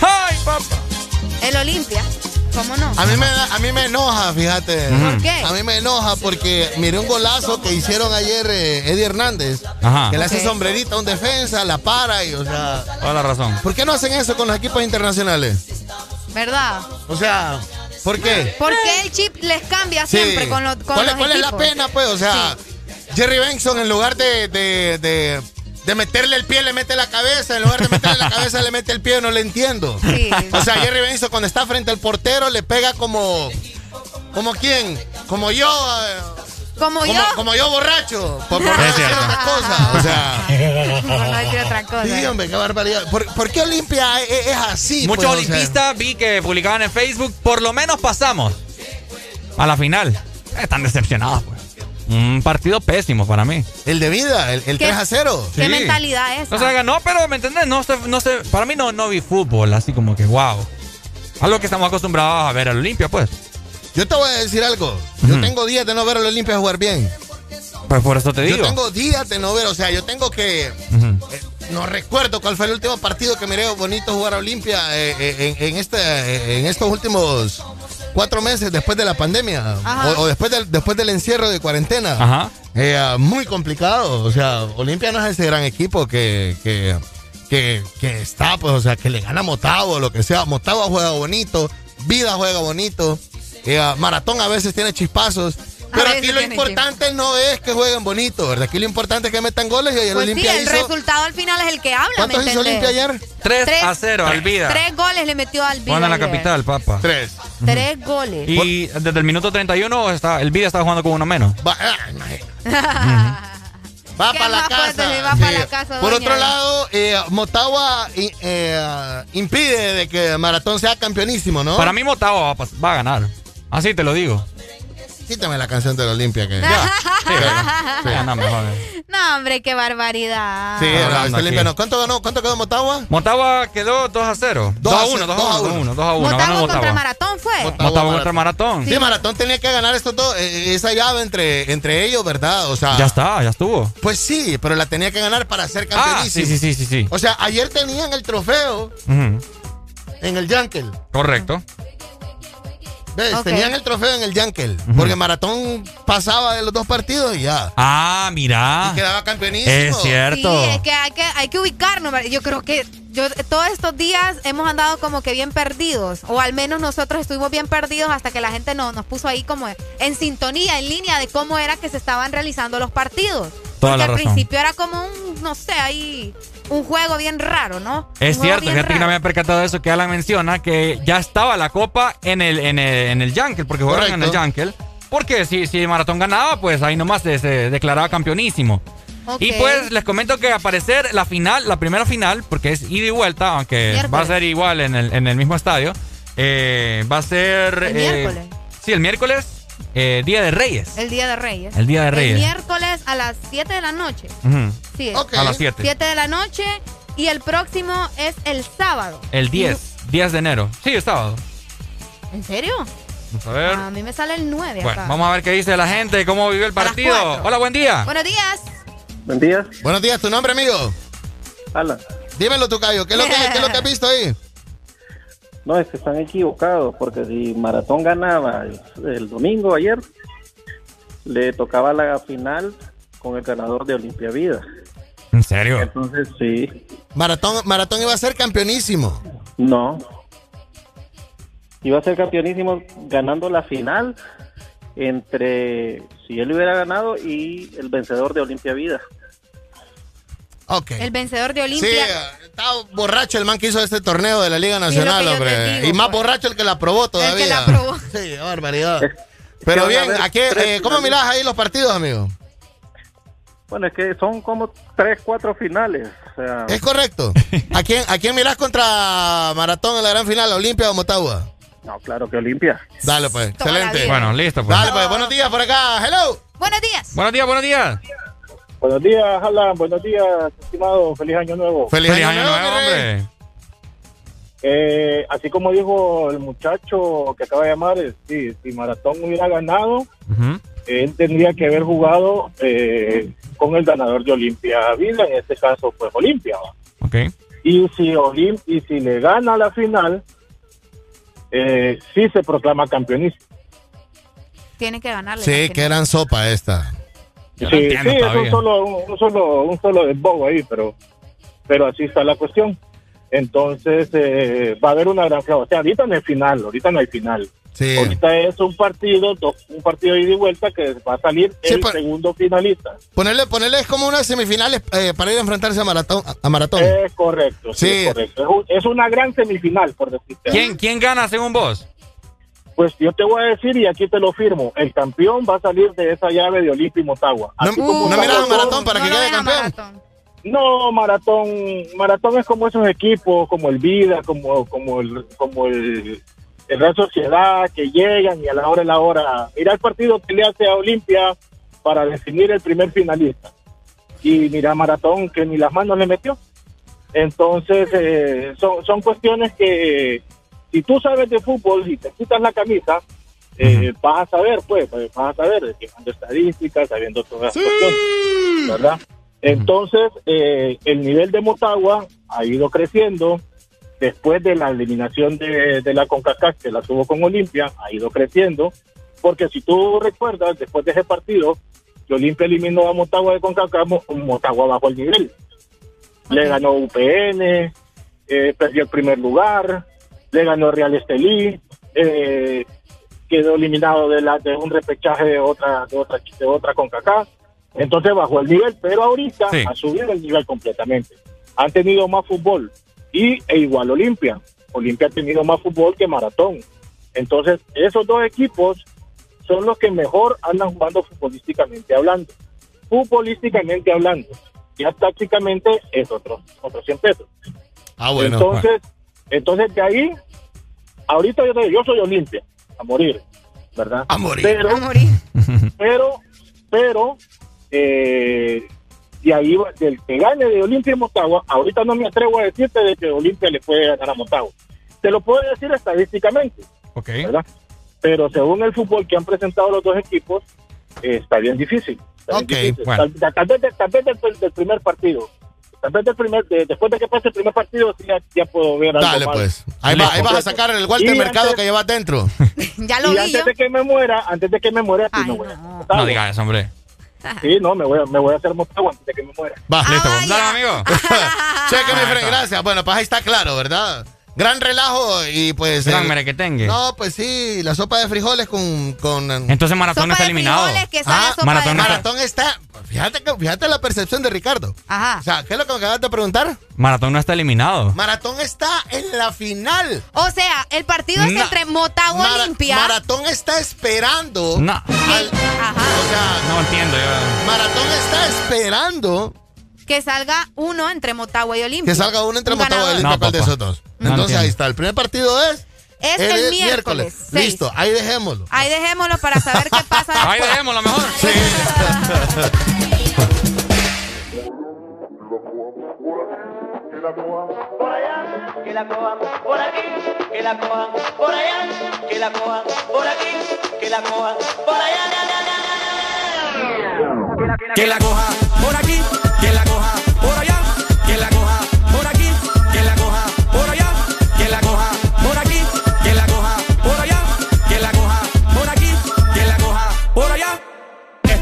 ¡Ay, papá! El Olimpia, ¿cómo no? A mí me, da- a mí me enoja, fíjate. ¿Por qué? A mí me enoja porque miré un golazo que hicieron ayer eh, Eddie Hernández. Ajá. Que le hace sombrerita a un defensa, la para y, o sea. Toda la razón. ¿Por qué no hacen eso con los equipos internacionales? ¿Verdad? O sea, ¿por qué? Porque el chip les cambia Sí. siempre con, lo- con ¿Cuál, es- los cuál es la pena, pues? O sea, Jerry Benson, en lugar de, de, de, de meterle el pie, le mete la cabeza. En lugar de meterle la cabeza, le mete el pie. No le entiendo. Sí. O sea, Jerry Benson, cuando está frente al portero, le pega como. ¿Como quién? Como yo. Como, como, yo. como yo borracho. Por, por no decir otra cosa. O sea. Por no decir otra cosa. Sí, hombre, qué barbaridad. ¿Por, por qué Olimpia es, es así? Muchos pues, o sea? olimpistas vi que publicaban en Facebook, por lo menos pasamos a la final. Están decepcionados, pues. Un partido pésimo para mí. El de vida, el, el ¿Qué- 3 a 0. ¿Qué Sí. mentalidad es No se ganó, pero ¿me entendés? No sé, no sé, para mí no, no vi fútbol, así como que wow. Algo que estamos acostumbrados a ver al Olimpia, pues. Yo te voy a decir algo. Yo tengo días de no ver al Olimpia jugar bien. Pues por eso te digo. Yo tengo días de no ver, o sea, yo tengo que. Eh, no recuerdo cuál fue el último partido que miré bonito jugar a Olimpia eh, eh, en, en este, eh, en estos últimos cuatro meses después de la pandemia Ajá. o, o después, del, después del encierro de cuarentena. Ajá. Eh, muy complicado. O sea, Olimpia no es ese gran equipo que, que, que, que está, pues, o sea, que le gana a Motagua o lo que sea. Motagua juega bonito, Vida juega bonito, Maratón a veces tiene chispazos. Pero aquí lo importante no es que jueguen bonito, ¿verdad? Aquí lo importante es que metan goles y ayer Pues sí, Olimpia el hizo. resultado al final es el que habla, ¿Cuántos ¿me hizo? Olimpia ayer? 3 Tres- a 0 al vida. Tres goles le metió al Vida. En la capital, papá. Tres. Tres goles. Y desde el minuto 31 está, el vida estaba jugando con uno menos. Va, ah, va ¿Qué para la casa. se va pa' la casa, Por doña? otro lado, eh, Motagua eh, eh, impide de que Maratón sea campeonísimo, ¿no? Para mí Motagua va, a pas- va a ganar. Así te lo digo. Quítame la canción de la Olimpia que. Sí, ¿verdad? Sí, no, mejor. No, hombre, qué barbaridad. Sí, no. Olimpia no. ¿Cuánto ganó? ¿Cuánto quedó Motagua? Motagua quedó 2 a 0. 2 a 1, 2 a 1, 2 a 1, 2 a 1. Ganó Motagua contra Motagua. Maratón fue. Motagua contra Maratón. Sí, Maratón tenía que ganar estos dos, eh, esa llave entre, entre ellos, ¿verdad? O sea. Ya está, ya estuvo. Pues sí, pero la tenía que ganar para ser Ah, campeonísimo. sí, sí, sí, sí, sí. O sea, ayer tenían el trofeo Ujú. en el Yankel. Correcto. Tenían el trofeo en el Yankel. Porque Maratón pasaba de los dos partidos y ya. Ah, mira. Y quedaba campeonísimo. Es cierto. Sí, es que hay que, hay que ubicarnos. Yo creo que yo todos estos días hemos andado como que bien perdidos. O al menos nosotros estuvimos bien perdidos hasta que la gente no, nos puso ahí como en sintonía, en línea de cómo era que se estaban realizando los partidos. Toda Porque la al razón. principio era como un, no sé, ahí un juego bien raro, ¿no? Es cierto, fíjate que no me había percatado de eso que Alan menciona, que ya estaba la copa en el, en el, en el Yankel, porque jugaron en el. Yankel. Porque si, si Maratón ganaba, pues ahí nomás se, se declaraba campeonísimo. Y pues les comento que aparecer la final, la primera final, porque es ida y vuelta, aunque Miércoles. va a ser igual en el, en el mismo estadio, eh, va a ser... El eh, miércoles. Sí, el miércoles, eh, Día de Reyes. El Día de Reyes. El Día de El Reyes. miércoles a las 7 de la noche. Sí. A las 7. 7 de la noche. Y el próximo es el sábado. El 10, 10 de enero. Sí, el sábado. ¿En serio? Vamos a ver. A mí me sale el 9 Bueno, acá. vamos a ver qué dice la gente, cómo vivió el partido. Hola, buen día. Buenos días. Buen día. Buenos días, ¿tu nombre, amigo? Alan. Dímelo, Tucayo. ¿Qué es lo que, qué es lo que has visto ahí? No, es que están equivocados, porque si Maratón ganaba el, el domingo ayer, le tocaba la final con el ganador de Olimpia Vida. ¿En serio? Entonces, sí, Maratón, Maratón iba a ser campeonísimo. no. Iba a ser campeonísimo ganando la final entre si él hubiera ganado y el vencedor de Olimpia Vida. Ok. El vencedor de Sí, Estaba borracho el man que hizo este torneo de la Liga Nacional, hombre. digo, y más pues. borracho el que la aprobó todavía. la aprobó. Sí, barbaridad. Pero bien, ¿a qué, eh, ¿cómo mirás ahí los partidos, amigo? Bueno, es que son como tres, cuatro finales. O sea, Es correcto. ¿A quién, ¿A quién mirás contra Maratón en la gran final, Olimpia o Motagua? no, claro que Olimpia. Dale, pues, Toda excelente. Bueno, listo, pues. Dale, pues, buenos días por acá. Hello. Buenos días. Buenos días, buenos días. Buenos días, Alan. Buenos días, estimado. Feliz año nuevo. Feliz, Feliz año, año nuevo, hombre. Eh, así como dijo el muchacho que acaba de llamar, eh, sí, si Maratón hubiera ganado, él tendría que haber jugado eh, con el ganador de Olimpia Vida, en este caso, pues Olimpia. ¿va? Ok. Y si Olim y si le gana la final, eh, sí se proclama campeonista. Tiene que ganarle. Sí, final. gran sopa esta. Sí, sí, es un solo, un solo, un solo desbogo ahí, pero, pero así está la cuestión. Entonces eh, va a haber una gran clave. O sea, ahorita no hay final, ahorita no hay final. Sí. Ahorita es un partido, un partido de ida y vuelta que va a salir Sí, el segundo finalista. Ponerle, ponerle es como unas semifinales eh, para ir a enfrentarse a Maratón. A Maratón. Es correcto, sí, Sí. es correcto. Es, un- es una gran semifinal, por decirte. ¿Quién, ¿Quién gana según vos? Pues yo te voy a decir y aquí te lo firmo. El campeón va a salir de esa llave de Olimpia y Motagua. No, Así como no miras a Maratón- Maratón para No que quede campeón. Maratón. No, Maratón, Maratón es como esos equipos, como el Vida, como, como el, como el, el Real Sociedad, que llegan y a la hora de la hora. Mira el partido que le hace a Olimpia para definir el primer finalista. Y mira Maratón que ni las manos le metió. Entonces, eh, son, son cuestiones que si tú sabes de fútbol y te quitas la camisa, eh, vas a saber, pues, pues, vas a saber, llevando estadísticas, sabiendo todas las cuestiones, ¿verdad? Entonces, eh, el nivel de Motagua ha ido creciendo. Después de la eliminación de, de la CONCACAF que la tuvo con Olimpia, ha ido creciendo, porque si tú recuerdas, después de ese partido, que Olimpia eliminó a Motagua de CONCACAF, Mo- Motagua bajó el nivel. Le ganó UPN, eh, perdió el primer lugar, le ganó Real Estelí, eh, quedó eliminado de, la, de un repechaje de otra, de otra, de otra CONCACAF. Entonces bajó el nivel, pero ahorita Sí. ha subido el nivel completamente. Han tenido más fútbol y e igual Olimpia. Olimpia ha tenido más fútbol que Maratón. Entonces, esos dos equipos son los que mejor andan jugando futbolísticamente hablando. Futbolísticamente hablando. Ya tácticamente es otro, otro 100 pesos. Ah, bueno. entonces, entonces de ahí, ahorita yo, te digo, yo soy Olimpia, a morir, ¿verdad? A morir. Pero, A morir. pero, pero, eh, de ahí, va- del que gane de Olimpia y Motagua, ahorita no me atrevo a decirte de que Olimpia le puede ganar a Motagua. Te lo puedo decir estadísticamente, Ok. ¿verdad? Pero según el fútbol que han presentado los dos equipos, eh, está bien difícil. Está bien Ok, difícil. bueno. Tal, tal vez, tal vez del, del primer partido. Tal vez del primer, de- después de que pase el primer partido, sí, ya, ya puedo ver algo Dale, más. pues. Ahí, va- ahí vas a sacar el Walter Y Mercado antes- que llevas dentro. Ya lo y vi antes yo. de que me muera, antes de que me muera, sí Ay, a no. digas eso, hombre. Sí, no, me voy a, me voy a hacer Motagua antes de que me muera. Va, Ah, listo. vaya. Dale, amigo. Cheque, mi friend, gracias. Bueno, pues ahí está claro, ¿verdad? Gran relajo y pues. Gran merequetengue. No, pues sí, la sopa de frijoles con. con Entonces Maratón Sopa está de eliminado. frijoles, que Ah, sopa Maratón de Maratón está. Fíjate, que- fíjate la percepción de Ricardo. Ajá. O sea, ¿qué es lo que me acabas de preguntar? Maratón no está eliminado. Maratón está en la final. O sea, el partido es entre Motagua Mara- Olimpia. Maratón está esperando. No. al- Ajá. o sea, No entiendo yo. Maratón está esperando Que salga uno entre Motagua y Olimpia. que salga uno entre Un Motagua y. Olimpia, No, ¿cuál de esos dos? No Entonces entiendo. ahí está. El primer partido es. Es el, miércoles. Listo, ahí dejémoslo. Ahí dejémoslo para saber qué pasa Ahí después. dejémoslo mejor. Sí. que la cojan por aquí, que la cojan por allá, que la cojan por aquí, que la cojan por allá. Que la coja por aquí, que la coja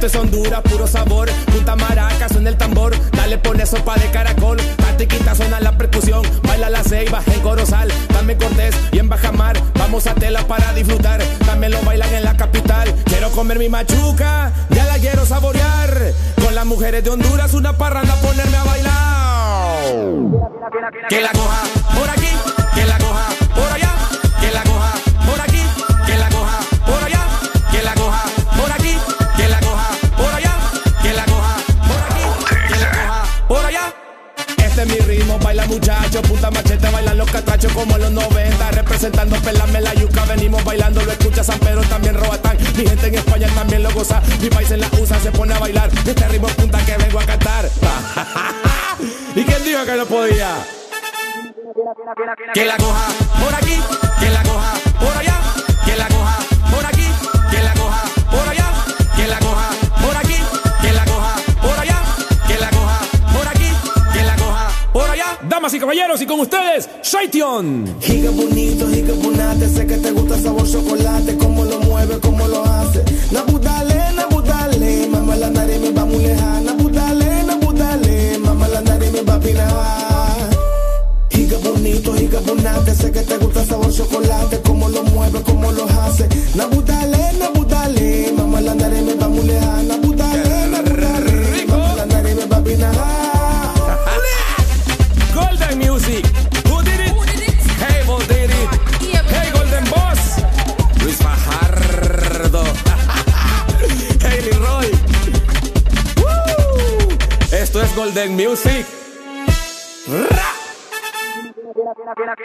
Es Honduras, puro sabor. Punta maraca, suena el tambor. Dale, pone sopa de caracol. Tatiquita suena la percusión. Baila la ceiba en Corozal. Dame Cortés y en Bajamar. Vamos a tela para disfrutar. También lo bailan en la capital. Quiero comer mi machuca, ya la quiero saborear. Con las mujeres de Honduras, una parranda, ponerme a bailar. Que la coja por aquí, ritmo, baila muchacho, punta machete, bailan los catrachos como los 90, representando pelame la yuca, venimos bailando, lo escucha San Pedro, también Robatán, mi gente en España también lo goza, mi país en la USA se pone a bailar, este ritmo punta que vengo a cantar. ¿Y quién dijo que no podía? Que la coja por aquí, que la coja por allá, Damas y caballeros, y con ustedes, Shaition. Giga bonito, giga bonate, sé que te gusta sabor chocolate, cómo lo mueve, cómo lo hace. Nabudale, nabudale, mamá la nariz me va muy lejana. Nabudale, nabudale, mamá la nariz me va a pinar. Giga bonito, giga bonate, sé que te gusta sabor chocolate, cómo lo mueve, cómo lo hace. Nabudale, nabudale, mamá la nariz me Golden Music. Ra.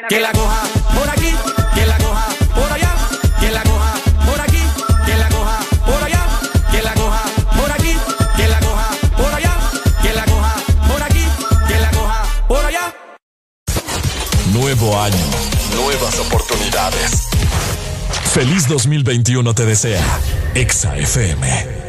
Que la coja por aquí, que la coja por allá, que la coja por aquí, que la coja por allá, que la coja por aquí, que la coja por allá, que la coja por aquí, que la coja por allá. Nuevo año, nuevas oportunidades. Feliz 2021 te desea Exa FM.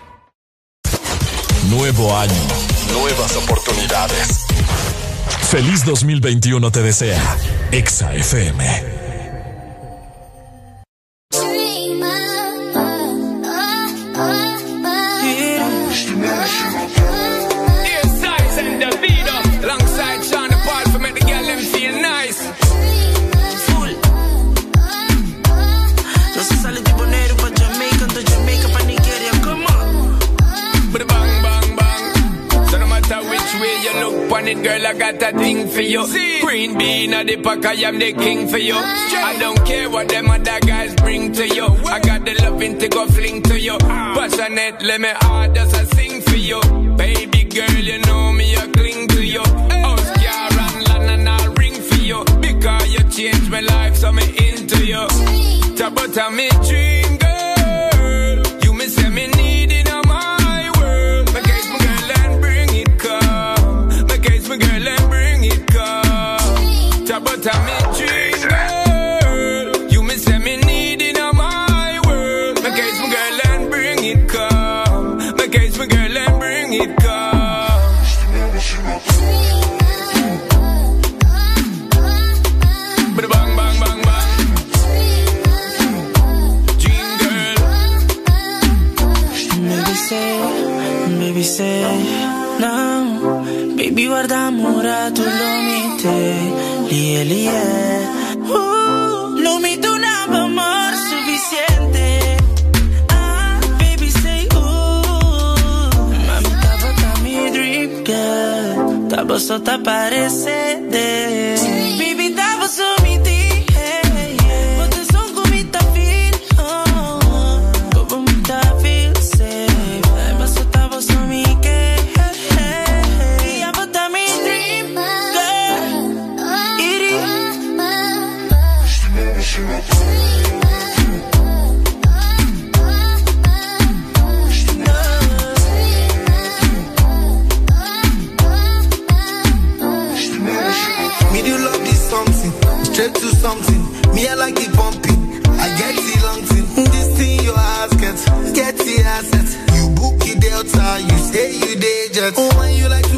Nuevo año, nuevas oportunidades. Feliz 2021 te desea Exa FM. It, girl, I got a thing for you. Green bean at the pack, I am the king for you. I don't care what them other guys bring to you. I got the loving to go fling to you. Ah. Passionate, let me hard as I sing for you. Baby girl, you know me, I cling to you. Oscar and land and I'll ring for you. Because you changed my life, so me into you. Talk about me dream, baby say, no. Baby guarda amore, tu lo mite, lie, lie. Uh, lo una amor suficiente. Ah, baby say, uh. Mami, tava tá mi dream girl. Tava só. can keep pumping. I get the long thing. This thing your ass get, get the asset. You book it Delta, you say you day jet. When you like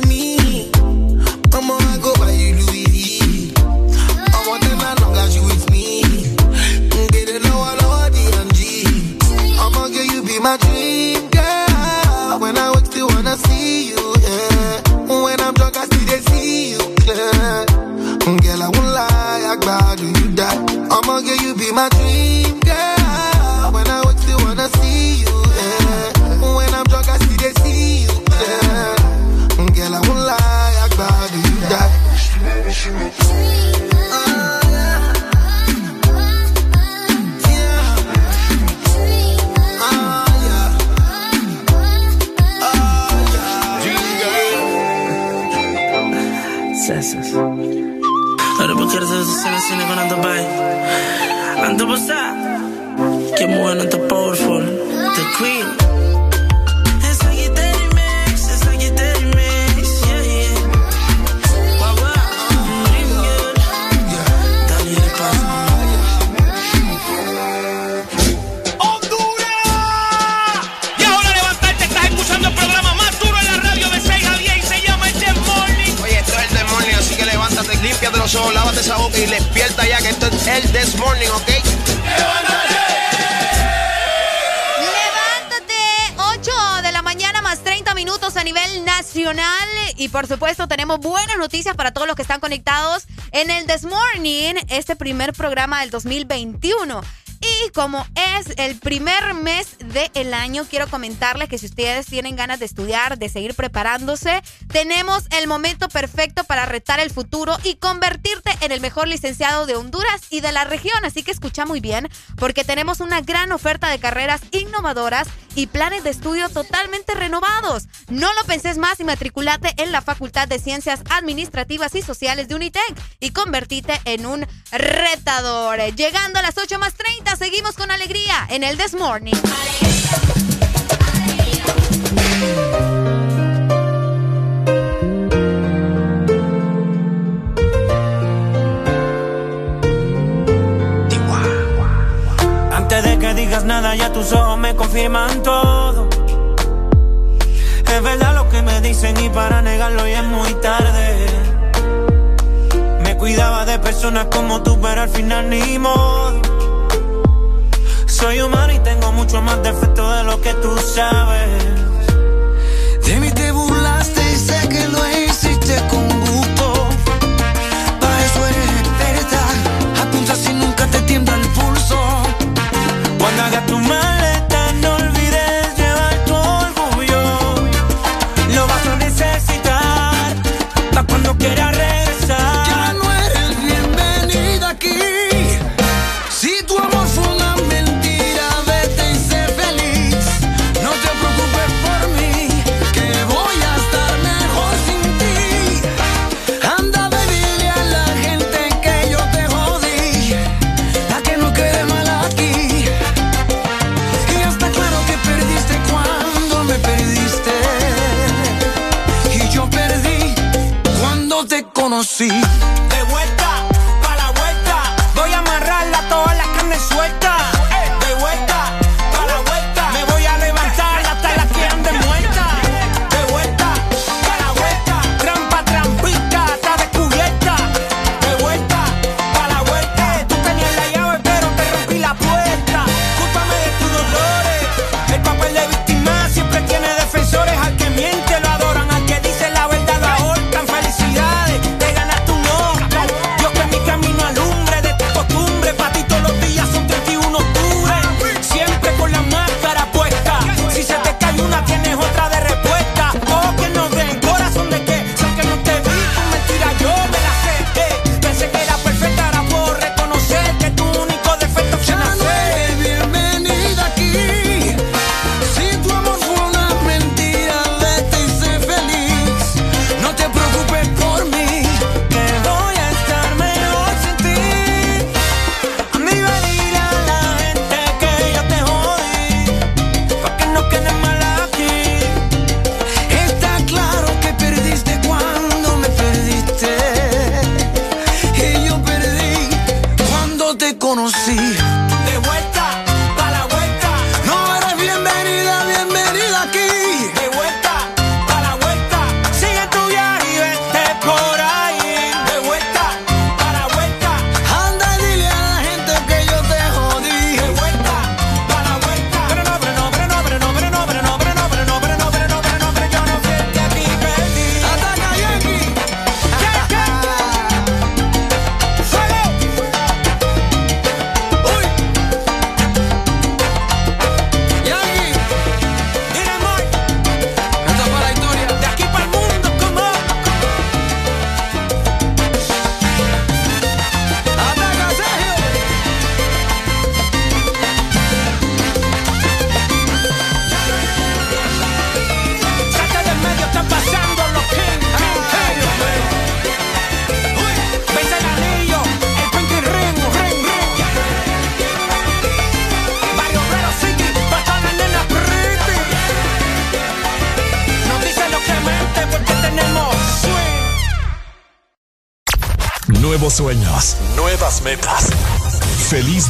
my dream y despierta ya que esto es el This Morning, ¿ok? Levántate, 8 de la mañana más 30 minutos a nivel nacional. Y por supuesto, tenemos buenas noticias para todos los que están conectados en el This Morning, este primer programa del 2021. Y como es el primer mes del año, quiero comentarles que si ustedes tienen ganas de estudiar, de seguir preparándose, tenemos el momento perfecto para retar el futuro y convertirte en el mejor licenciado de Honduras y de la región. Así que escucha muy bien, porque tenemos una gran oferta de carreras innovadoras y planes de estudio totalmente renovados. No lo penses más y matriculate en la Facultad de Ciencias Administrativas y Sociales de Unitec y convertite en un retador. Llegando a las 8 más 30, seguimos con alegría en el This Morning. Antes de que digas nada, ya tus ojos me confirman todo. Es verdad lo que me dicen y para negarlo ya es muy tarde. Me cuidaba de personas como tú, pero al final ni modo. Soy humano y tengo mucho más defectos de lo que tú sabes. De mí te burlaste y sé que lo hiciste con gusto. Para eso eres experta. Apunta si nunca te tiembla el pulso. Cuando hagas tu maleta,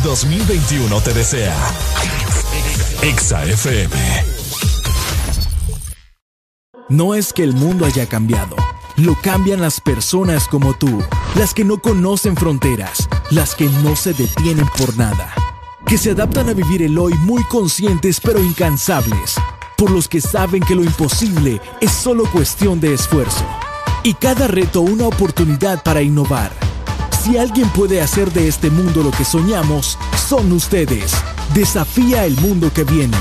2021 te desea. Exa FM. No es que el mundo haya cambiado, lo cambian las personas como tú, las que no conocen fronteras, las que no se detienen por nada, que se adaptan a vivir el hoy muy conscientes pero incansables, por los que saben que lo imposible es solo cuestión de esfuerzo, y cada reto una oportunidad para innovar. Si alguien puede hacer de este mundo lo que soñamos, son ustedes. Desafía el mundo que viene.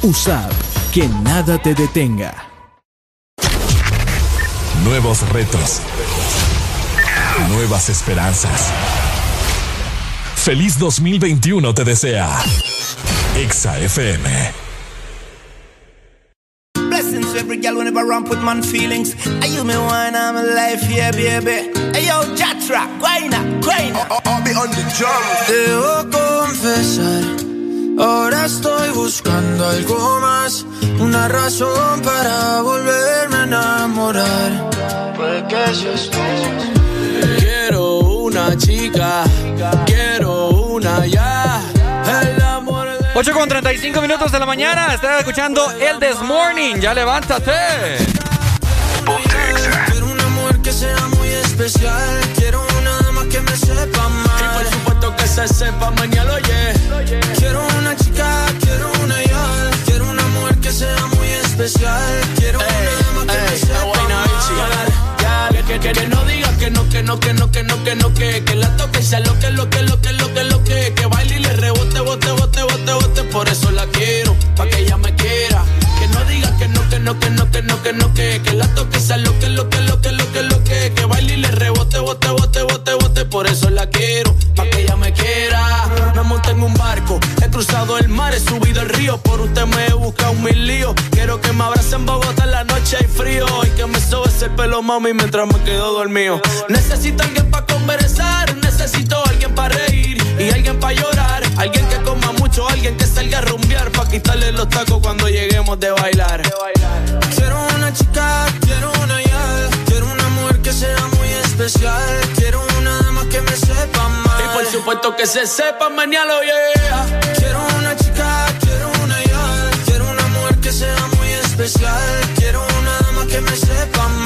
USAP, que nada te detenga. Nuevos retos. Nuevas esperanzas. Feliz 2021 te desea. Exa FM. Blessings to every girl whenever I put man feelings. I use me wine, I'm alive, yeah, baby. Yo, Jatra, guayna, guayna. I'll be on the drum. Debo confesar, ahora estoy buscando algo más, una razón para volverme a enamorar. Puede que seas tú. Quiero una chica, quiero una ya. El amor de 8 con 35 minutos de la mañana. Estás escuchando El This Morning. Ya levántate. Quiero una mujer que sea muy especial. Sepa mal. Y por supuesto que se sepa mañana, oye. Quiero una chica, quiero una ya. Quiero una mujer que sea muy especial. Quiero una dama que me sepa mal. Que, que, que no digas que no, que no, que no, que no, que no, que, que la toque sea lo que, lo que, lo que, lo que, lo que, que baile y le rebote, bote, bote, bote, bote, por eso la quiero, pa' que ella me quiera. No, que no, que no, que no, que que, la toque sea lo que, lo que, lo que, lo que, lo que, que baile y le rebote, bote, bote, bote, bote, por eso la quiero, pa' que ella me quiera. Me monté en un barco, he cruzado el mar, he subido el río, por usted me he buscado mil líos. Quiero que me abrace en Bogotá en la noche hay frío y que me sobe ese pelo mami mientras me quedo dormido. Necesito alguien para conversar, necesito alguien para reír y alguien para llorar, alguien que coma mucho, alguien que salga a rumbear para quitarle los tacos cuando lleguemos de bailar. Quiero una chica, quiero una ya. Quiero una mujer que sea muy especial. Quiero una dama que me sepa mal. Y por supuesto que se sepa mañana, yeah. Quiero una chica, quiero una ya. Quiero una mujer que sea muy especial. Quiero una dama que me sepa mal.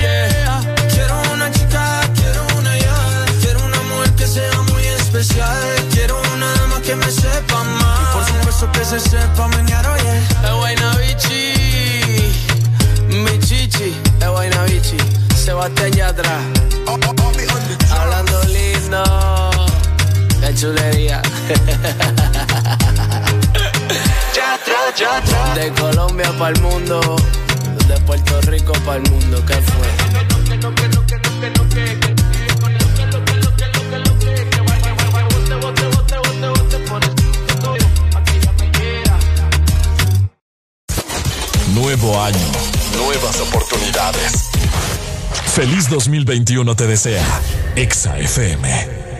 Se yeah. Es buena bichi, mi chichi, es buena bichi. Sebastián Yatra, hablando lindo, qué chulería. De Colombia para el mundo, de Puerto Rico para el mundo, ¿qué fue? Nuevo año. Nuevas oportunidades. Feliz 2021 te desea. Exa FM.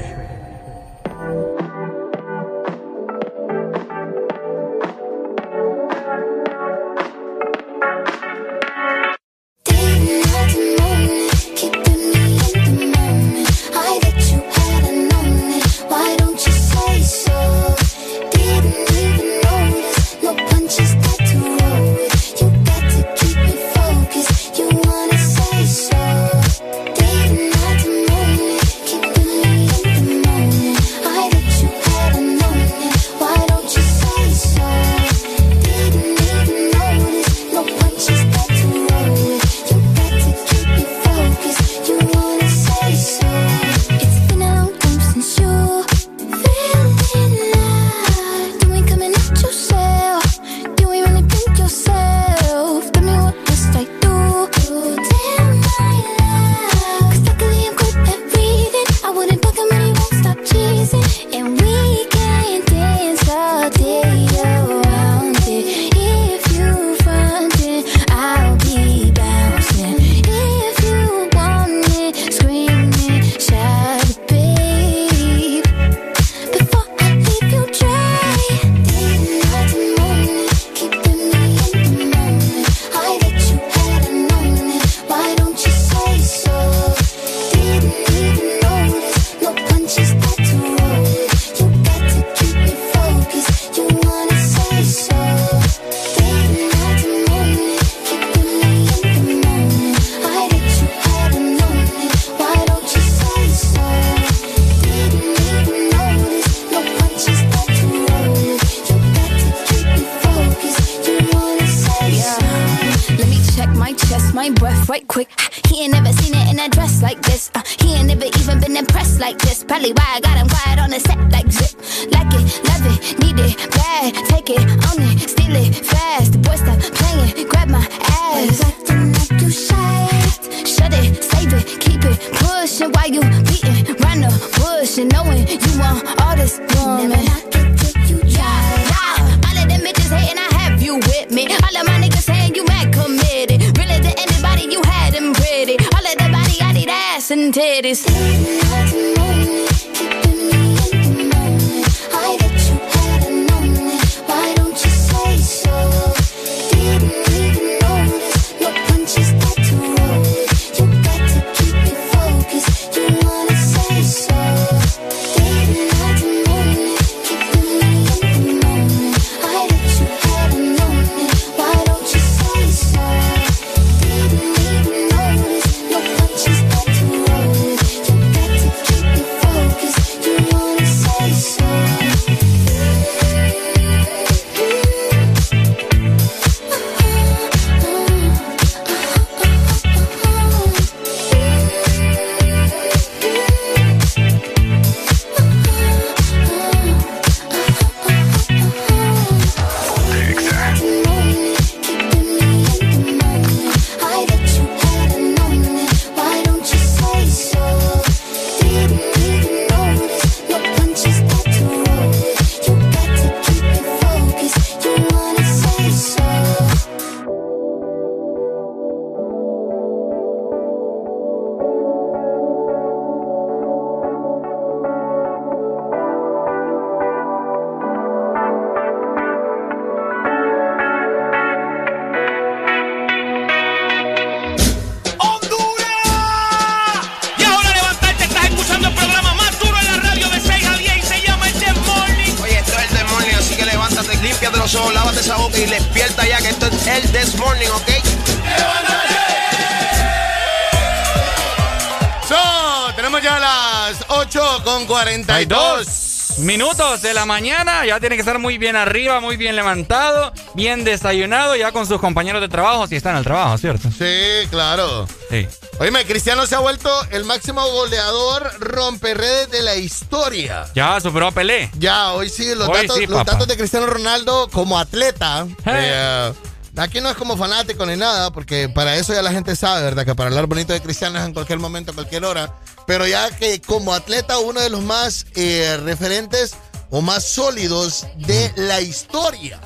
Mañana. Ya tiene que estar muy bien arriba, muy bien levantado, bien desayunado, ya con sus compañeros de trabajo, si están al trabajo, ¿cierto? Sí, claro. Sí. Oíme, Cristiano se ha vuelto el máximo goleador romperredes de la historia. Ya superó a Pelé. Ya, hoy sí, los, Hoy datos, sí, los datos de Cristiano Ronaldo como atleta. eh, aquí no es como fanático ni nada, porque para eso ya la gente sabe, ¿verdad? Que para hablar bonito de Cristiano es en cualquier momento, a cualquier hora. Pero ya que como atleta, uno de los más eh, referentes o más sólidos de la historia.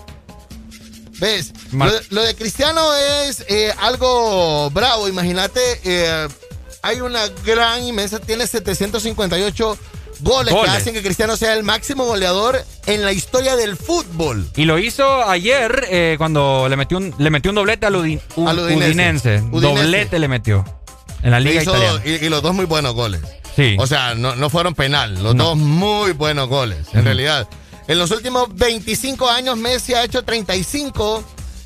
¿Ves? Lo, de- lo de Cristiano es eh, algo bravo. Imagínate, eh, hay una gran inmensa, tiene 758 goles, que Goles. hacen que Cristiano sea el máximo goleador en la historia del fútbol. Y lo hizo ayer eh, cuando le metió un, le metió un doblete al, Udi- U- Al Udinese. Doblete le metió en la liga Hizo- italiana. y, y los dos muy buenos goles. Sí. O sea, no, no fueron penal, los No. dos muy buenos goles, en Ujú. realidad. En los últimos 25 años, Messi ha hecho 35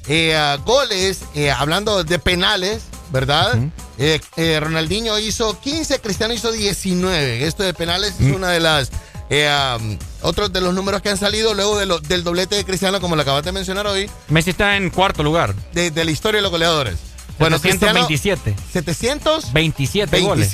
eh, ah, goles, eh, hablando de penales, ¿verdad? Eh, eh, Ronaldinho hizo 15, Cristiano hizo 19. Esto de penales es una de las... um, otros de los números que han salido luego de lo- del doblete de Cristiano, como lo acabas de mencionar hoy, Messi está en cuarto lugar. de, de la historia de los goleadores. Bueno, Cristiano, 727. 700 27 goles.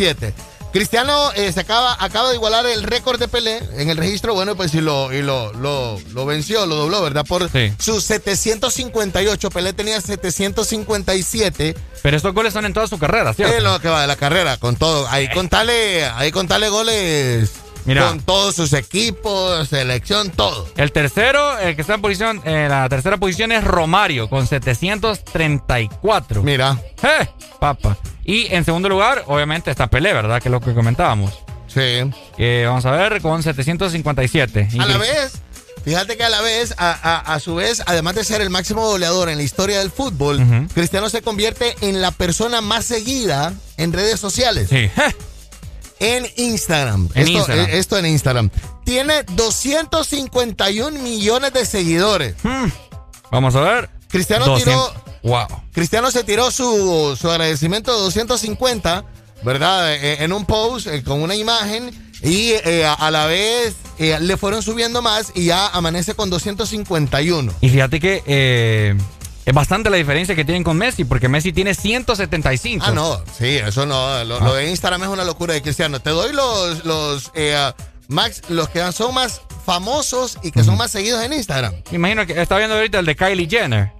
27. Cristiano eh, se acaba, acaba de igualar el récord de Pelé en el registro, bueno, pues y lo, y lo, lo, lo venció, lo dobló, ¿verdad? Por Sí. sus 758. Pelé tenía 757. Pero estos goles son en toda su carrera, ¿cierto? Es lo que va de la carrera, con todo. Ahí contale, ahí contale goles Mira. con todos sus equipos, selección, todo. El tercero, el que está en posición, en la tercera posición es Romario con 734. Mira. ¡Eh! Papa. Y en segundo lugar, obviamente está Pelé, ¿verdad? Que es lo que comentábamos. Sí. Que vamos a ver, con 757. Y A la vez, fíjate que a la vez, a, a- a su vez, además de ser el máximo goleador en la historia del fútbol. Cristiano se convierte en la persona más seguida en redes sociales. Sí. En Instagram. En esto, Instagram. eh, esto en Instagram. Tiene 251 millones de seguidores. Vamos a ver. Cristiano 200. tiró. Wow. Cristiano se tiró su, su agradecimiento de 250, ¿verdad? Eh, en un post eh, con una imagen y eh, a, a la vez eh, le fueron subiendo más y ya amanece con 251. Y fíjate que eh, Es bastante la diferencia que tienen con Messi, porque Messi tiene 175. Ah, no, sí, eso no. Lo, lo de Instagram es una locura de Cristiano. Te doy los, los, eh, Max, los que son más famosos y que son más seguidos en Instagram. Me imagino que está viendo ahorita el de Kylie Jenner,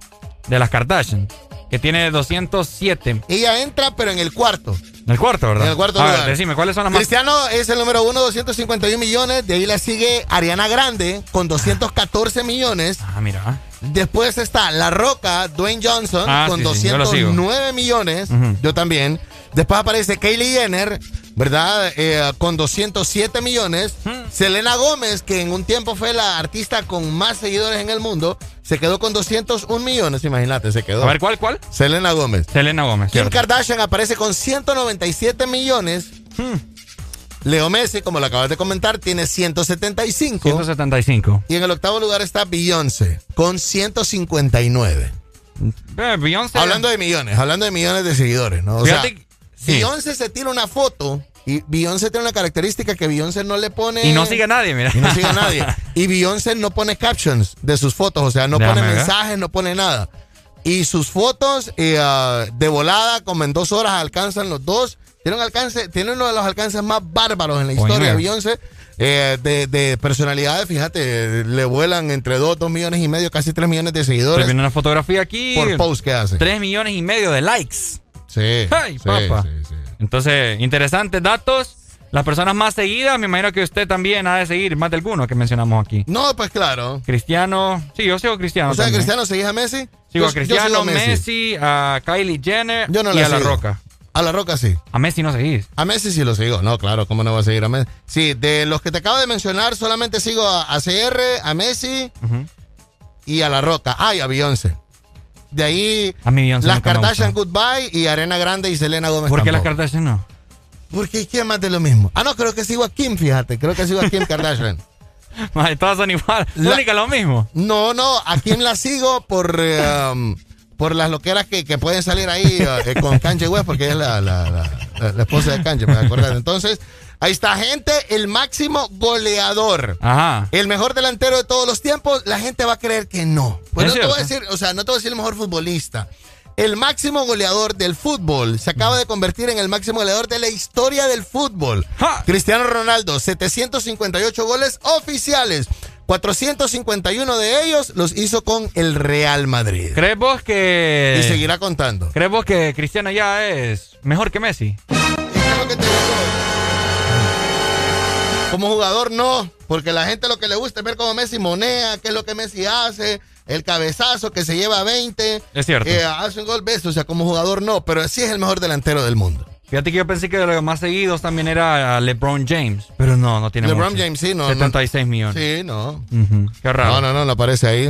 de las Kardashian, que tiene 207. Ella entra, pero en el cuarto. En el cuarto, ¿verdad? En el cuarto A ver, decime, ¿cuáles son las más? Cristiano es el número uno, 251 millones. De ahí la sigue Ariana Grande con 214 millones. Ah, mira. Después está La Roca, Dwayne Johnson, Ah, con sí, sí, yo lo sigo. 209 millones. Yo también. Después aparece Kylie Jenner, ¿verdad? Eh, con 207 millones. Hmm. Selena Gómez, que en un tiempo fue la artista con más seguidores en el mundo, se quedó con 201 millones, imagínate, se quedó. A ver, ¿cuál, cuál? Selena Gómez. Selena Gómez, Kim cierto. Kardashian aparece con 197 millones. Hmm. Leo Messi, como lo acabas de comentar, tiene 175. 175. Y en el octavo lugar está Beyoncé, con 159. Eh, Beyoncé. Hablando de millones, hablando de millones de seguidores, ¿no? O sea, Fíjate, sí. Beyoncé se tira una foto y Beyoncé tiene una característica que Beyoncé no le pone... Y no sigue a nadie, mira. Y no sigue a nadie. Y Beyoncé no pone captions de sus fotos, o sea, no Déjame pone ver. mensajes, no pone nada. Y sus fotos eh, ah, de volada, como en dos horas alcanzan los dos. Tiene un alcance, tiene uno de los alcances más bárbaros en la historia de Beyoncé. eh, de, de personalidades, fíjate, le vuelan entre 2, 2 millones y medio, casi 3 millones de seguidores viendo una fotografía aquí. por post que hace. 3 millones y medio de likes. Sí. ¡Ay, sí, papá! sí. Entonces, interesantes datos. Las personas más seguidas, me imagino que usted también ha de seguir más de alguno que mencionamos aquí. No, pues claro. Cristiano. Sí, yo sigo a Cristiano. O sea, también. Cristiano, ¿seguís a Messi? Sigo Yo- a Cristiano, sigo a Messi. a Kylie Jenner Yo no y a La. Roca. A La Roca sí. A Messi no seguís. A Messi sí lo sigo. No, claro, ¿cómo no va a seguir a Messi? Sí, de los que te acabo de mencionar, solamente sigo a, a CR, a Messi y a La Roca. Ah, y a Beyoncé. De ahí, A mí Beyoncé las Kardashian. Goodbye y Arena Grande y Selena Gómez. ¿Por qué las. Kardashian no? Porque ¿quién más de lo mismo? Ah, no, creo que sigo a Kim, fíjate. Creo que sigo a Kim Kardashian. Madre, todas son igual. La- Única lo mismo. No, no, a Kim la sigo por, um, por las loqueras que, que pueden salir ahí eh, con Kanye West, porque ella es la, la- la- la esposa de Kanye, ¿me acuerdas? Entonces, ahí está, gente, el máximo goleador. Ajá. El mejor delantero de todos los tiempos, la gente va a creer que no. Pues Es no te voy a cierto. decir, o sea, no te voy a decir el mejor futbolista. El máximo goleador del fútbol se acaba de convertir en el máximo goleador de la historia del fútbol. Ja. Cristiano Ronaldo, 758 goles oficiales. 451 de ellos los hizo con el Real Madrid. ¿Crees vos que. Y seguirá contando. ¿Crees vos que Cristiano ya es mejor que Messi? Como jugador no, porque la gente lo que le gusta es ver cómo Messi monea, qué es lo que Messi hace, el cabezazo que se lleva 20. Es cierto. eh, hace un gol, ves, o sea, como jugador no, pero sí es el mejor delantero del mundo. Fíjate que yo pensé que de los más seguidos también era LeBron James. Pero no, no tiene LeBron mucho. James, sí, no, 76 millones. Sí, no. Qué raro. No, no, no, no aparece ahí.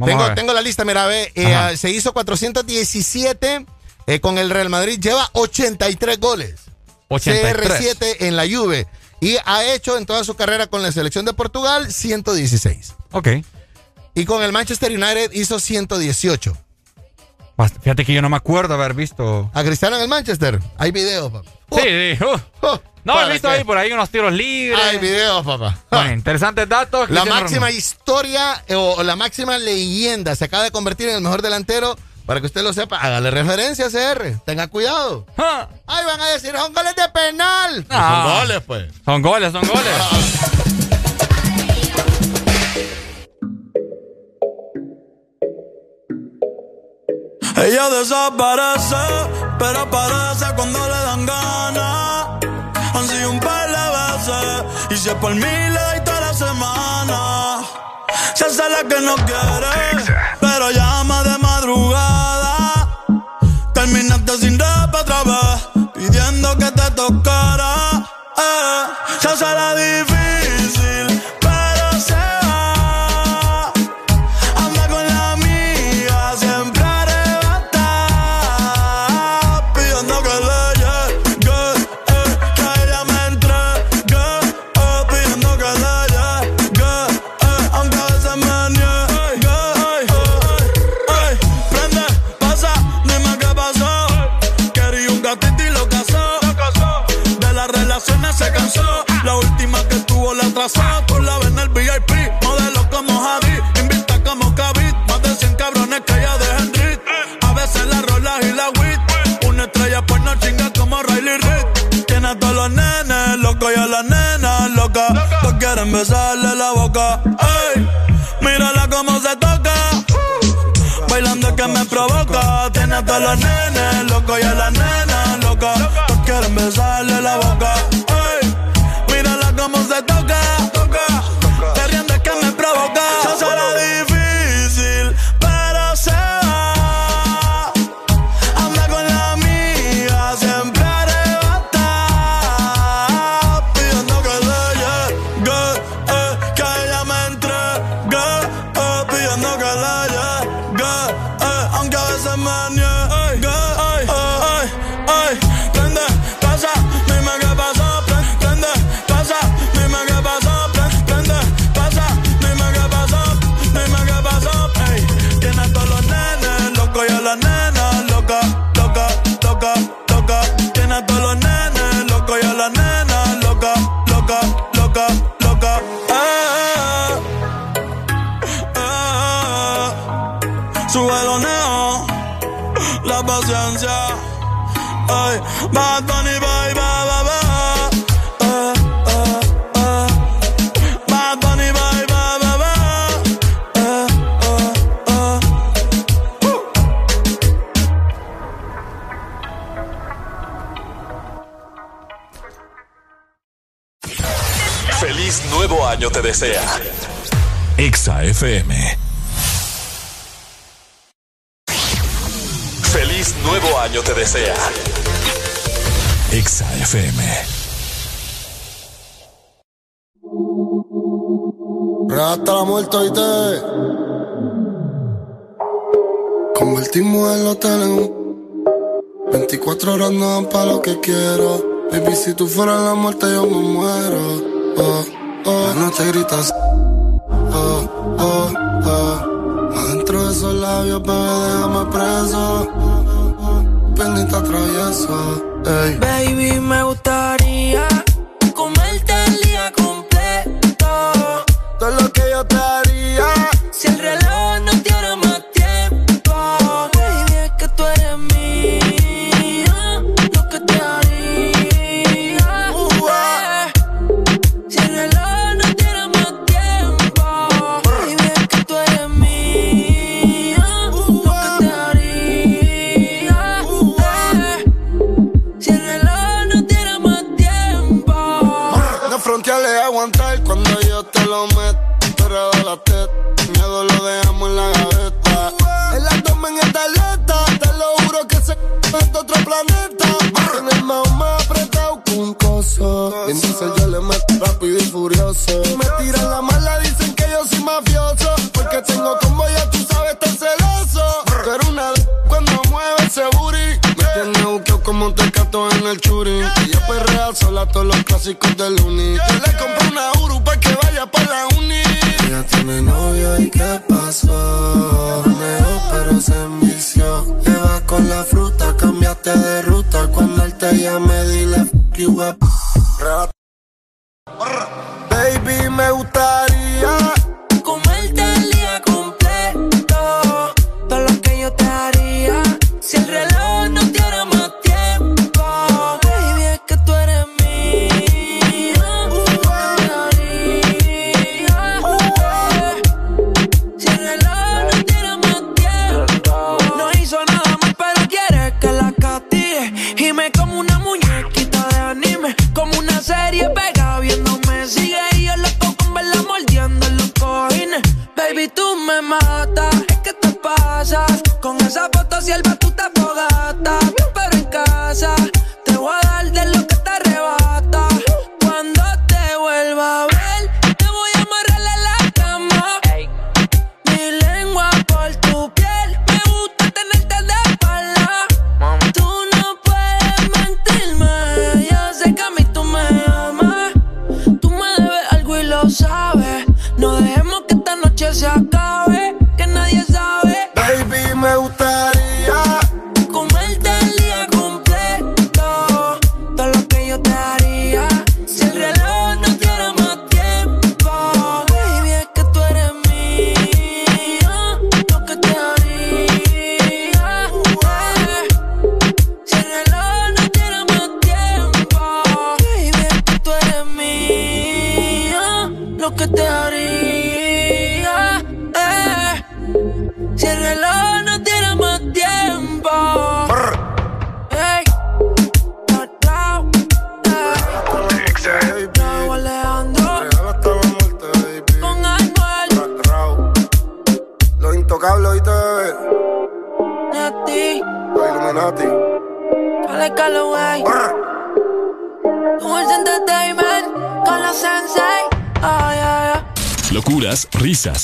A Tengo, la lista, mira, ve, eh, Ajá. se hizo 417 eh, con el Real Madrid, lleva 83 goles. 83. CR7 en la Juve. Y ha hecho en toda su carrera con la selección de Portugal 116. Ok. Y con el Manchester United hizo 118. Bast- Fíjate que yo no me acuerdo haber visto. A Cristiano en el Manchester, hay videos, papá. Sí, sí. uh. Oh, No, ¿para he visto qué? ahí por ahí unos tiros libres. Hay videos, papá. Bueno, interesantes datos. La máxima Ronaldo. historia eh, o la máxima leyenda se acaba de convertir en el mejor delantero. Para que usted lo sepa, hágale referencia a CR. Tenga cuidado. Ah. Ay, van a decir, son goles de penal. Pues Ah. Son goles, pues. Son goles, son goles. Ella desaparece, pero aparece cuando le dan ganas. Han sido un par de veces, y si es por mí le doy toda la semana. Se hace la que no quiere, pero llama de Pidiendo que te tocara. Eh, se hace la difícil, WhatsApp, tú la el VIP. Modelo como Javi, invita como Kavit. Más de 100 cabrones que ya dejan rit. A veces la rolas y la wit. Una estrella pues no chinga como Riley Reid. Tiene a todos los nenes locos y a las nenas loca. Todos quieren besarle la boca. Ey, mírala como se toca. Bailando que me provoca. Tiene a todos los nenes locos y a las nenas loca. Todos quieren besarle la boca. Bad Bunny, bye, bye. Feliz nuevo año te desea. Exa FM. Feliz nuevo año te desea. Exa FM. Hasta la muerte y te convertimos el hotel en un 24 horas no dan para lo que quiero. Baby, si tú fueras la muerte, yo me muero. Oh, oh. No te gritas. Oh, oh, oh. Adentro de esos labios, bebé, déjame preso. Bendita travieso Baby, me gusta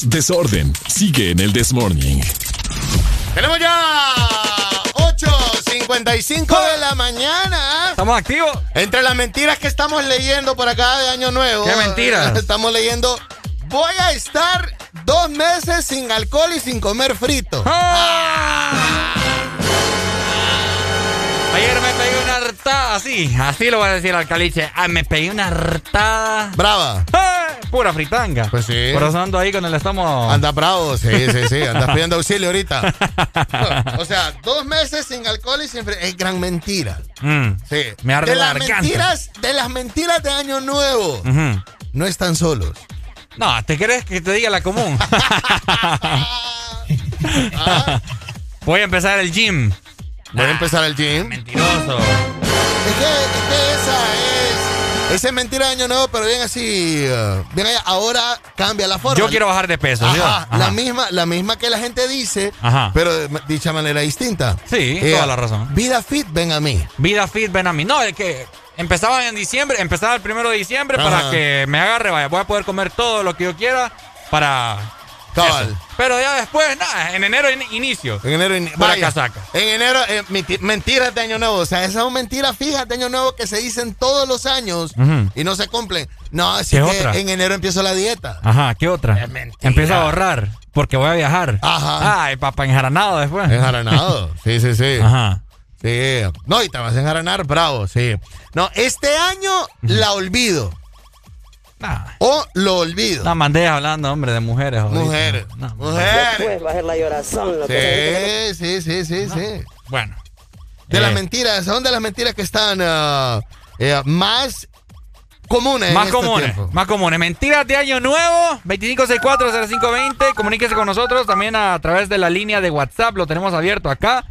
desorden. Sigue en el This Morning. Tenemos ya 8.55 de la mañana. ¿Estamos activos? Entre las mentiras que estamos leyendo por acá de Año Nuevo. ¿Qué mentiras? Estamos leyendo. Voy a estar dos meses sin alcohol y sin comer frito. ¡Ah! Ayer me pegué una hartada, así, así lo voy a decir al caliche. Ah, me pegué una hartada. Brava. Pura fritanga. Pues sí. Por eso ando ahí con el estómago. Anda bravo, sí, sí, sí. Andas pidiendo auxilio ahorita. o sea, dos meses sin alcohol y sin. Es gran mentira. Mm, Sí. Me arde de la las garganta. mentiras, de las mentiras de Año Nuevo. No están solos. No, ¿te crees que te diga la común? Voy a empezar el gym. Voy a empezar el gym. Mentiroso. Es que, es que esa es. Esa es mentira de Año Nuevo, pero bien así. uh, bien allá. Ahora cambia la forma. Yo quiero bajar de peso. ¿sí? Ajá. La, misma, la misma que la gente dice, Ajá. pero de dicha manera distinta. Sí, Eh, toda la razón. Vida fit, ven a mí. Vida Fit, ven a mí. No, es que empezaban en diciembre, empezaba el primero de diciembre para que me agarre, vaya, voy a poder comer todo lo que yo quiera para... Cabal. eso. Pero ya después, nada, en enero in- inicio. En enero. in- vaya, casaca. En enero, eh, menti- mentiras de Año Nuevo. O sea, esas son mentiras fijas de Año Nuevo que se dicen todos los años y no se cumplen. No, así ¿Qué que otra? en enero empiezo la dieta. Ajá, ¿qué otra? mentira. Empiezo a ahorrar porque voy a viajar. Ajá. Ay, papá, enjaranado después. Enjaranado. Sí, sí, sí. Ajá. Sí. No, y te vas a enjaranar, bravo, sí. No, este año la olvido. Nah. O lo olvido. No, mandé hablando, hombre, de mujeres. ahorita. Mujeres. No. Mujeres. va a ser la llorazón. Lo Sí, sí, sí, sí, sí. Bueno. De Eh, las mentiras, son de las mentiras que están ah, eh, más comunes. Más comunes, más comunes. Mentiras de año nuevo, 25640520. Comuníquese con nosotros también a través de la línea de WhatsApp. Lo tenemos abierto acá.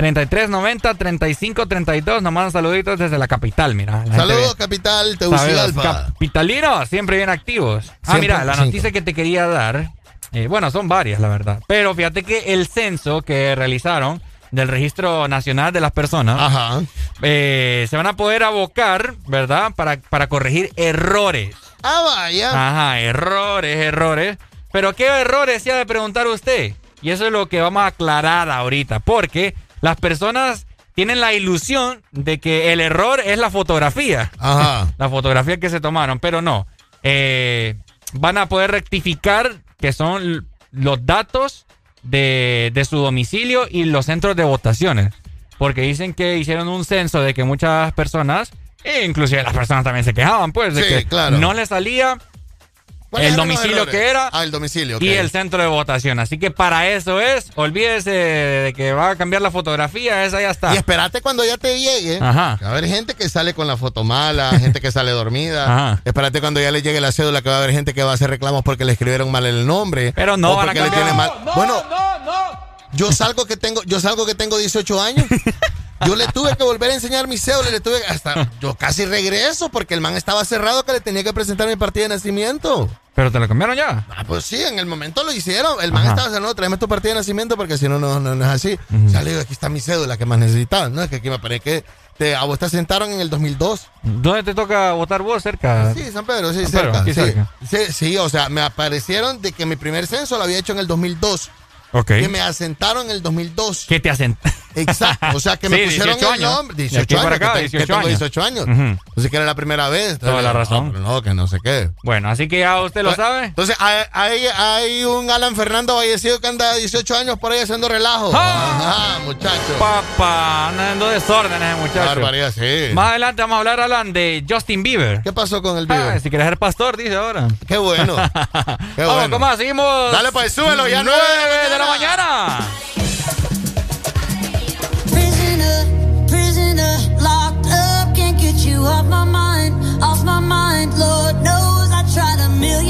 3390-3532. Nos mandan saluditos desde la capital, mira. la Saludos, capital Tegucigalpa. Capitalinos, siempre bien activos. Ah, Siempre mira, la cinco. noticia que te quería dar. eh, bueno, son varias, la verdad. Pero fíjate que el censo que realizaron del Registro Nacional de las Personas Ajá. eh, se van a poder abocar, ¿verdad? Para, para corregir errores. Ah, vaya. Ajá, errores, errores. Pero ¿qué errores se ha de preguntar usted? Y eso es lo que vamos a aclarar ahorita. Porque las personas tienen la ilusión de que el error es la fotografía. Ajá. la fotografía que se tomaron, pero no. Eh, van a poder rectificar que son los datos de, de su domicilio y los centros de votaciones. Porque dicen que hicieron un censo de que muchas personas, e inclusive las personas también se quejaban, pues, de Sí, que claro. no les salía ¿Cuáles el domicilio que era Ah, el domicilio. y el centro de votación. Así que para eso es, olvídese de que va a cambiar la fotografía, esa ya está. Y espérate cuando ya te llegue. Ajá. Va a haber gente que sale con la foto mala, gente que sale dormida. Ajá. Espérate cuando ya le llegue la cédula, que va a haber gente que va a hacer reclamos porque le escribieron mal el nombre. Pero no o van a porque le tiene mal. bueno, yo salgo que tengo, yo salgo que tengo 18 años. Yo le tuve que volver a enseñar mi cédula, le tuve hasta yo casi regreso porque el man estaba cerrado que le tenía que presentar mi partida de nacimiento. Pero te lo cambiaron ya. Ah, pues sí, en el momento lo hicieron. El man Ajá. estaba no, tráeme tu partida de nacimiento porque si no, no, no, no es así. O sea, le digo, aquí está mi cédula que más necesitaba. No, es que aquí me parece que te, a vos te sentaron en el 2002. ¿Dónde te toca votar vos? Cerca. Sí, San Pedro, sí, San Pedro, cerca. sí. cerca. Sí, sí, o sea, me aparecieron de que mi primer censo lo había hecho en el 2002. Que me asentaron en el 2002. ¿Qué te hacen? Exacto, o sea que me Sí, pusieron 18 el nombre. De 18 aquí para años, acá, que, te- que 18 tengo años. 18 años. Ujú. Entonces que era la primera vez. Toda la No, razón. pero no, que no sé qué. Bueno, así que ya usted lo sabe. Entonces, hay, hay, un Alan Fernando fallecido que anda 18 años por ahí haciendo relajo. ¡Ah! Ajá, muchacho. Papá, andando desorden ese muchacho. Barbaridad, sí. Más adelante vamos a hablar, Alan, de Justin Bieber. ¿Qué pasó con el Ah, Bieber? si quieres ser pastor, dice ahora. Qué bueno. Qué Vamos, bueno. ¿cómo más? Seguimos. Dale, pues, súbelo, ya 9 nueve de la mañana. Prisoner, prisoner, locked up, can't get you off my mind, off my mind. Lord knows I tried a million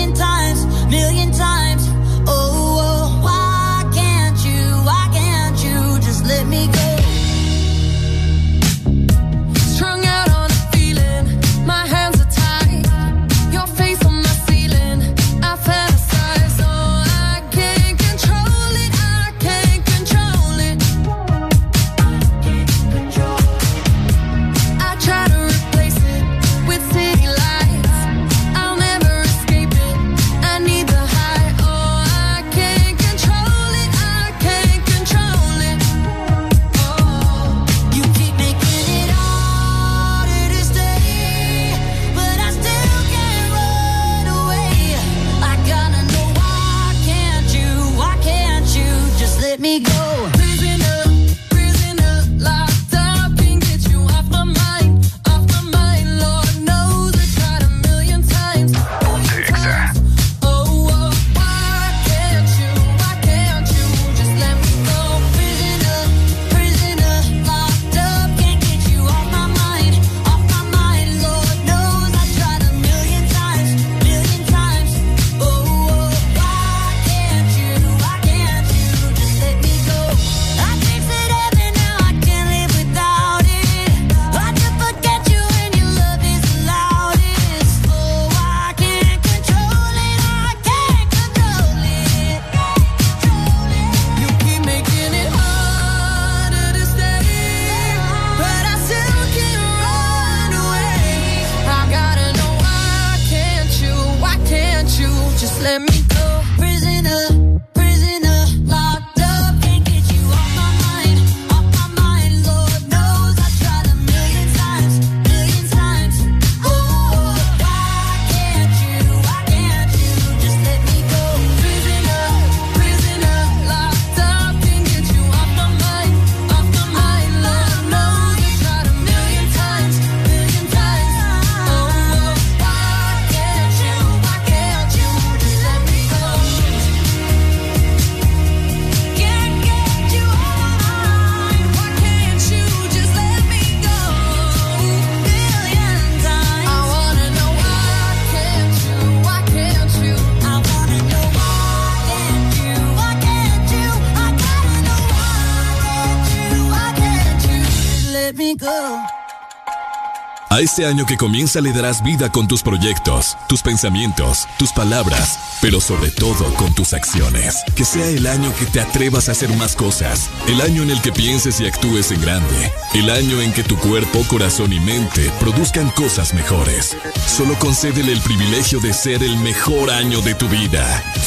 A este año que comienza le darás vida con tus proyectos, tus pensamientos, tus palabras, pero sobre todo con tus acciones. Que sea el año que te atrevas a hacer más cosas, el año en el que pienses y actúes en grande, el año en que tu cuerpo, corazón y mente produzcan cosas mejores. Solo concédele el privilegio de ser el mejor año de tu vida.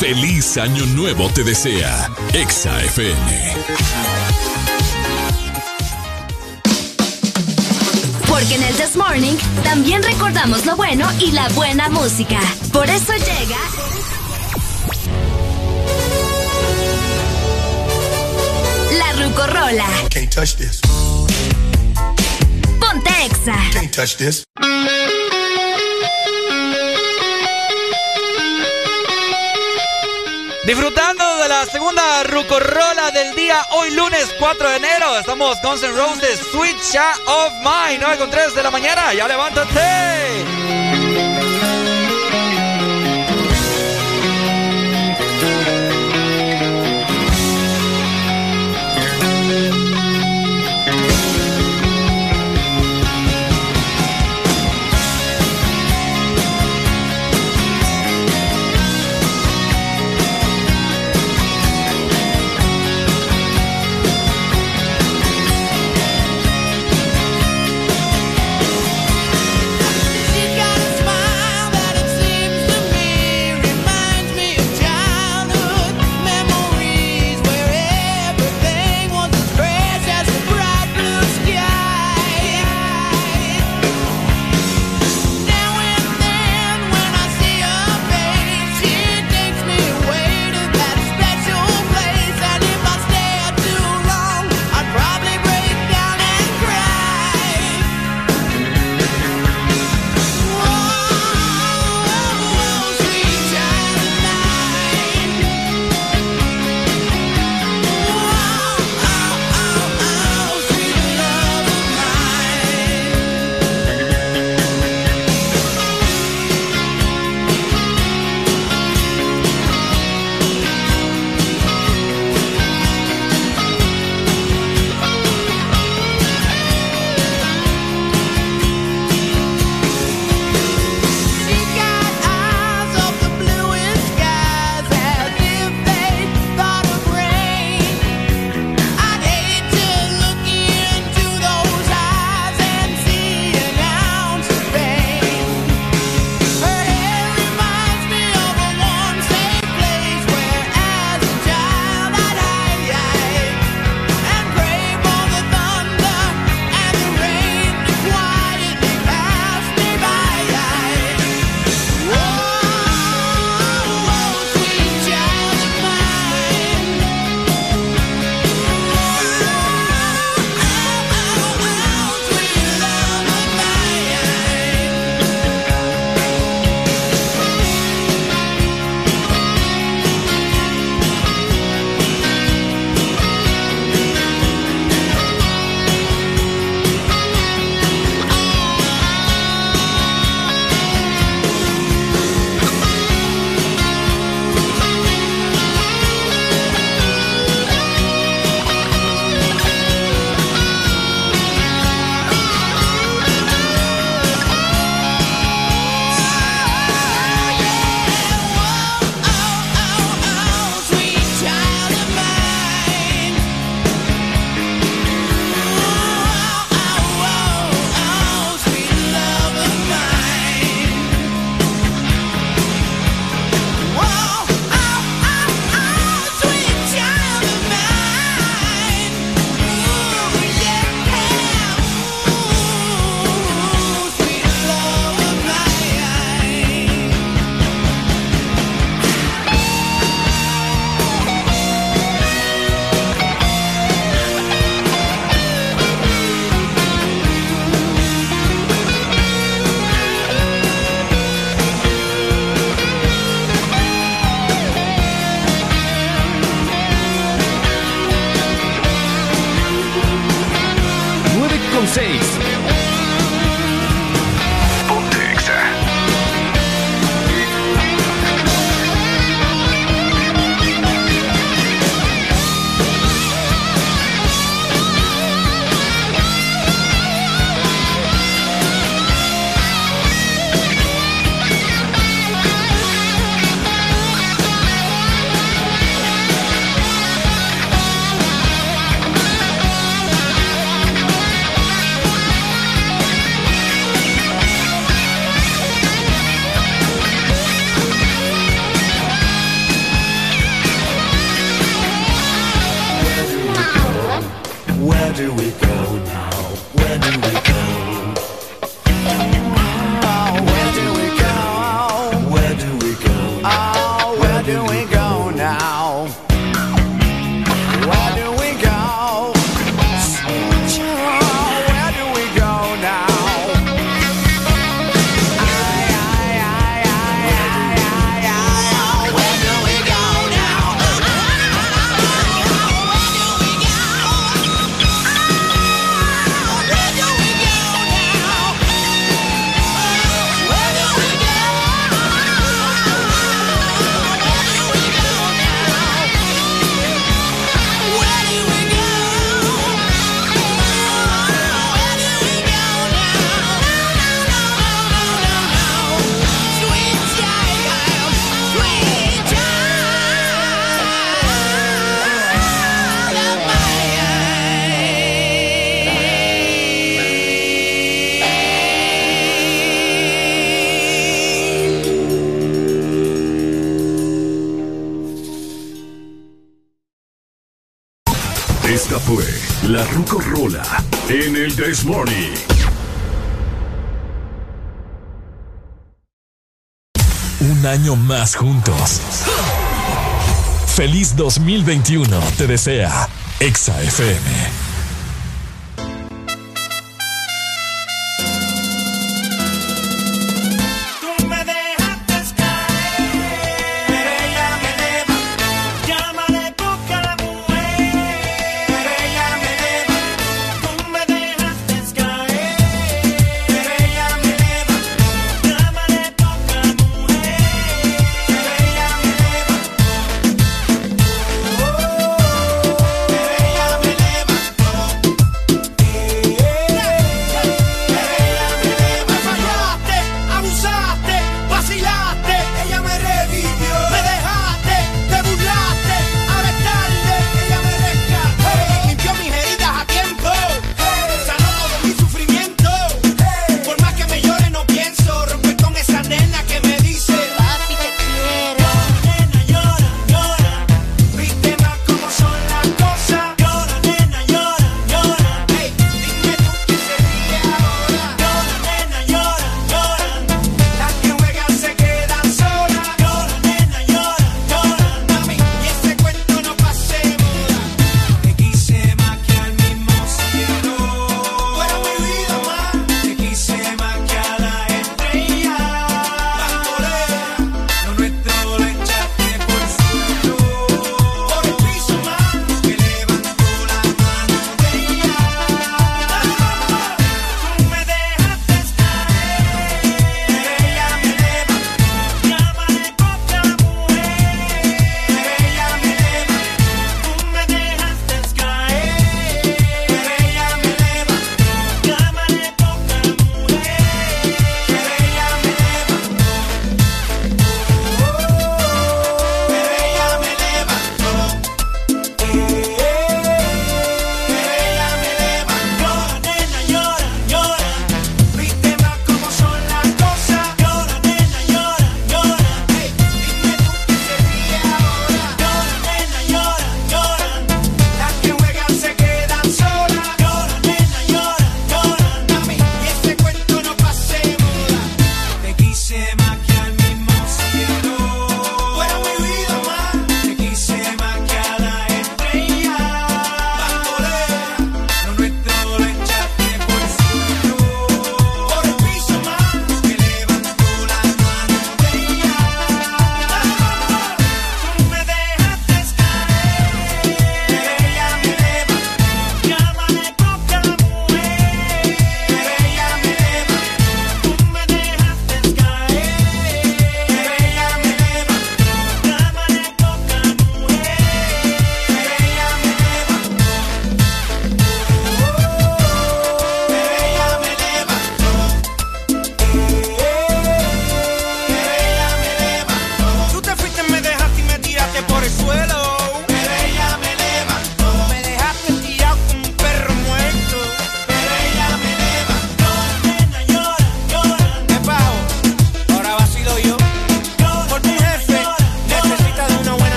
Feliz año nuevo te desea. Exa FM. Porque en el This Morning también recordamos lo bueno y la buena música. Por eso llega. La Rucorola. Can't touch this. Ponte Exa. Can't touch this. Disfrutando de segunda rucorola del día, hoy lunes 4 de enero. Estamos Guns N' Roses, Sweet of Mine, 9 con 3 de la mañana. ¡Ya levántate! seis. 2021 te desea Exa FM.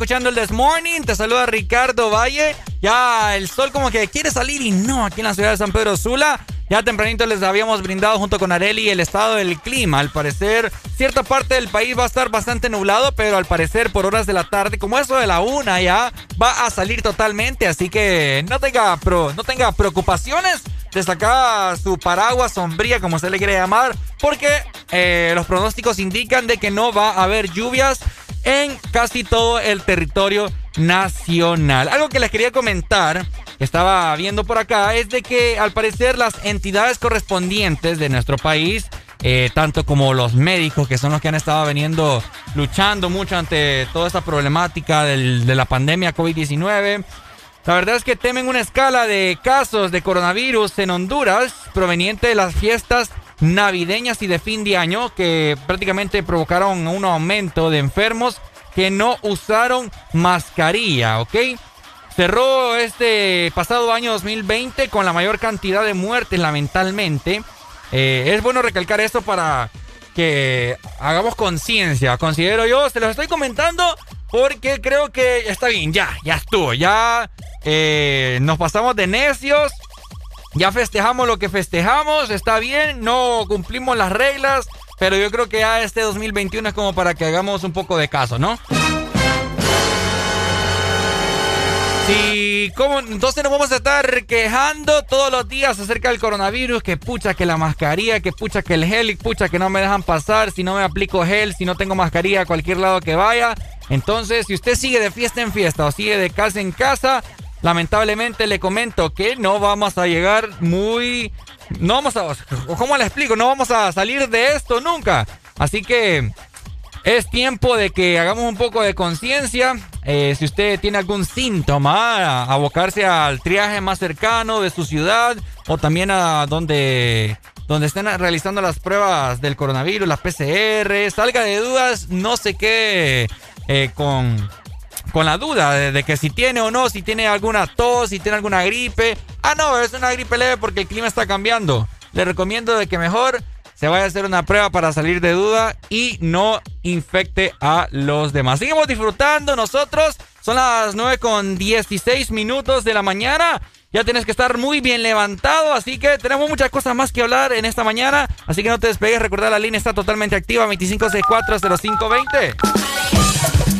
Escuchando el This Morning. Te saluda Ricardo Valle. Ya el sol como que quiere salir y no aquí en la ciudad de San Pedro Sula. Ya tempranito les habíamos brindado junto con Areli el estado del clima. Al parecer, cierta parte del país va a estar bastante nublado, pero al parecer por horas de la tarde, como eso de la una ya, va a salir totalmente. Así que no tenga, pro, no tenga preocupaciones de sacar su paraguas sombría, como se le quiere llamar, porque eh, los pronósticos indican de que no va a haber lluvias casi todo el territorio nacional. Algo que les quería comentar, que estaba viendo por acá, es de que al parecer las entidades correspondientes de nuestro país, eh, tanto como los médicos, que son los que han estado veniendo luchando mucho ante toda esta problemática de la pandemia COVID-19, la verdad es que temen una escala de casos de coronavirus en Honduras proveniente de las fiestas navideñas y de fin de año que prácticamente provocaron un aumento de enfermos que no usaron mascarilla, ¿ok? Cerró este pasado año 2020 con la mayor cantidad de muertes, lamentablemente. Eh, es bueno recalcar esto para que hagamos conciencia, considero yo. Se los estoy comentando porque creo que está bien, ya, ya estuvo, ya eh, nos pasamos de necios. Ya festejamos lo que festejamos, está bien, no cumplimos las reglas, pero yo creo que ya este 2021 es como para que hagamos un poco de caso, ¿no? Sí, ¿cómo? Entonces nos vamos a estar quejando todos los días acerca del coronavirus, que pucha que la mascarilla, que pucha que el gel, pucha que no me dejan pasar, si no me aplico gel, si no tengo mascarilla a cualquier lado que vaya. Entonces, si usted sigue de fiesta en fiesta o sigue de casa en casa, lamentablemente le comento que no vamos a llegar muy... No vamos a... ¿Cómo le explico? No vamos a salir de esto nunca. Así que es tiempo de que hagamos un poco de conciencia. Eh, si usted tiene algún síntoma, abocarse al triaje más cercano de su ciudad o también a donde, donde estén realizando las pruebas del coronavirus, las PCR. Salga de dudas, no se quede eh, con, con la duda de, que si tiene o no, si tiene alguna tos, si tiene alguna gripe. Ah, no, es una gripe leve porque el clima está cambiando. Le recomiendo de que mejor se vaya a hacer una prueba para salir de duda y no infecte a los demás. Seguimos disfrutando nosotros. Son las 9 con 16 minutos de la mañana. Ya tienes que estar muy bien levantado, así que tenemos muchas cosas más que hablar en esta mañana. Así que no te despegues, recuerda la línea está totalmente activa, 25640520.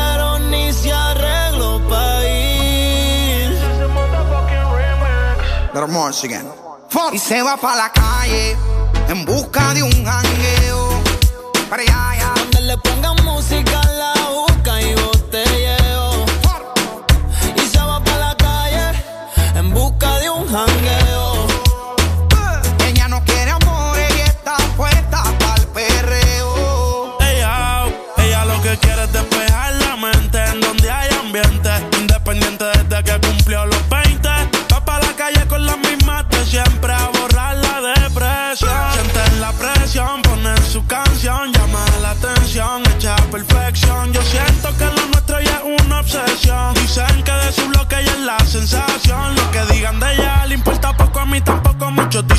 Little again. Y se va pa' la calle en busca de un jangueo. Para allá,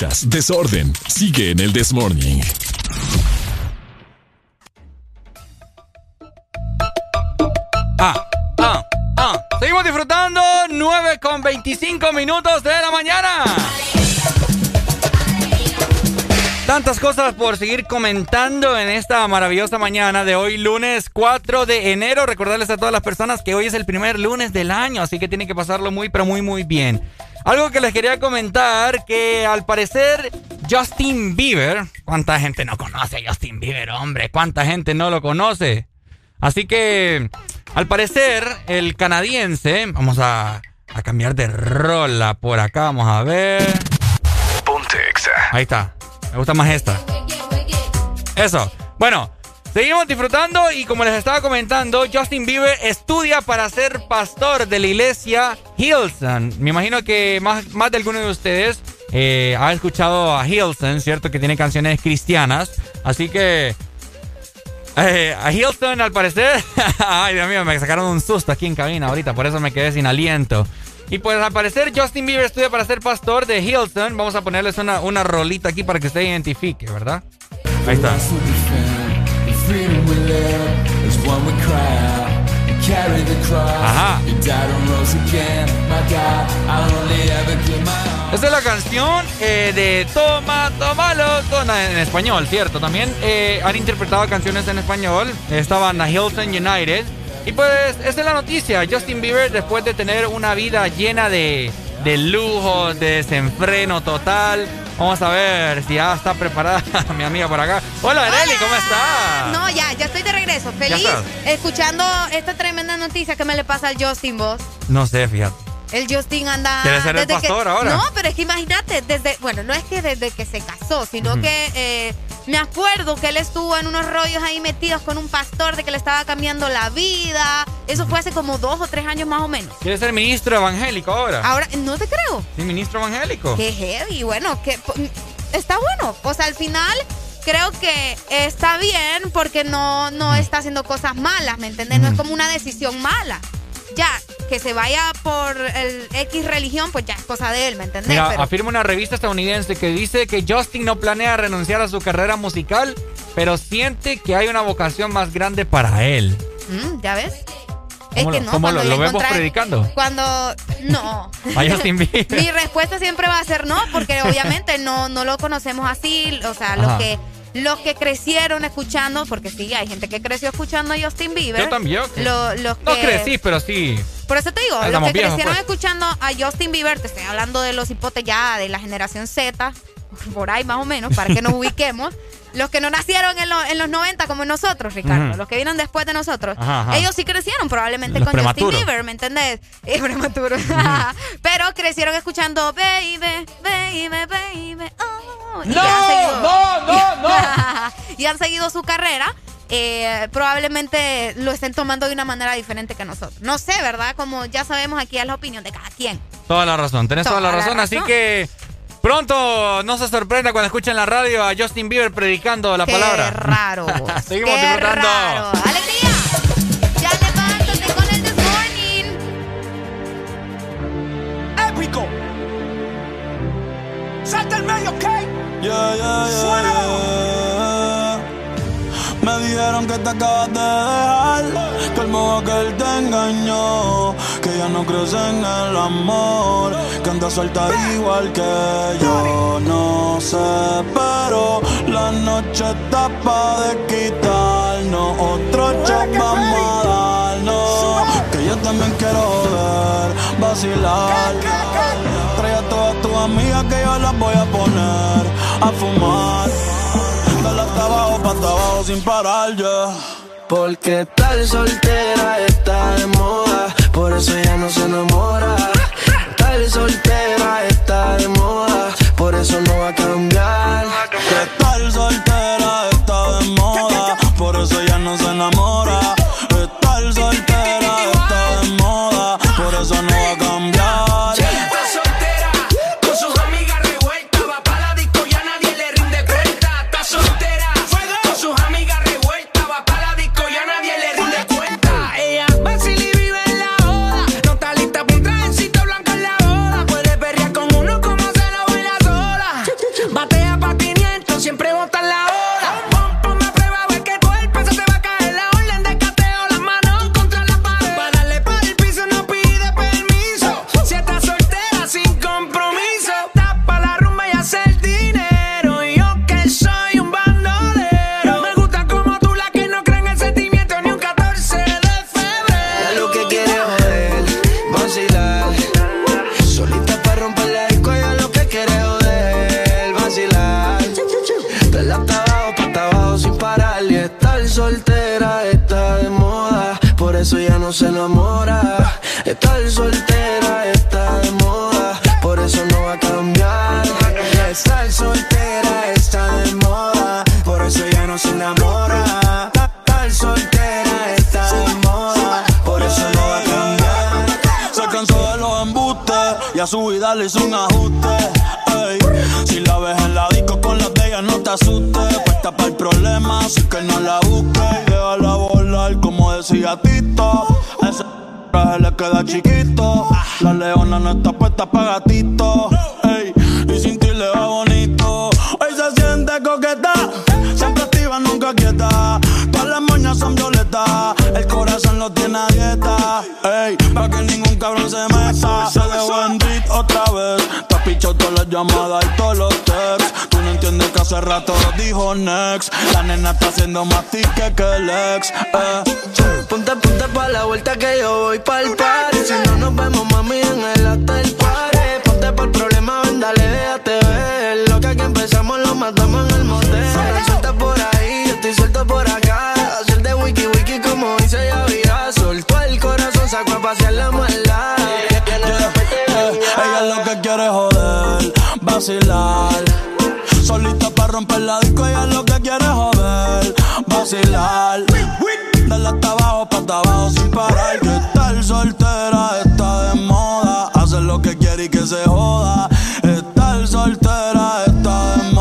risas, desorden. Sigue en el This Morning. Ah, ah, ah. Seguimos disfrutando 9 con 25 minutos de la mañana. Tantas cosas por seguir comentando en esta maravillosa mañana de hoy, lunes 4 de enero. Recordarles a todas las personas que hoy es el primer lunes del año, así que tienen que pasarlo muy, pero muy, muy bien. Algo que les quería comentar, que al parecer Justin Bieber, ¿cuánta gente no conoce a Justin Bieber, hombre? ¿Cuánta gente no lo conoce? Así que, al parecer, el canadiense, vamos a, a cambiar de rola por acá, vamos a ver. Ponte. Ahí está. Me gusta más esta. Eso. Bueno, seguimos disfrutando y como les estaba comentando, Justin Bieber estudia para ser pastor de la iglesia Hillsong. Me imagino que más, más de alguno de ustedes eh, ha escuchado a Hillsong, ¿cierto? Que tiene canciones cristianas. Así que... eh, a Hillsong al parecer... Ay, Dios mío, me sacaron un susto aquí en cabina ahorita, por eso me quedé sin aliento. Y pues al parecer Justin Bieber estudia para ser pastor de Hilton. Vamos a ponerles una, una rolita aquí para que usted identifique, ¿verdad? Ahí está. Esta es la canción eh, de Toma, tómalo, toma, en español, ¿cierto? También eh, han interpretado canciones en español. Estaban a Hilton United. Y pues, esa es la noticia. Justin Bieber, después de tener una vida llena de, de lujo, de desenfreno total. Vamos a ver si ya está preparada mi amiga por acá. Hola, Areli, ¿cómo está? No, ya, ya estoy de regreso. Feliz estás? escuchando esta tremenda noticia que me le pasa al Justin Boss. No sé, fíjate. El Justin anda. ¿Quiere ser el que- pastor ahora? No, pero es que imagínate, desde. Bueno, no es que desde que se casó, sino que eh, me acuerdo que él estuvo en unos rollos ahí metidos con un pastor de que le estaba cambiando la vida. Eso fue hace como dos o tres años más o menos. ¿Quiere ser ministro evangélico ahora? Ahora, no te creo. Sí, ministro evangélico. Qué heavy, bueno, que está bueno. O sea, al final creo que está bien porque no, no está haciendo cosas malas, ¿me entiendes? No es como una decisión mala. Ya, que se vaya por el X religión, pues ya es cosa de él, ¿me? Mira, Pero- afirma una revista estadounidense que dice que Justin no planea renunciar a su carrera musical, pero siente que hay una vocación más grande para él. Mm, ¿Ya ves? Es ¿Cómo que no, cómo lo- lo vemos predicando? Cuando. No. Mi respuesta siempre va a ser no, porque obviamente no, no lo conocemos así. O sea, los Ajá. que, los que crecieron escuchando, porque sí, hay gente que creció escuchando a Justin Bieber. Yo también. Lo- los No que- crecí, pero sí. Por eso te digo, Ahí los que viejos, crecieron pues. escuchando a Justin Bieber, te estoy hablando de los hipotes ya de la generación Z, por ahí más o menos, para que nos ubiquemos. Los que no nacieron en, lo- en los 90 como nosotros, Ricardo, los que vienen después de nosotros, Ajá, ajá. ellos sí crecieron probablemente Los con Justin. Bieber, ¿me entendés? Es prematuro. Pero crecieron escuchando Baby, Baby, Baby, oh. ¡No! seguido- ¡No, no, no! y han seguido su carrera. eh, probablemente lo estén tomando de una manera diferente que nosotros. No sé, ¿verdad? Como ya sabemos, aquí es la opinión de cada quien. Toda la razón, tenés toda, la razón, así que pronto no se sorprenda cuando escuchen la radio a Justin Bieber predicando la Qué palabra. raro. Seguimos Qué disfrutando. raro. ¡Alegría! Ya levántate con el This Morning. épico. Salta el medio, ¿ok? Yeah, yeah, yeah, yeah. Dijeron que te acabas de dejar, que el modo que él te engañó, que ella no crece en el amor. Que anda suelta igual que yo, no sé, pero la noche está pa' de quitarnos. Otro shot vamos a darnos. Que yo también quiero joder, vacilar. Trae a todas tus amigas que yo las voy a poner a fumar. Dale hasta abajo, pa' hasta abajo sin parar, ya. Porque tal soltera está de moda, por eso ya no se enamora. Tal soltera está de moda, por eso no va a cambiar. Que tal soltera está se enamora. Estar soltera está de moda, por eso no va a cambiar. Estar soltera está de moda, por eso ya no se enamora. Estar soltera está de moda, por eso no va a cambiar. Se cansó de los embustes y a su vida le hizo un ajuste. Si la ves en la disco con las de no te asustes. Puesta para el problema, así que no la busques. Déjala volar, como decía Tito. Traje le queda chiquito. La leona no está puesta para gatito. ey. Y sin ti le va bonito. Hoy se siente coqueta, siempre activa, nunca quieta. Todas las moñas son violetas, el corazón lo tiene a dieta. Ey, pa' que ningún cabrón se meta. Se dejó en otra vez. Te has pichado todas las llamadas y todos los texts. Tú no entiendes que hace rato dijo next. La nena está haciendo más tique que el ex. Eh. Ponte, ponte pa' la vuelta que yo voy pa'l party Si no nos vemos, mami, en el hotel party Ponte por el problema, ven, dale, déjate ver Lo que aquí empezamos lo matamos en el motel Suelta por ahí, yo estoy suelto por acá Hacer de wiki wiki como dice Yavira Soltó el corazón, sacó a pasear la maldad Eh, Ella lo que quiere es joder, vacilar. Solita para romper la disco, ella lo que quiere joder, vacilar. Dale hasta abajo, pa' hasta abajo sin parar. Que estar soltera está de moda. Hacer lo que quiere y que se joda. Estar soltera está de moda.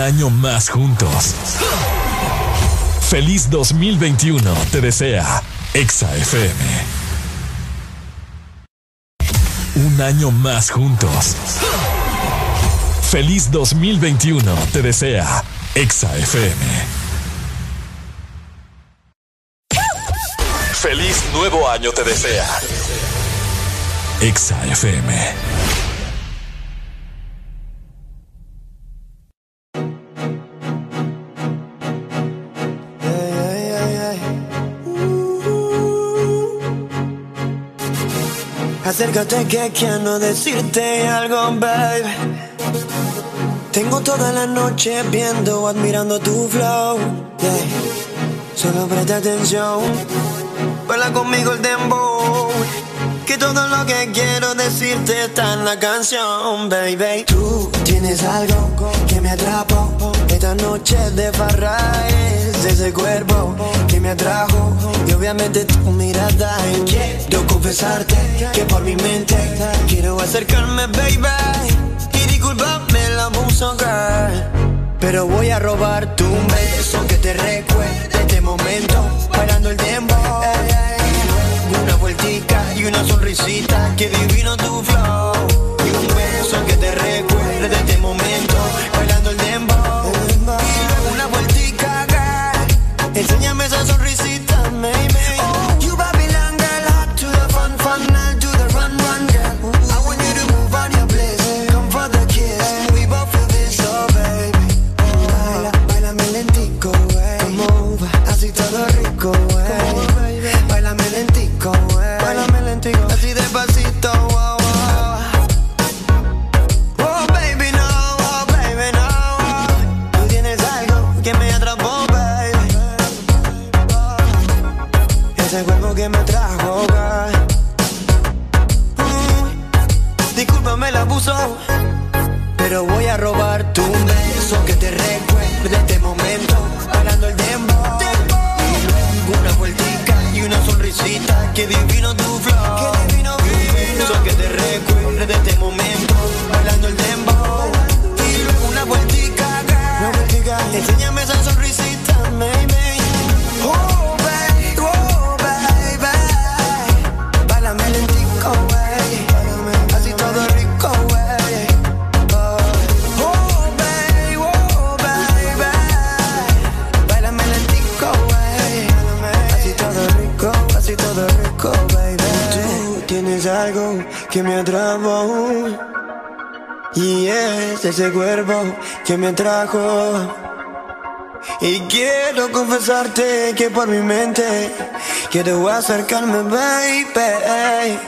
Año más juntos. Feliz 2021 te desea Exa FM. Un año más juntos. Feliz 2021 te desea Exa FM. Feliz nuevo año te desea Exa FM. Acércate que quiero decirte algo, babe. Tengo toda la noche viendo, admirando tu flow. Solo presta atención. baila conmigo el dembow. Que todo lo que quiero decirte está en la canción, baby. Tú tienes algo que me atrapó. Esta noche de farra es ese cuerpo que me atrajo. Y obviamente tu mirada. Quiero confesarte que por mi mente quiero acercarme, baby. Y disculpame el abuso. Pero voy a robar tu beso que te recuerde este momento bailando el tiempo. Y una sonrisita, que divino tu flow. Y un beso que te recuerde de este momento bailando el tiempo. Y luego una vueltica, girl. Enséñame esa sonrisita, Que divino que me atrapó. Y es ese cuerpo que me trajo. Y quiero confesarte que por mi mente quiero acercarme, baby.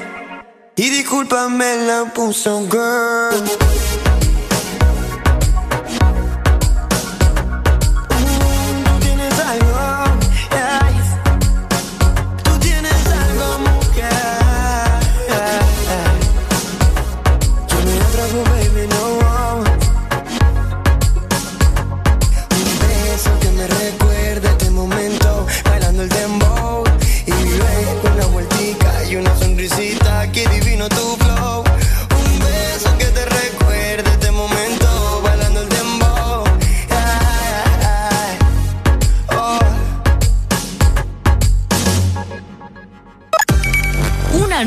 Y discúlpame la puso, girl.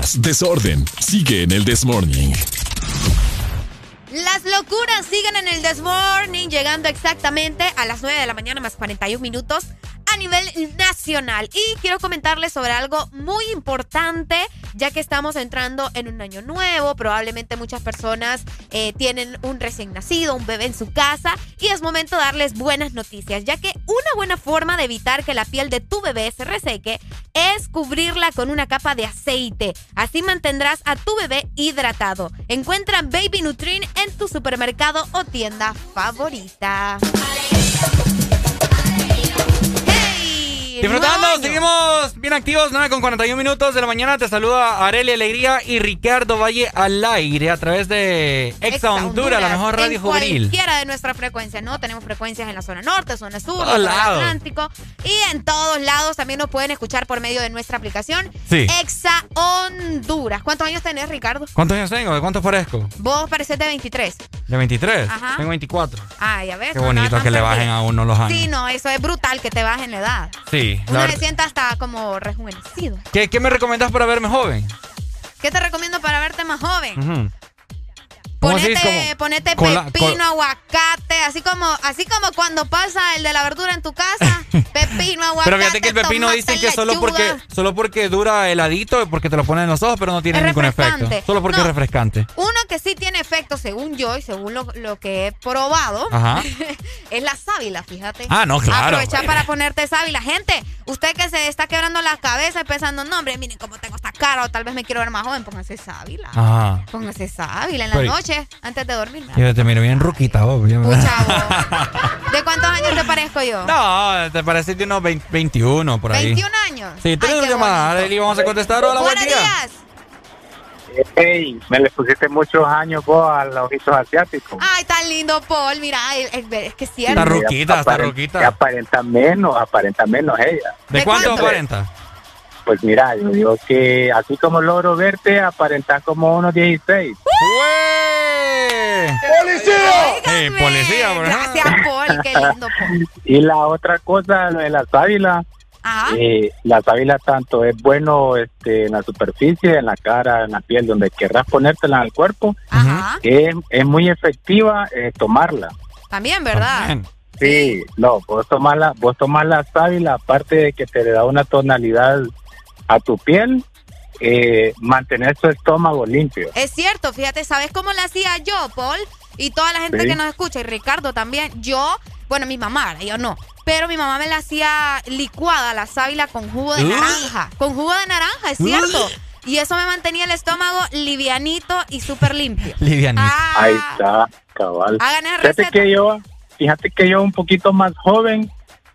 Desorden. Sigue en el This Morning. Las locuras siguen en el This Morning, llegando exactamente a las 9 de la mañana más 41 minutos a nivel nacional. Y quiero comentarles sobre algo muy importante, ya que estamos entrando en un año nuevo. Probablemente muchas personas eh, tienen un recién nacido, un bebé en su casa, y es momento de darles buenas noticias, ya que una buena forma de evitar que la piel de tu bebé se reseque es cubrirla con una capa de aceite. Así mantendrás a tu bebé hidratado. Encuentra Baby Nutrin en tu supermercado o tienda favorita. Disfrutando, año. seguimos bien activos, 9 con 41 minutos de la mañana. Te saluda Areli Alegría y Ricardo Valle al aire a través de Exa Honduras, la mejor radio en juvenil. Cualquiera de nuestras frecuencias, ¿no? Tenemos frecuencias en la zona norte, zona sur, zona lados. Atlántico. Y en todos lados también nos pueden escuchar por medio de nuestra aplicación Sí. Exa Honduras. ¿Cuántos años tenés, Ricardo? ¿Cuántos años tengo? ¿De cuánto parezco? Vos pareces de 23. De 23. Ajá. Tengo 24. Ah, ya ves. Qué bonito que le bajen a uno los años. Sí, no, eso es brutal que te bajen la edad. Sí, Uno se sienta hasta como rejuvenecido. ¿Qué, qué me recomendás para verme joven? ¿Qué te recomiendo para verte más joven? Ponete, Como- ponete la- pepino, con- aguacate, así como, así como cuando pasa el de la verdura en tu casa. pepino, aguacate. Pero fíjate que el pepino dicen que solo lechuga. porque, solo porque dura heladito, porque te lo ponen en los ojos, pero no tiene Es ningún efecto. Solo porque No. es refrescante. Uno que sí tiene efecto, según yo y según lo, lo que he probado, Ajá. es la sábila, fíjate. Ah, no, claro. Aprovecha para ponerte sábila. Gente, usted que se está quebrando la cabeza pensando, no, hombre, miren cómo tengo esta cara, o tal vez me quiero ver más joven, póngase sábila. Ajá. Póngase sábila en la Pero- noche, antes de dormir. Yo te miro bien ruquita, vos. ¿De cuántos años te parezco yo? No, te parece de unos 20 21 por ahí. 21 años. Sí, tenemos llamada. Arely, vamos a contestar. Hola, buen Buenos día. días. Ey, me le pusiste muchos años vos a los ojitos asiáticos. Ay, tan lindo, Paul. Mira, es, es- que es cierto. Está ruquita, está ruquita. aparenta menos, aparenta menos ella. ¿De, ¿De cuánto cuánto? aparenta? Pues mira, yo digo que así como logro verte, aparentas como unos 16. ¡Güey! ¡Policía! Sí, policía, por ejemplo. Gracias, Paul. Qué lindo, Paul. Y la otra cosa, lo de la sábila, Ajá. eh, la sábila tanto es bueno este, en la superficie, en la cara, en la piel, donde querrás ponértela en el cuerpo, Ajá. es, es muy efectiva eh, tomarla. También, ¿verdad? Sí, no, vos tomás la, vos tomás la sábila, aparte de que te le da una tonalidad a tu piel, eh, mantener tu estómago limpio. Es cierto, fíjate, ¿sabes cómo la hacía yo, Paul? Y toda la gente Sí. que nos escucha, y Ricardo también. Yo, bueno, mi mamá, yo no. Pero mi mamá me la hacía licuada, la sábila con jugo de Uh. naranja. Con jugo de naranja, es cierto. Uh. Y eso me mantenía el estómago livianito y súper limpio. Livianito. Ahí está, cabal. Hagan esa Fíjate receta. que yo, fíjate que yo un poquito más joven,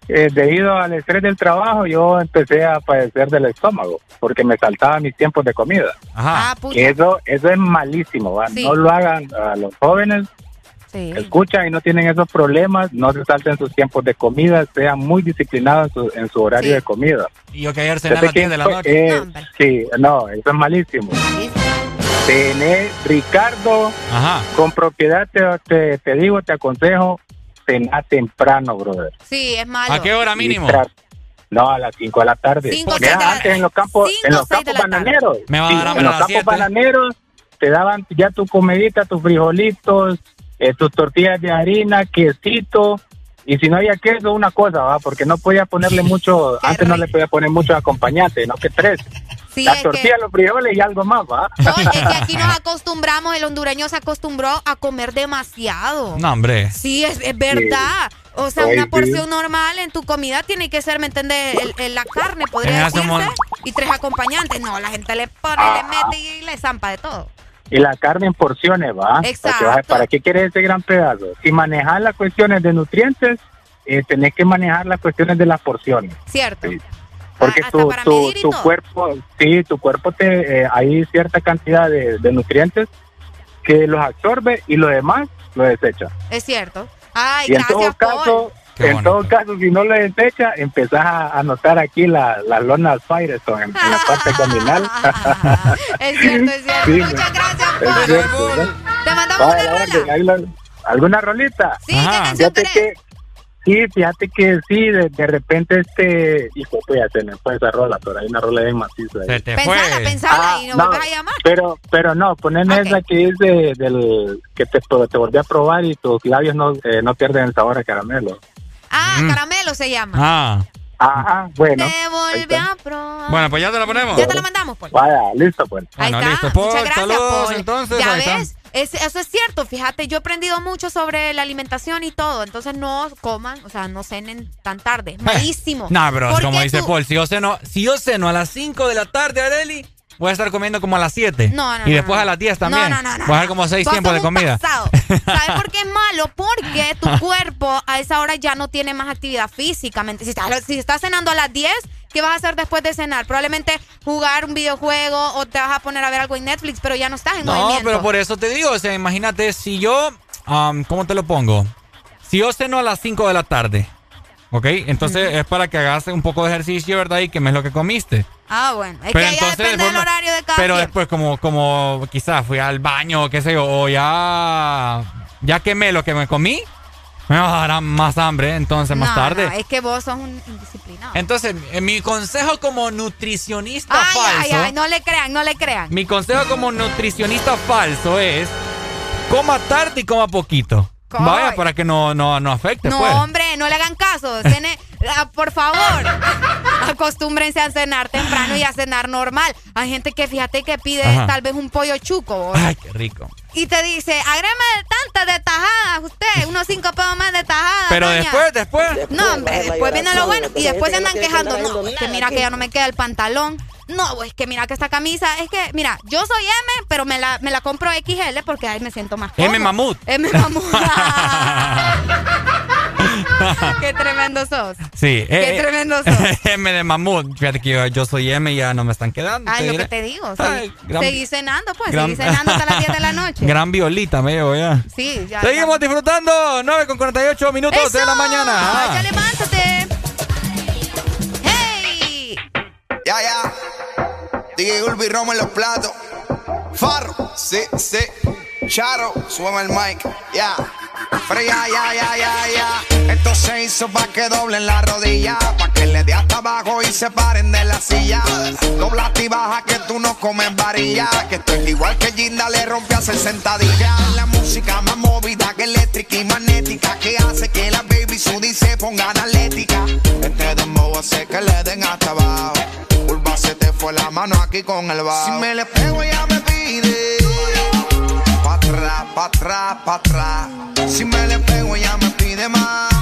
eh, debido al estrés del trabajo, yo empecé a padecer del estómago, porque me saltaban mis tiempos de comida. Ah, pucha. Que eso, eso es malísimo, ¿va? Sí. no lo hagan a los jóvenes, Sí. escuchan y no tienen esos problemas, no se salten sus tiempos de comida, sean muy disciplinados en su, en su horario Sí. de comida. Y yo que ayer cené a Fíjate las 10 de la noche. eh, sí, no, eso es malísimo. Cené, Ricardo, Ajá. con propiedad te, te, te digo, te aconsejo, cenar temprano, brother. Sí, es malo. ¿A qué hora mínimo? No, a las 5 de la tarde. Cinco, Mira, la- antes en los campos, cinco, en los campos bananeros. Me va a sí, dar en a los las campos siete. bananeros te daban ya tu comidita, tus frijolitos, eh, tus tortillas de harina, quesito. Y si no había queso, una cosa, ¿va? Porque no podía ponerle mucho, antes no le podía poner mucho acompañante, no que tres. Sí, la es tortilla, que- los frijoles y algo más, ¿va? No, es que aquí nos acostumbramos, el hondureño se acostumbró a comer demasiado. No, hombre. Sí, es, es verdad. O sea, Ay, una sí. porción normal en tu comida tiene que ser, ¿me entiendes? El- el- la carne, podría decirse, y tres acompañantes. No, la gente le pone, Ah. le mete y le zampa de todo. Y la carne en porciones, ¿va? Exacto. ¿Para qué quieres ese gran pedazo? Si manejas las cuestiones de nutrientes, eh, tenés que manejar las cuestiones de las porciones. Cierto. Porque hasta tu, para tu, medir y tu todo. cuerpo, sí, tu cuerpo te, eh, hay cierta cantidad de, de nutrientes que los absorbe y lo demás lo desecha. Es cierto. Ay, y en gracias, todo caso, Qué en bonito. todo caso, si no lo desecha, empezás a, a notar aquí la- las lonas Firestone en, en la parte abdominal. Es cierto, es cierto. Sí, Muchas gracias. Te mandamos Vaya, una rola. la- ¿Alguna rolita? Sí, ¿qué canción Fíjate que, sí, fíjate que sí, de, de repente este, hijo, pues ya se me fue esa rola, pero hay una rola bien maciza ahí. Se te Pensala, pensala Ah, y nos no, vuelves a llamar. Pero, pero no, poneme esa que es de, del que te, te volví a probar y tus labios no, eh, no pierden el sabor a caramelo. Ah, Mm. caramelo se llama. Ah. Ajá, bueno. Te volví a probar. Bueno, pues ya te la ponemos. Ya te la mandamos, Paul. Vaya, listo pues. Ahí Bueno, está. listo. Muchas Paul, gracias, saludos, Paul. entonces, ya ahí está. Es- eso es cierto. Fíjate, yo he aprendido mucho sobre la alimentación y todo. Entonces no coman, o sea, no cenen tan tarde. Malísimo. No, bro, ¿Por como dice tú- Paul, si yo, ceno, si yo ceno a las 5 de la tarde, Areli, voy a estar comiendo como a las 7. No, no, Y después no. a las 10 también. No, no, no, no, Voy a dar como 6 Tú tiempos de comida. pasado. ¿Sabes por qué es malo? Porque tu cuerpo a esa hora ya no tiene más actividad física. ¿me entiendes? Si estás, si estás cenando a las 10, ¿qué vas a hacer después de cenar? Probablemente jugar un videojuego o te vas a poner a ver algo en Netflix, pero ya no estás en No, movimiento. pero por eso te digo, o sea, imagínate, si yo, um, ¿cómo te lo pongo? Si yo ceno a las 5 de la tarde, ¿ok? Entonces es para que hagas un poco de ejercicio, ¿verdad? Y quemes lo que comiste. Ah, bueno. Es Pero que ya entonces, depende después del horario de cada Pero quien. después como, como quizás fui al baño o qué sé yo, o ya, ya quemé lo que me comí, me va a dar más hambre entonces más tarde. no, es que vos sos un indisciplinado. Entonces, en mi consejo como nutricionista Ay, falso, ay, ay, no le crean, no le crean. mi consejo como nutricionista falso es coma tarde y coma poquito. Coy. Vaya, para que no, no, no afecte, No, pues. hombre, no le hagan caso. Cene- ah, por favor, acostúmbrense a cenar temprano y a cenar normal. Hay gente que fíjate que pide Ajá. tal vez un pollo chuco Ay, qué rico. y te dice, agreme tantas de tajadas usted, unos cinco pesos más de tajadas. Pero doña". después, después. No, hombre, después viene lo bueno y después se andan quejando. No, es que mira que ya no me queda el pantalón. No, es que mira que esta camisa, es que, mira, yo soy M, pero me la, me la compro XL porque ahí me siento más cómodo. M mamut. M mamut. Qué tremendo sos. Sí. Qué eh, tremendo sos. M de mamut. Fíjate que yo, yo soy M y ya no me están quedando. Ay, lo diré. que te digo. Ay, Seguí, gran- seguí cenando, pues. gran- Seguí cenando hasta las 10 de la noche. Gran violita me llevo ya. Sí, ya. Seguimos disfrutando. 9 con 48 minutos de la mañana. Ah. Ya levántate. ¡Hey! Ya, ya. DJ Ulvi Romo en los platos. Farro, sí, sí. Charo, súbeme el mic. Ya. Pero ya, ya, ya, ya, ya. Esto se hizo pa' que doblen la rodilla. Pa' que le dé hasta abajo y se paren de la silla. Dobla y baja que tú no comes varilla. Que esto es igual que Ginda le rompe a hacer sentadilla. La música más movida que eléctrica y magnética. Que hace que la baby Sudi se pongan atlética. Este dembow hace que le den hasta abajo. Urba se te fue la mano aquí con el bajo. Si me le pego ella me pide. Pa' atrás, pa' atrás, pa' atrás. Si me le pego ella me pide más.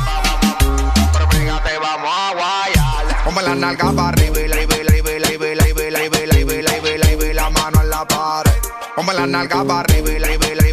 Pero fíjate, vamos a guayar. Ponme la nalga para arriba y la y la y la y la y la y la y la y la y la y la y la y la mano en la pared. Ponme la nalga para arriba y la y la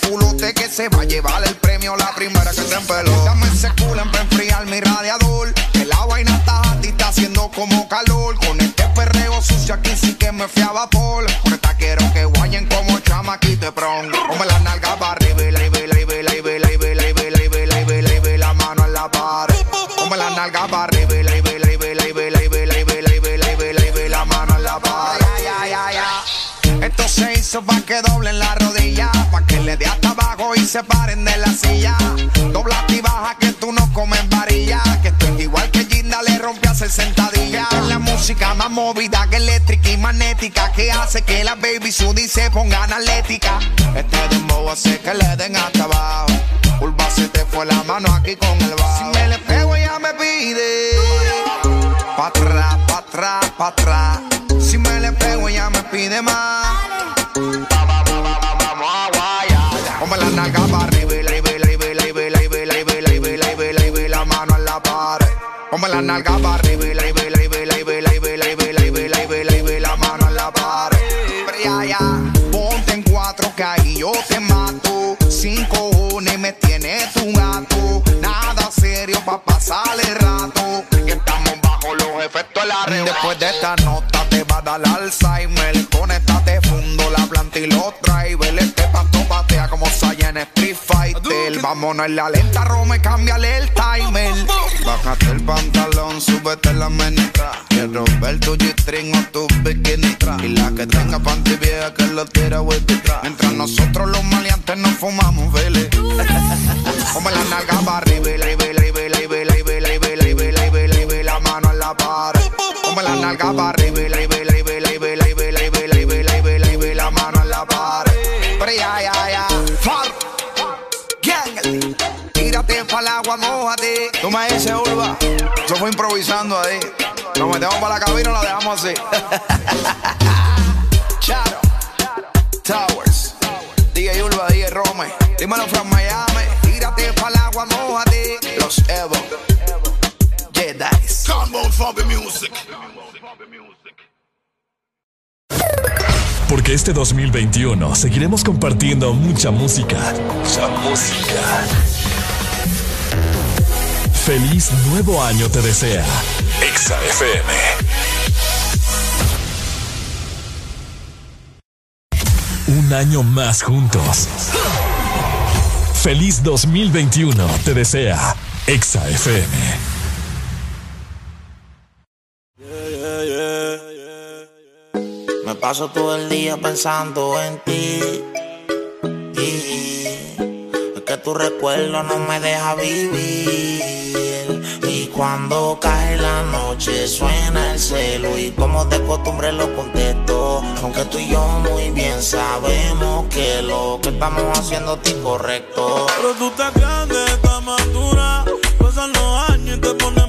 culote que se va a llevar el premio la primera que se empeló. Dame ese culo para enfriar mi radiador. Que la vaina está ti, está haciendo como calor. Con este perreo sucio aquí sí que me fui a vapor. Con esta quiero que guayen como chamaquito de pron. Come la nalga para arriba y la la mano en la pared. Come la nalga para arriba y la mano en la pared. Esto se hizo para quedar se paren de la silla. Dobla y baja que tú no comes varilla, que estoy igual que Ginda le rompe a hacer sentadilla. Esta es la música más movida que eléctrica y magnética, que hace que la baby sudi se pongan atlética. Este dembow hace que le den hasta abajo. Urba se te fue la mano aquí con el bajo. Si me le pego ella me pide. Pa' atrás, pa' atrás, pa' atrás. Si me le pego ella me pide más. la nalga para arriba y la y la y la y la y la y la y la mano en la pared. Ponte en cuatro que ahí yo te mato. Cinco cojones me tiene tu gato. Nada serio pa' pasar el rato. Que estamos bajo los efectos de la red. Después de esta nota te va a dar Alzheimer vámonos en la lenta, Rome, cámbiale el timer. Bájate el pantalón, súbete la menitra. Quiero ver tu G-string o tu bikini tra. Y la que tenga panty vieja que lo tira with tra. Mientras nosotros los maleantes nos fumamos, vele. Come la nalga barri, vele, vele, vele, vele, vele, vele, vele, vele, vele, la mano en la par. Come la nalga barri, vele, vele, vele, vele, vele, vele, vele, vele, la mano en la par. Pero ya, ya, ya. Pa'l agua, mojate. Tú me dices, Urba. Yo fui improvisando ahí. Nos metemos para la cabina y la dejamos así. Charo. Towers. DJ Urba, DJ Rome. Dímelo from Miami. Tírate pa'l agua, mojate. Los Evo. Jedi's. Combo Fabi Music. Porque este 2021 seguiremos compartiendo mucha música. Mucha música. Feliz nuevo año te desea. Exa FM. Un año más juntos. Feliz 2021 te desea. Exa FM. Me paso todo el día pensando en ti. Que tu recuerdo no me deja vivir. Y cuando cae la noche suena el celo y como de costumbre lo contesto. Aunque tú y yo muy bien sabemos que lo que estamos haciendo es incorrecto. Pero tú estás grande, estás madura. Pasan los años y te pones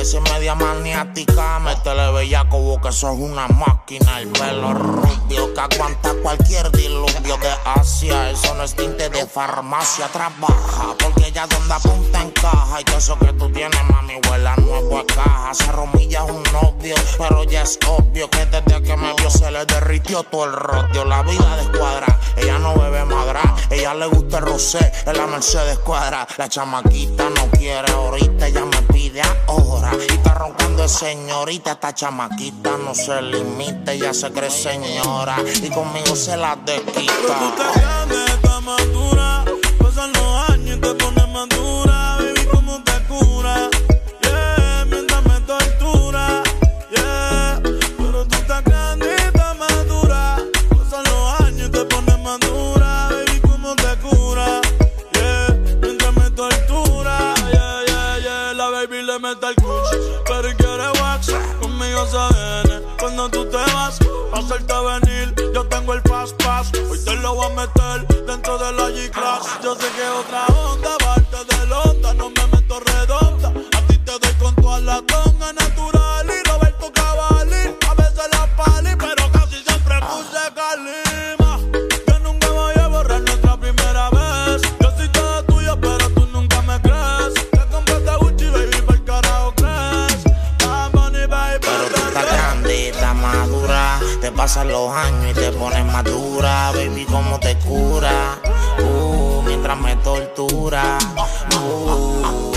que si es media maniática, métele bellaco que sos una máquina. El pelo rubio que aguanta cualquier diluvio de Asia. Eso no es tinte de farmacia, trabaja. Porque ella donde apunta encaja. Y que eso que tú tienes, mami, huele a nuevo a caja. Se romilla un novio, pero ya es obvio que desde que me vio se le derritió todo el rodio. La vida de escuadra, ella no bebe madra. Ella le gusta el rosé, en la Mercedes cuadra. La chamaquita no quiere ahorita, ella me pide ahora. Y está roncando de señorita, esta chamaquita no se limita, ella se cree señora. Y conmigo se la desquita. Dentro de la G-Class. Yo sé que otra los años y te pones más dura, baby, cómo te cura. Uh, mientras me tortura. Uh.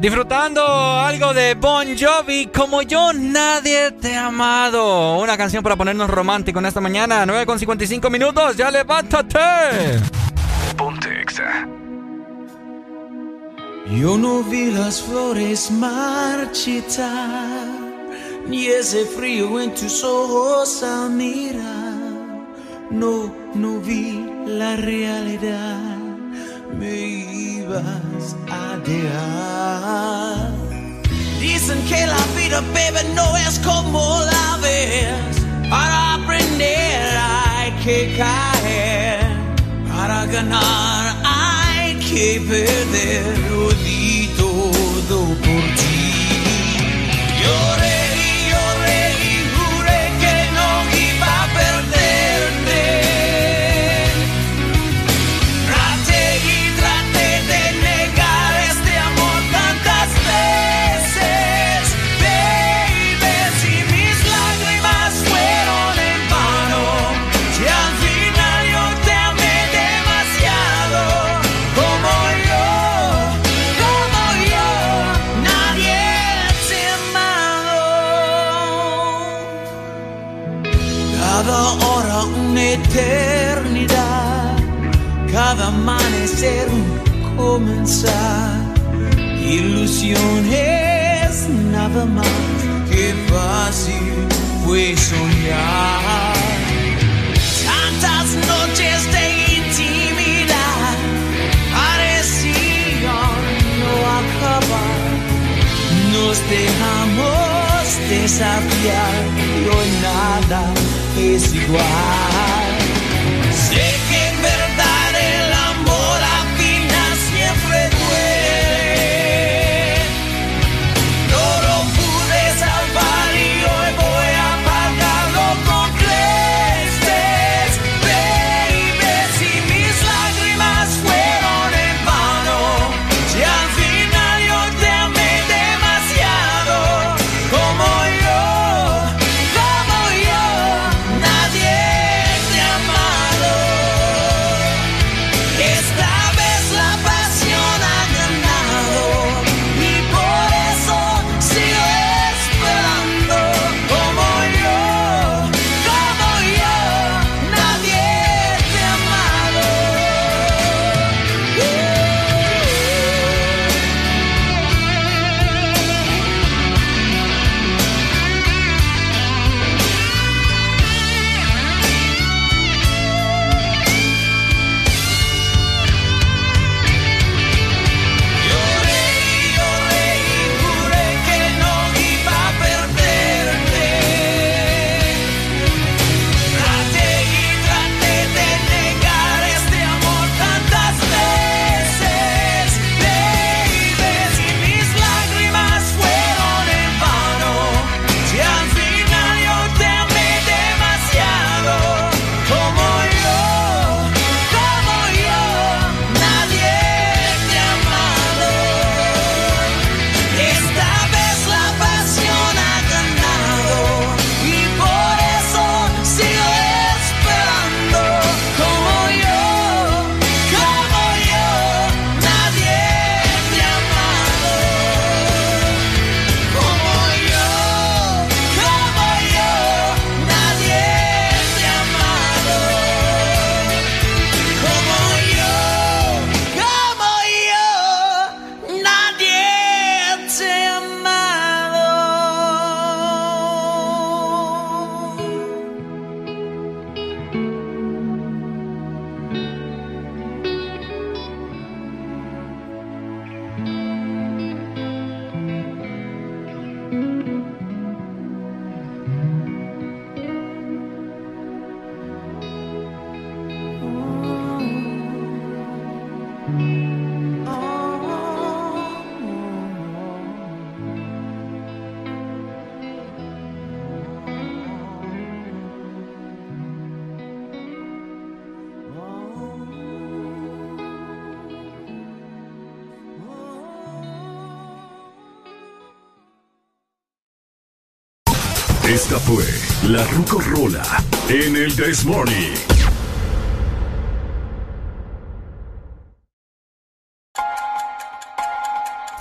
Disfrutando algo de Bon Jovi, como yo nadie te ha amado. Una canción para ponernos romántico en esta mañana, 9 con 55 minutos, ya levántate. Ponte Exa. Yo no vi las flores marchitar, ni ese frío en tus ojos al mirar. No, no vi la realidad, me ibas a dejar. Dicen que la vida, baby, no es como la ves. Para aprender hay que caer. Para ganar hay que perder. Lo amanecer un comenzar. Ilusiones nada más que fácil fue soñar. Tantas noches de intimidad parecían no acabar. Nos dejamos desafiar y hoy nada es igual.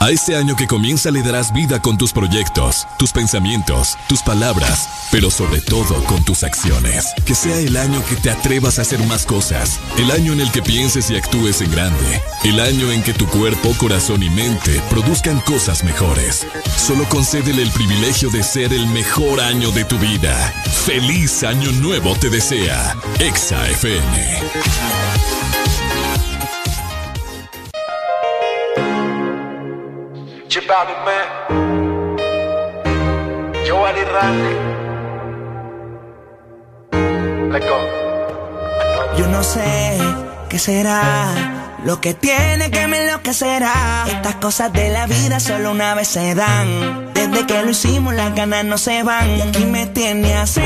A este año que comienza le darás vida con tus proyectos, tus pensamientos, tus palabras, pero sobre todo con tus acciones. Que sea el año que te atrevas a hacer más cosas, el año en el que pienses y actúes en grande, el año en que tu cuerpo, corazón y mente produzcan cosas mejores. Solo concédele el privilegio de ser el mejor año de tu vida. Feliz año nuevo te desea. Exa FM. Chip out it, man. Yo no sé qué será lo que tiene que me enloquecerá. Estas cosas de la vida solo una vez se dan. Desde que lo hicimos las ganas no se van. Y aquí me tiene así.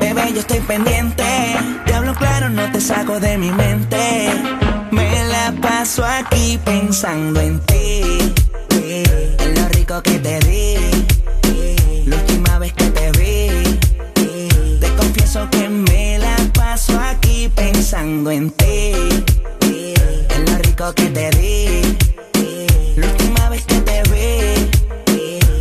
Bebé, yo estoy pendiente. Te hablo claro, no te saco de mi mente. Me la paso aquí pensando en ti. eh, En lo rico que te di. eh, La última vez que te vi. te confieso que me la paso aquí pensando en ti. En lo rico que te di. La última vez que te vi.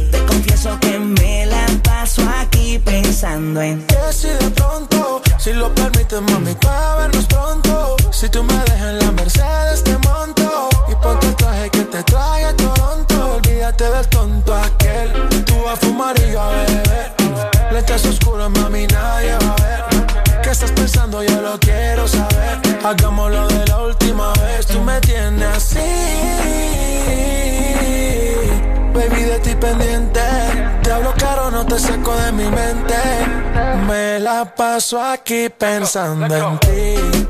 Te confieso que me la paso aquí pensando en ti. Que si de pronto, si lo permites, mami, para vernos pronto. Si tú me dejas en la Mercedes, te monto. Y ponte el traje que te trae a Toronto. Olvídate del tonto aquel. Tú vas a fumar y yo a beber. Lentes oscuras, mami, nadie va a ver. ¿Qué estás pensando? Yo lo quiero saber. Hagámoslo de la última vez. Tú me tienes así. Baby, de ti pendiente. Te hablo caro, no te saco de mi mente. Me la paso aquí pensando en ti.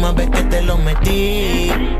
última vez que te lo metí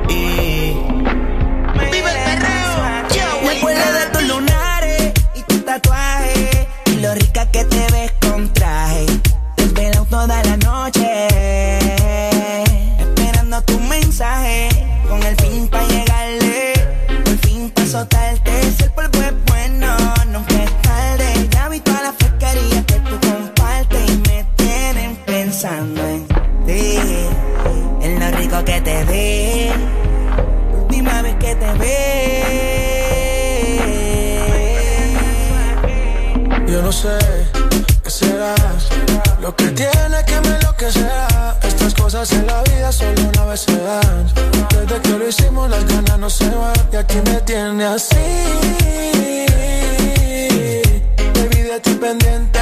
lo que tiene que me enloquecerá. Estas cosas en la vida solo una vez se dan. Desde que lo hicimos las ganas no se van y aquí me tiene así. Baby de ti pendiente,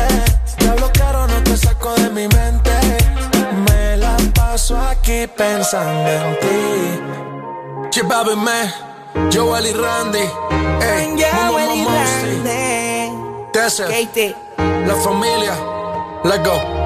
te hablo caro no te saco de mi mente. Me la paso aquí pensando en ti. Chip man, Joel y Randy, ey, Momo Joel y Momosti. Desert, la familia, let's go.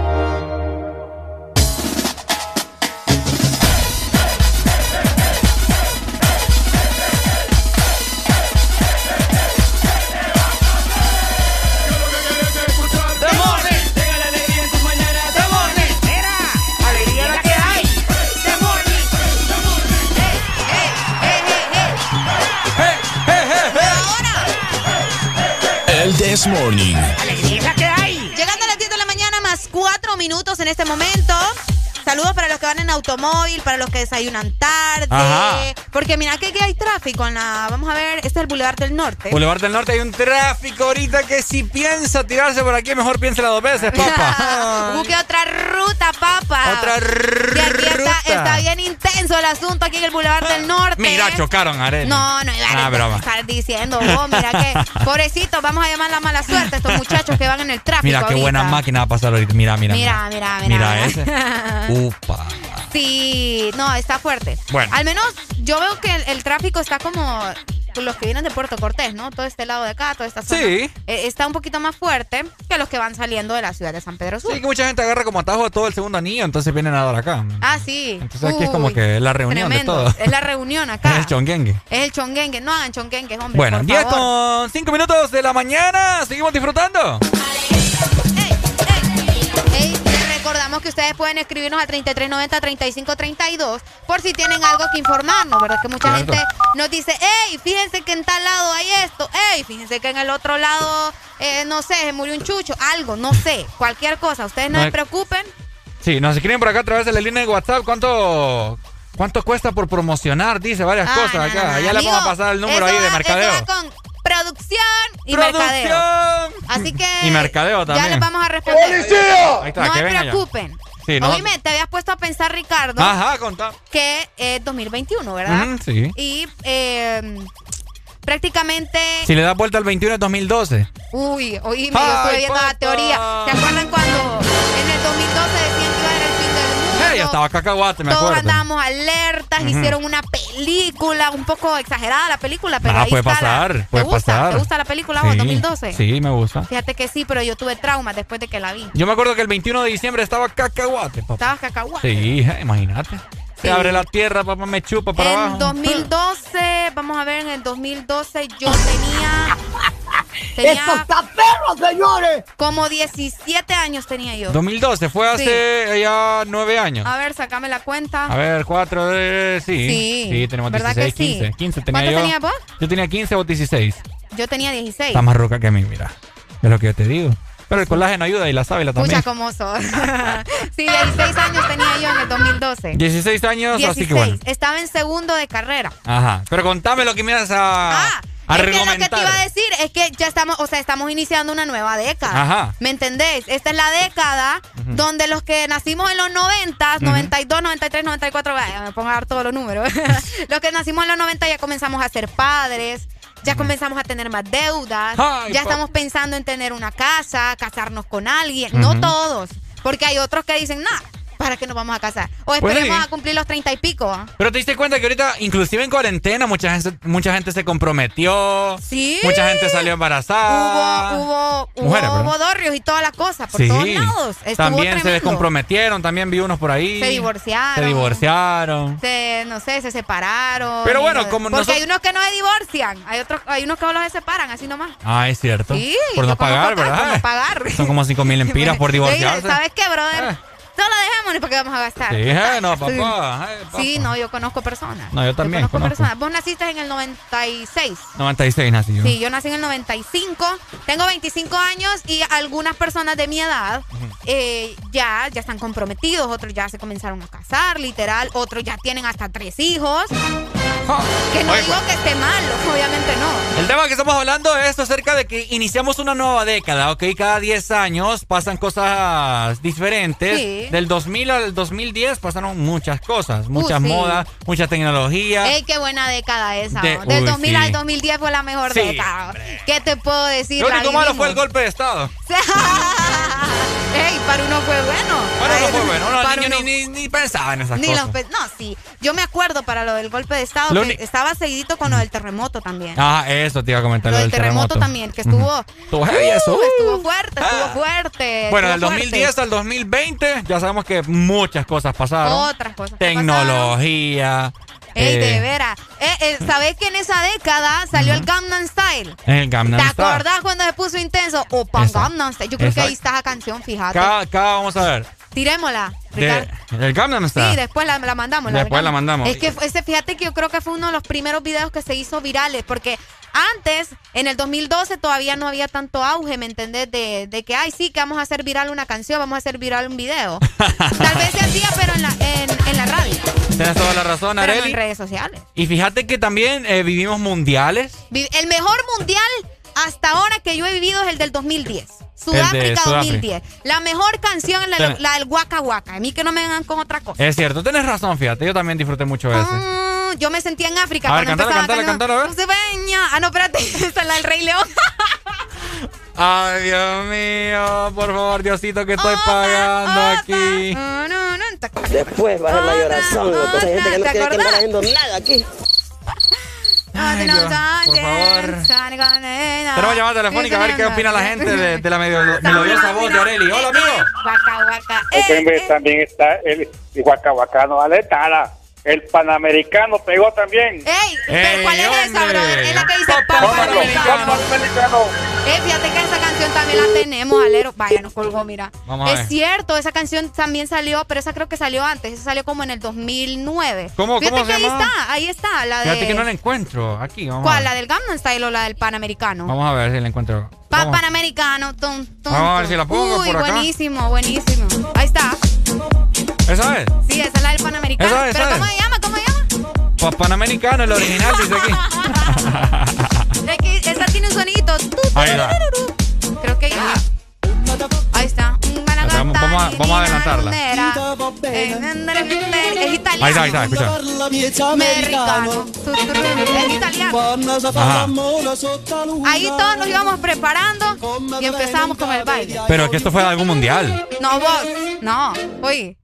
¡Demorne! Llega minutos en este momento. Saludos para los que van en automóvil, para los que desayunan tarde. Ajá. Porque mira que aquí hay tráfico en la. Vamos a ver, este es el Boulevard del Norte. Boulevard del Norte hay un tráfico ahorita que si piensa tirarse por aquí, mejor piénsela dos veces, papá. Busque otra ruta, papa. Otra Y aquí está, ruta. está bien intenso puso el asunto aquí en el Boulevard del Norte. Mira, chocaron, Arely. No, no iba Ah, a estar diciendo vos, mira que, pobrecito, vamos a llamar la mala suerte a estos muchachos que van en el tráfico. Mira qué ahorita. buena máquina va a pasar ahorita. Mira, mira. Mira, mira, mira. Mira ese. Upa. Sí, no, está fuerte. Bueno. Al menos yo veo que el, el tráfico está como los que vienen de Puerto Cortés, ¿no? Todo este lado de acá, toda esta zona. Sí. eh, está un poquito más fuerte que los que van saliendo de la ciudad de San Pedro Sur. Sí, que mucha gente agarra como atajo todo el segundo anillo, entonces vienen a dar acá. Ah, sí. Entonces aquí es como que la reunión tremendo. de todo. Es la reunión acá. Es el chonguengue. Es el chonguengue. No hagan chonguengue, hombre. Bueno, por 10 favor. con 5 minutos de la mañana. Seguimos disfrutando. Ey, les recordamos que ustedes pueden escribirnos al 3390-3532 por si tienen algo que informarnos, ¿verdad? Que mucha Cierto. gente nos dice, hey, fíjense que en tal lado hay esto, hey, fíjense que en el otro lado, eh, no sé, se murió un chucho, algo, no sé, cualquier cosa. Ustedes no, No se preocupen. Sí, nos escriben por acá a través de la línea de WhatsApp. ¿Cuánto, cuánto cuesta por promocionar? Dice varias Ah, cosas acá. no, no, ya le vamos a pasar el número ahí de mercadeo. con producción y Producción. mercadeo. Así que Y mercadeo ya también. les vamos a responder. Ahí está, no se ya. preocupen. Sí, no. Oíme, te habías puesto a pensar, Ricardo, Ajá, contá. que es 2021, ¿verdad? Sí. Y eh, prácticamente. Si le das vuelta al 21 es 2012. Uy, oíme, yo Ay, estuve viendo papá. la teoría. ¿Se acuerdan cuando en el 2012 decían estaba cacahuate, me Todos acuerdo. andábamos alertas, hicieron una película, un poco exagerada la película, pero Ah, ahí puede está la- pasar, ¿Te gusta? pasar. ¿Te gusta la película vos, Sí, 2012? Sí, me gusta. Fíjate que sí, pero yo tuve traumas después de que la vi. Yo me acuerdo que el 21 de diciembre estaba cacahuate, papá. Estabas cacahuate. Sí, imagínate. Se abre la tierra, papá, me chupa para En abajo. 2012, vamos a ver, en el 2012 yo tenía. tenía ¡Esto está perro, señores! Como 17 años tenía yo. 2012, fue hace Sí. ya nueve años. A ver, sacame la cuenta. A ver, cuatro de... Sí. Sí. Sí, tenemos ¿Verdad 16, que sí? 15. 15 tenía ¿Cuánto yo. tenías vos? Yo tenía 15 o 16. Yo tenía 16. Está más roca que a mí, mira. Es lo que yo te digo. Pero el colágeno ayuda y la sábila también. Escucha cómo sos. sí, 16 años tenía yo en el 2012. 16 años, 16. así que bueno. Estaba en segundo de carrera. Ajá. Pero contame lo que me ibas a, a Ah, Es que lo que te iba a decir es que ya estamos, o sea, estamos iniciando una nueva década. Ajá. ¿Me entendés? Esta es la década Ujú. donde los que nacimos en los 90, Ujú. 92, 93, 94, vaya, me pongo a dar todos los números. los que nacimos en los 90 ya comenzamos a ser padres. Ya comenzamos a tener más deudas. Ay, ya estamos pensando en tener una casa, casarnos con alguien. No todos. Porque hay otros que dicen, nah, ¿para qué nos vamos a casar? O Pues esperemos sí. a cumplir los 30 y pico. ¿ah? Pero te diste cuenta que ahorita, inclusive en cuarentena, mucha gente, mucha gente se comprometió. Sí. Mucha gente salió embarazada. Hubo, hubo, hubo, Mujeres, hubo dorrios y todas las cosas por sí. todos lados. Estuvo también se descomprometieron, también vi unos por ahí. Se divorciaron. Se divorciaron. Se, no sé, se separaron. Pero bueno, no- como Porque nosotros- hay unos que no se divorcian. Hay otros, hay unos que solo se separan, así nomás. Ah, es cierto. Sí, por no pagar, ¿verdad? Por no pagar. Son como 5 mil empiras por divorciarse. ¿Sabes qué, brother? Eh. Solo dejémonos porque vamos a gastar. Sí, no, papá. Sí. papá. Sí, no, yo conozco personas. No, yo también conozco, conozco. personas. Vos naciste en el 96. 96 nací yo. Sí, yo nací en el 95, tengo 25 años y algunas personas de mi edad eh, ya, ya están comprometidos, otros ya se comenzaron a casar, literal, otros ya tienen hasta tres hijos. Que no Oye, digo que esté mal, obviamente no. El tema que estamos hablando es acerca de que iniciamos una nueva década, ¿ok? Cada 10 años pasan cosas diferentes. Sí. Del 2000 al 2010 pasaron muchas cosas, muchas sí. modas, mucha tecnología. Ey, qué buena década esa. De- ¿no? Del uy, 2000 sí. al 2010 fue la mejor década. ¿Qué te puedo decir? Lo único malo fue el golpe de Estado. Ey, para uno fue bueno. Bueno, no fue bueno. Uno Para uno- ni, ni, ni pensaba en esas Ni cosas. los pe- no, sí. Yo me acuerdo para lo del golpe de Estado Lo que estaba seguidito con lo del terremoto también. Ah, eso te iba a comentar. lo del terremoto, también, que estuvo. Uh, estuvo fuerte, estuvo fuerte. Bueno, del fuerte. 2010 al 2020 ya sabemos que muchas cosas pasaron. Otras cosas. Tecnología. Ey, eh, de veras. Eh, eh, ¿Sabés que en esa década salió el Gangnam Style? El Gangnam ¿Te Style. acordás cuando se puso intenso? Opa. Gangnam Style. Yo creo que ahí está la canción, fíjate. Acá, acá vamos a ver. Tirémosla, De, el Gangnam Style. Sí, después la, la mandamos. Después la mandamos. Es que ese, fíjate que yo creo que fue uno de los primeros videos que se hizo virales, porque antes, en el 2012, todavía no había tanto auge, ¿me entendés? De, de que, ay, sí, que vamos a hacer viral una canción, vamos a hacer viral un video. Tal vez se hacía, pero en la, en, en la radio, Tienes toda la razón, pero no Areli. en redes sociales. Y fíjate que también eh, vivimos mundiales. El mejor mundial hasta ahora que yo he vivido es el del 2010. Sudáfrica Sudáfrica. 2010. La mejor canción es la, Ten- la del Waka Waka. A mí que no me vengan con otra cosa. Es cierto, tienes razón, fíjate. Yo también disfruté mucho de. Mm, yo me sentía en África A ver, cuando cántala, empezaba cántala, cantando, cántala, "No se veña". Ah, no, espérate. Esa es la del Rey León. Ay, Dios mío, por favor, Diosito, que Oh, estoy pagando aquí. No, no, no. ¿Te Después baja la llorazón. Hay gente que no ¿Te quiere que nada aquí. Ay, Dios, por favor. Tenemos llamada telefónica a ver qué opina la gente de, de la medio- melodiosa voz de Areli. Hola, amigo. Waka. Es que hombre, también está el Huacahuacano Aletara. El Panamericano pegó también. ¡Ey! ¿Pero cuál es esa, brother? Es la que dice Panamericano. Panamericano. Panamericano. Eh, fíjate que esa canción también la tenemos, Alero. Vaya, nos colgó, mira. Vamos a es ver. cierto, esa canción también salió, pero esa creo que salió antes. Esa salió como en el 2009. ¿Cómo- Fíjate cómo se que ahí llama? está, ahí está. La Fíjate que no de. la encuentro. Aquí, vamos. ¿Cuál? ¿La del Gangnam Style o la del Panamericano? Vamos a ver si la encuentro. Pa-. Panamericano. Tum, tum, Vamos a ver si la pongo Uy, por acá. buenísimo, buenísimo. Ahí está. ¿Esa es? Sí, esa es la del Panamericano. Esa es, ¿Pero esa cómo es. se llama? ¿Cómo se llama? Pa- Panamericano, el original, dice aquí. Esa tiene un sonito. Ahí. Creo que ya. Ahí está. Vamos, vamos a, vamos a adelantarla. Es italiano. Ahí está, ahí está, escucha. Americano. Es italiano. Ajá. Ahí todos nos íbamos preparando y empezamos con el baile. Pero que esto fue algo mundial. No, vos. No. Oye.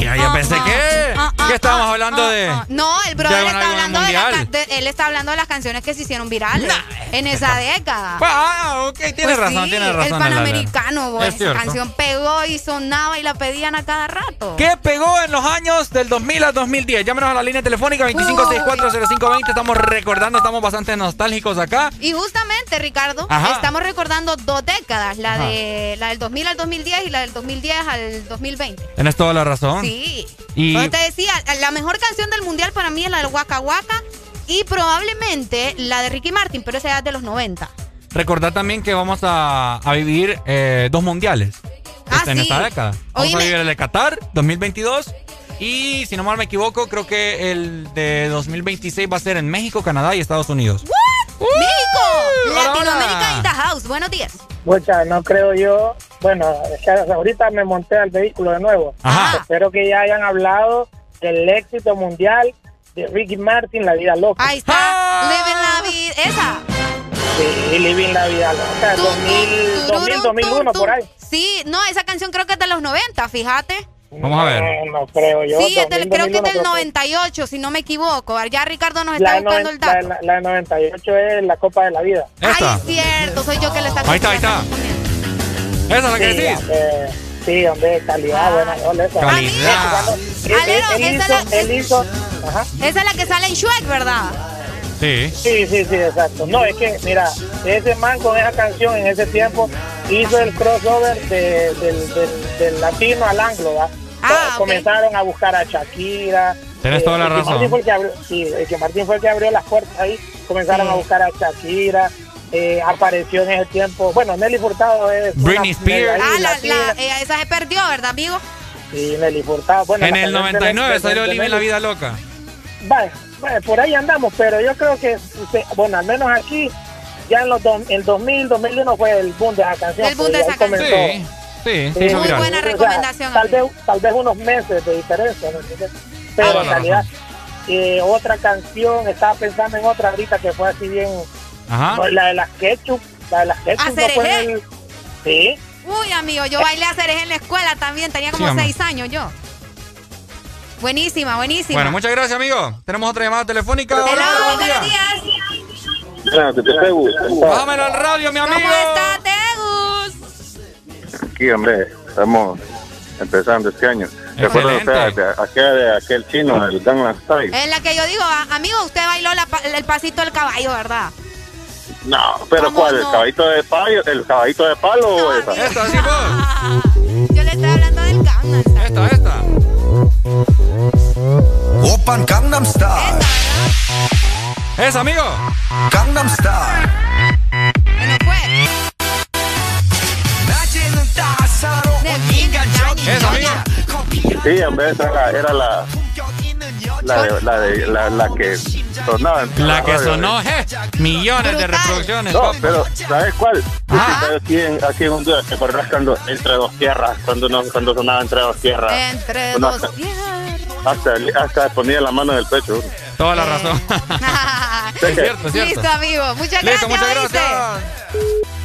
Ya, ya pensé que. ¿Qué estábamos hablando de? No, el brother está hablando de, la de- él está hablando de las canciones que se hicieron virales en esa década. Ah, ok, tiene Pues razón, sí, tiene razón. El. Panamericano, vos, Es cierto. Canción pegó y sonaba y la pedían a cada rato. ¿Qué pegó en los años del 2000 al 2010? Llámenos a la línea telefónica 25640520. Estamos recordando, estamos bastante nostálgicos acá. Y justamente, Ricardo, Ajá. estamos recordando dos décadas, la Ajá. de la del 2000 al 2010 y la del 2010 al 2020. Tienes toda la razón. Sí. Y Como te decía, la mejor canción del mundial para mí es la del Waka Waka y probablemente la de Ricky Martin, pero esa es de los 90. Recordar también que vamos a, a vivir eh, dos mundiales este, en sí. esta década. Vamos Oíme. a vivir el de Qatar 2022 y, si no mal me equivoco, creo que el de 2026 va a ser en México, Canadá y Estados Unidos. ¡México! hola. Latinoamérica in the house. Buenos días. Mucha, no creo yo. Bueno, es que ahorita me monté al vehículo de nuevo. Ajá. Espero que ya hayan hablado del éxito mundial de Ricky Martin, La Vida Loca. Ahí está. Living la vida. Esa. Sí, Living La Vida Loca. 2000, 2000, 2001, por ahí. Sí, no, esa canción creo que es de los 90, fíjate. Vamos a ver. No, no creo yo. Sí, es del- 2000, creo que es 2001 del creo que- 98, si no me equivoco. Ya Ricardo nos está buscando el dato. la- la de 98 es la Copa de la Vida. Esta. Cierto, soy yo que le está Ahí está, ahí está. Esa es la que Sí, decís. eh, sí, hombre, calidad, buena rola esa. Calidad. Él, él esa hizo, él hizo, ajá. Esa es la que sale en Shrek, ¿verdad? Sí. Sí, sí, sí, exacto. No, es que, mira, ese man con esa canción en ese tiempo hizo el crossover de- del, del- del latino al anglo, ¿va? Ah, Co- Comenzaron a buscar a Shakira. Tienes toda la razón. Martin fue el que abrió, sí, Ricky Martin fue el que abrió las puertas ahí. Comenzaron Sí. a buscar a Shakira. eh, apareció en ese tiempo. Bueno, Nelly Furtado es. Britney Spears. Ah, la, la- eh, esa se perdió, ¿verdad, amigo? Sí, Nelly Furtado. Bueno, En el canción de 99 Nelly- salió Living la Vida Loca. Vale, por ahí andamos, pero yo creo que, se- bueno, al menos aquí, ya en los do- el 2000, 2001 fue el boom de esa canción. El boom de esa canción. comenzó. Sí, sí, se Sí, Muy viral. buena o sea, recomendación, tal, vez, tal vez unos meses de diferencia, ¿me entiendes? Pero en realidad, eh, otra canción, estaba pensando en otra ahorita que fue así bien, Ajá. la de las ketchup, la de las ketchup. no fue el- Sí, Uy, amigo, yo bailé a cereje en la escuela también, tenía como Sí, seis años yo. Buenísima, buenísima. Bueno, muchas gracias, amigo. Tenemos otra llamada telefónica. Hola, buen buenos día. días. Bájamelo al radio, mi amigo. ¿Cómo está, Tegus? Aquí, hombre, estamos empezando este año. ¿Se acuerdan ustedes de aquel, de aquel chino, el Gangnam Style? Es la que yo digo, amigo, usted bailó la pa- el pasito del caballo, ¿verdad? No, pero ¿Cómo ¿cuál? no? ¿El caballito de palo, el caballito de palo o esa? Esta, sí, vos. Yo le estoy hablando del Gangnam Style. Esta, esta. Open Gangnam Style. Esa, amigo. Gangnam Style. Bueno, fue. 낮에는 따사로운 인간적인 Esa, amigo. Sí, hombre, esa era, era la, La, de- la, de- la, la que sonaba. en La que radio. sonó, je, millones de reproducciones. No, papi. pero ¿sabes cuál? Aquí en, aquí en Honduras, ¿te acordás cuando entre dos tierras? Cuando, no, cuando sonaba entre dos tierras. Entre Uno dos hasta- tierras. Hasta, hasta ponía la mano en el pecho. Toda la razón. es cierto, es cierto. Listo, amigo. Muchas Listo, gracias. muchas ¿oíste?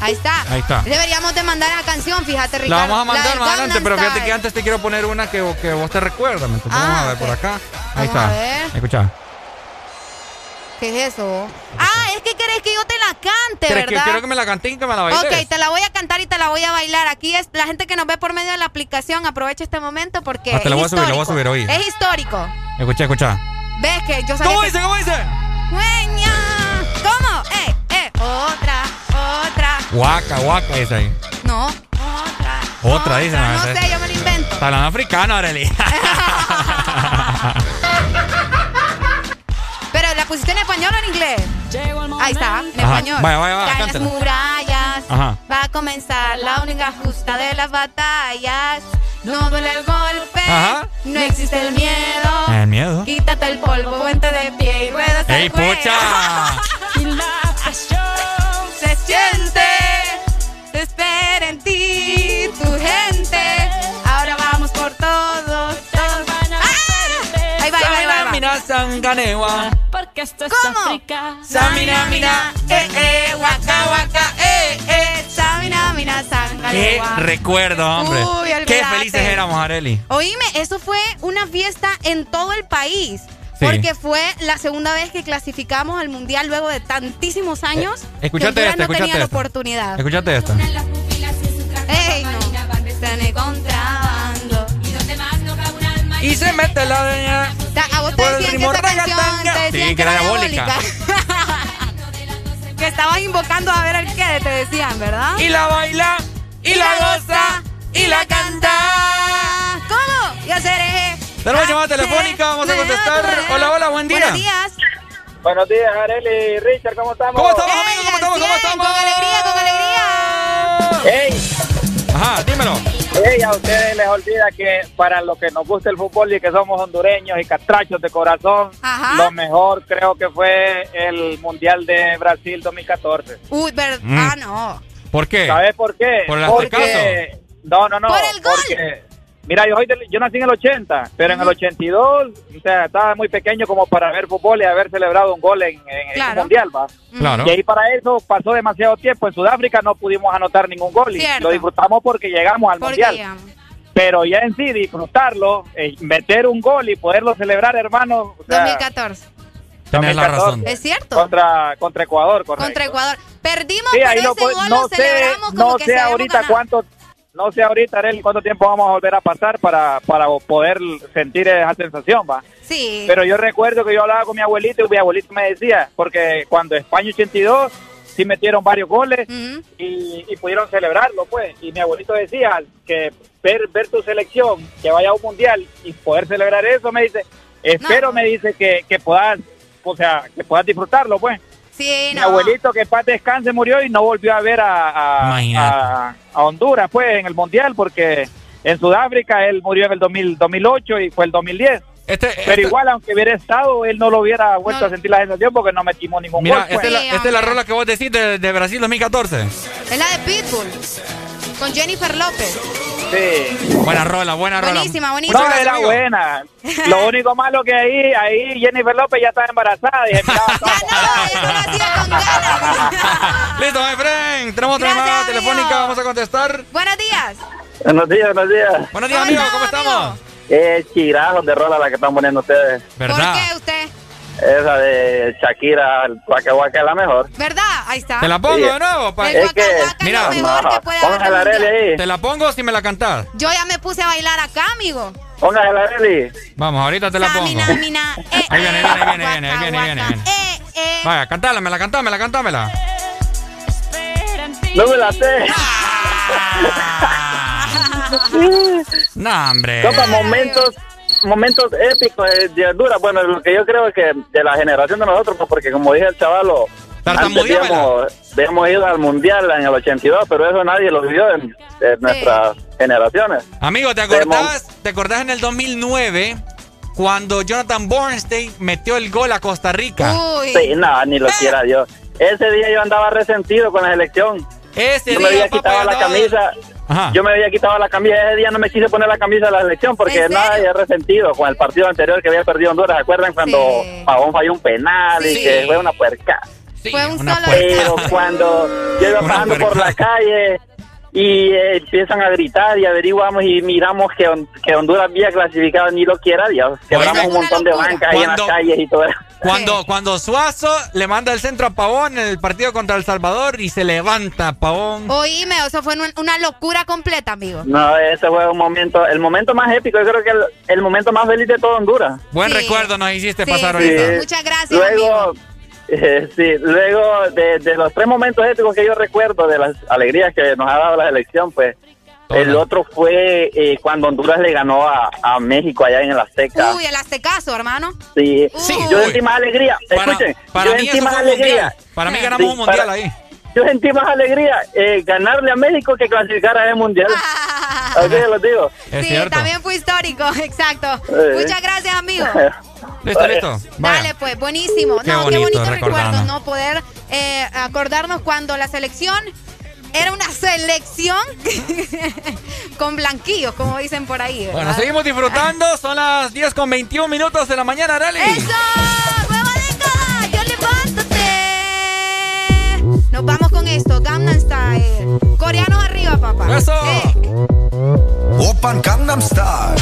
Ahí está. Ahí está. Deberíamos de mandar la canción, fíjate, La Ricardo. vamos a mandar más adelante, pero fíjate Style. que antes te quiero poner una que, que vos te recuerdas. Ah, vamos a ver ok. por acá. Ahí Vamos a está. ver. Escucha. ¿Qué es eso? Ah, es que querés que yo te la cante, ¿Quieres que, ¿verdad? quiero que me la canten y que me la bailes? Ok, te la voy a cantar y te la voy a bailar. Aquí es la gente que nos ve por medio de la aplicación. Aprovecha este momento porque Ah, te la voy a subir, la voy a subir, oí. Es histórico. Escucha, escucha. ¿Ves que yo sabía ¿Cómo que- dice? ¿Cómo dice? Sueña. ¿Cómo? Eh, eh, otra, otra. Guaca, guaca dice ahí. No, otra. Otra dice. No sé, yo me lo invento. Hablando africano, Arely. Pusiste en español o en inglés. Ahí está, en Ajá. español. Vaya, vaya, vaya, Caen las murallas. Ajá. Va a comenzar la única justa de las batallas. No duele el golpe. Ajá. No existe el miedo. El miedo. Quítate el polvo, vente de pie y ruedas ¡Ey, pucha! Y la presión se siente. Sanganewa. Porque esto es África. Samina, mina, eh, eh, waka, waka, eh, eh. Samina, mina, Qué sanganewa. recuerdo, hombre. Uy, Qué olvídate. felices éramos, Areli. Oíme, eso fue una fiesta en todo el país. Sí. Porque fue la segunda vez que clasificamos al mundial luego de tantísimos años. Eh, escuchate que Honduras esta, no tenía escuchate la esta. oportunidad. Escuchate esta. Ey, no. En contrabando. Y se mete la deña. Ta- A vos te Por el decían que canción te decían Sí, que que era diabólica. que estabas invocando a ver el qué, te decían, ¿verdad? Y la baila, y la goza, y la canta. ¿Cómo? Y hacer eje. Tenemos llamada telefónica, vamos a contestar. Hola, hola, buen día. Buenos días. Buenos días, Areli Richard, ¿cómo estamos? ¿Cómo estamos, amigos? ¿Cómo estamos? ¿Cómo estamos? Con alegría, con alegría. ¡Ey! Ajá, dímelo. Ey, a ustedes les olvida que para los que nos gusta el fútbol y que somos hondureños y catrachos de corazón, Ajá. lo mejor creo que fue el Mundial de Brasil 2014. Uy, ver- Mm. ah, no. ¿Por qué? ¿Sabes por qué? ¿Por el porque... No, no, no. Por el gol. Porque, mira, yo, soy del- yo nací en el 80, pero en el 82, o sea, estaba muy pequeño como para ver fútbol y haber celebrado un gol en, en el. Mundial, ¿va? Claro. Y ahí para eso pasó demasiado tiempo. En Sudáfrica no pudimos anotar ningún gol y Cierto. lo disfrutamos porque llegamos al Porque Mundial. llegamos. Pero ya en sí, disfrutarlo, eh, meter un gol y poderlo celebrar, hermano, o sea, 2014. Tenés la 2014, razón. Es cierto. Contra, contra Ecuador, correcto. Contra Ecuador. Perdimos, Sí, pero ese po- gol no lo sé, celebramos como no que sé ahorita ganado. cuánto, no sé ahorita, Arely, cuánto tiempo vamos a volver a pasar para, para poder sentir esa sensación, va. Sí. Pero yo recuerdo que yo hablaba con mi abuelito y mi abuelito me decía, porque cuando España 82 sí metieron varios goles y pudieron celebrarlo, pues. Y mi abuelito decía que ver, ver tu selección, que vaya a un mundial y poder celebrar eso, me dice, espero, me dice, que, que puedas, o sea, que puedas disfrutarlo, pues. Sí, Mi no. abuelito que paz descanse murió y no volvió a ver a, a, Imagínate. a- a Honduras pues en el mundial porque en Sudáfrica él murió en el 2000 2008 y fue el 2010. Este, Pero este- igual aunque hubiera estado él no lo hubiera vuelto No. a sentir la sensación porque no metimos ningún Mira, gol. pues. esta es, la, Sí, esta es la hombre. rola que vos decís de, de Brasil 2014. Es la de Pitbull. Con Jennifer López. Sí. Buena rola, buena rola. Buenísima, buenísima. No, era amigo. buena. Lo único malo que ahí, ahí Jennifer López ya estaba embarazada. Con ganas. Listo, my friend. Tenemos otra llamada amigo. telefónica. Vamos a contestar. Buenos días. Buenos días, buenos días. Buenos días, ¿Cómo amigos. estás, ¿Cómo estamos? amigo? Es chirajo de rola la que están poniendo ustedes. ¿Verdad? ¿Por qué usted? Esa de Shakira, el Waka Waka es la mejor. ¿Verdad? Ahí está. Te la pongo Sí. de nuevo. pa- El Es Waka que- Waka es mira, lo mejor no, que puede haber la ahí. Te la pongo si me la cantás. Yo ya me puse a bailar acá, amigo. Póngase la Arely. Vamos, ahorita te la pongo. Samina, mina, eh, Ahí viene, eh, viene, viene, waka, viene, ahí viene, viene. Eh, eh. Vaya, cantámela, cantámela, cantámela. No me la sé. No, hombre. Son para momentos, momentos épicos de, de Honduras. Bueno, lo que yo creo es que de la generación de nosotros, pues, porque como dije el chavalo, antes Tartamudeámela. habíamos, ido al mundial en el 82, pero eso nadie lo vivió en, en nuestras generaciones. Amigo, ¿te acordás, ¿te acordás en el 2009 cuando Jonathan Bornstein metió el gol a Costa Rica. Uy. Sí, no, ni lo quiera Dios. Ese día yo andaba resentido con la selección. Ese yo me día, había papá, quitado la camisa. Ajá. Yo me había quitado la camisa. Ese día no me quise poner la camisa de la selección porque ¿En nada, había resentido con el partido anterior que había perdido Honduras. ¿Se acuerdan cuando Sí. Pavón falló un penal y que fue una puerca? Sí, Fue un una solo- puerca. Pero cuando yo iba pasando por la calle y eh, empiezan a gritar y averiguamos y miramos que, que Honduras había clasificado, ni lo quiera Dios. Quebramos un montón de bancas ahí en las calles y todo eso. Cuando, cuando Suazo le manda el centro a Pavón en el partido contra El Salvador y se levanta Pavón. Oíme, eso fue un- una locura completa, amigo. No, ese fue un momento, el momento más épico, yo creo que el, el momento más feliz de todo Honduras. Buen Sí. recuerdo nos hiciste Sí, pasar ahorita. sí. Muchas gracias, Luego, amigo. eh, sí, luego de, de los tres momentos épicos que yo recuerdo de las alegrías que nos ha dado la selección, pues El otro fue eh, cuando Honduras le ganó a, a México allá en el Azteca. Uy, el aztecaso, hermano. Sí, Sí, yo uy. sentí más alegría. Para, Escuchen, para yo mí sentí eso más alegría. mundial. Para mí ganamos Sí, un mundial para- ahí. Yo sentí más alegría eh, ganarle a México que clasificar a ese mundial. Así los digo. Es sí, cierto. también fue histórico, exacto. Eh. Muchas gracias, amigo. Listo, listo. Vaya. Dale, pues, buenísimo. Qué no, qué bonito bonito recordarnos. recuerdo, ¿no? Poder eh, acordarnos cuando la selección era una selección con blanquillos, como dicen por ahí. Bueno, seguimos disfrutando. Son las 10 con 21 minutos de la mañana, Arali. ¡Eso! ¡Huevadica! ¡Yo levántate! Nos vamos con esto. Gangnam Style. Coreanos arriba, papá. ¡Eso! Eh. Open Gangnam Style.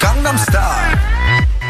Gangnam Style.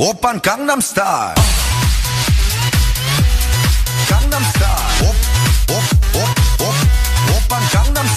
오빤 강남스타일 강남스타일 오오오오 오빤 강남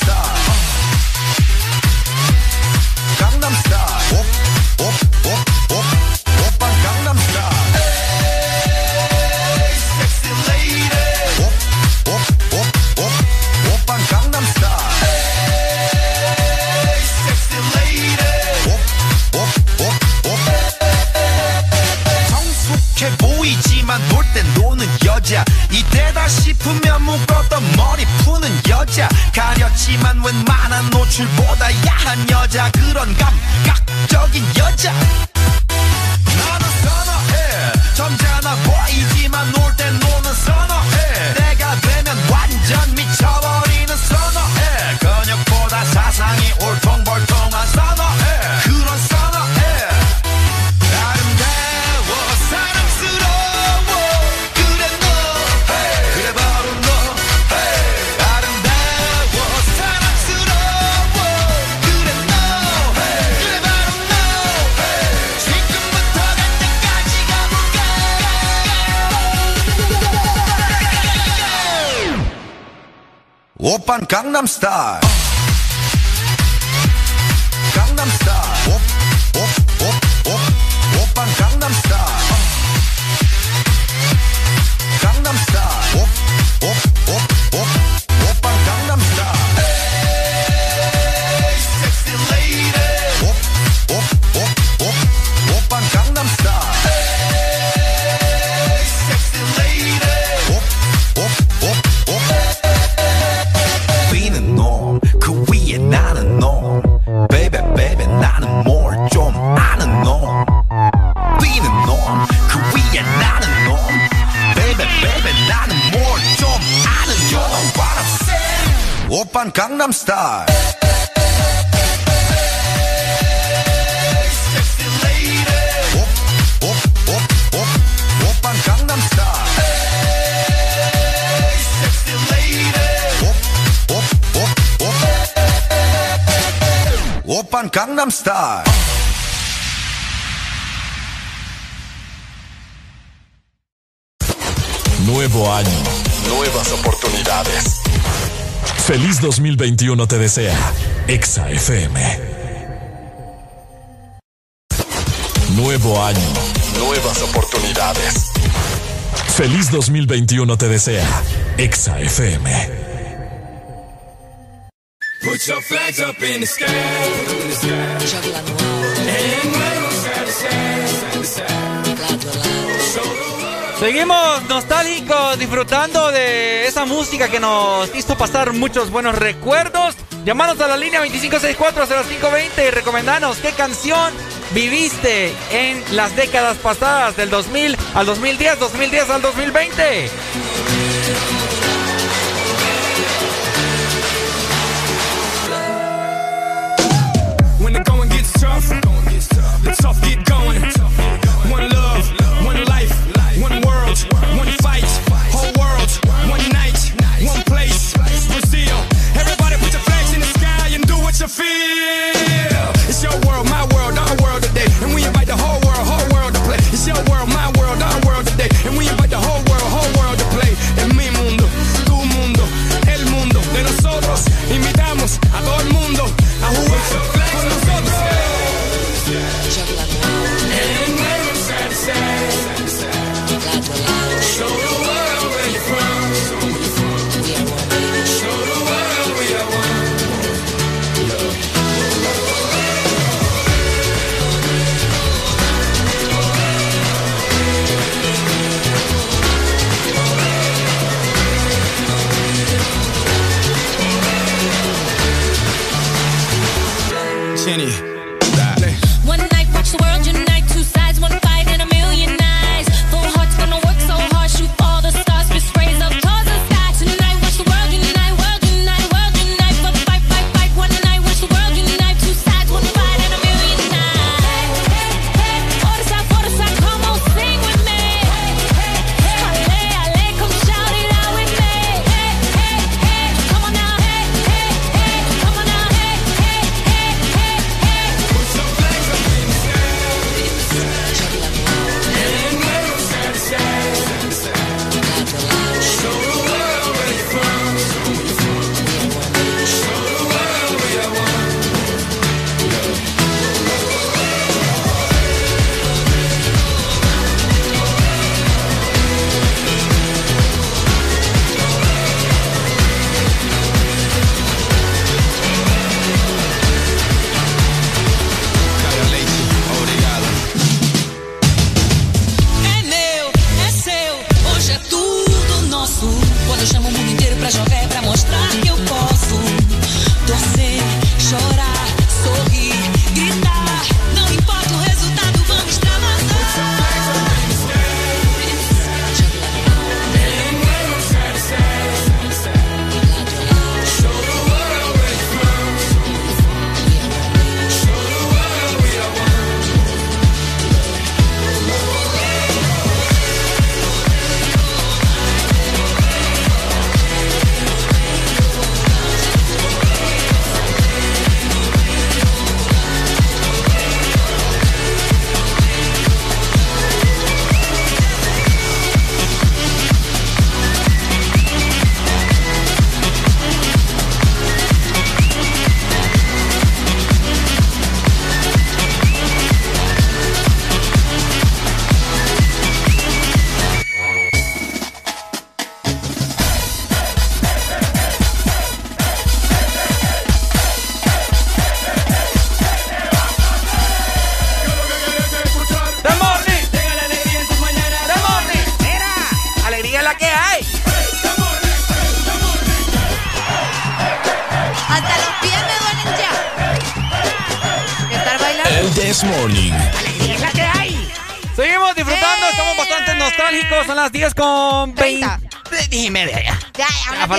941 te desea. Exa FM. Nuevo año, nuevas oportunidades. Feliz 2021 te desea. Exa FM. Put your flags up in the sky. Seguimos nostálgicos disfrutando de esa música que nos hizo pasar muchos buenos recuerdos. Llamanos a la línea 2564-0520 y recomendanos qué canción viviste en las décadas pasadas del 2000 al 2010, 2010 al 2020.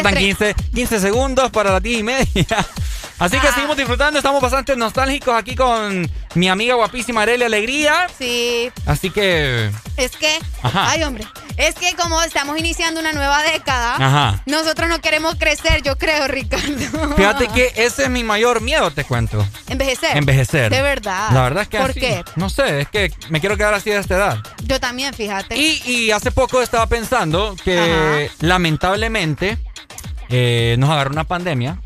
faltan 15, segundos para las 10 y media. Así que ah. seguimos disfrutando, estamos bastante nostálgicos aquí con mi amiga guapísima Aurelia Alegría. Sí. Así que... Es que... Ajá. Ay, hombre. Es que como estamos iniciando una nueva década, Ajá. nosotros no queremos crecer, yo creo, Ricardo. Fíjate que ese es mi mayor miedo, te cuento. Envejecer. Envejecer. De verdad. La verdad es que... ¿Por qué? No sé, es que me quiero quedar así de esta edad. Yo también, fíjate. Y, hace poco estaba pensando que lamentablemente eh, nos agarró una pandemia.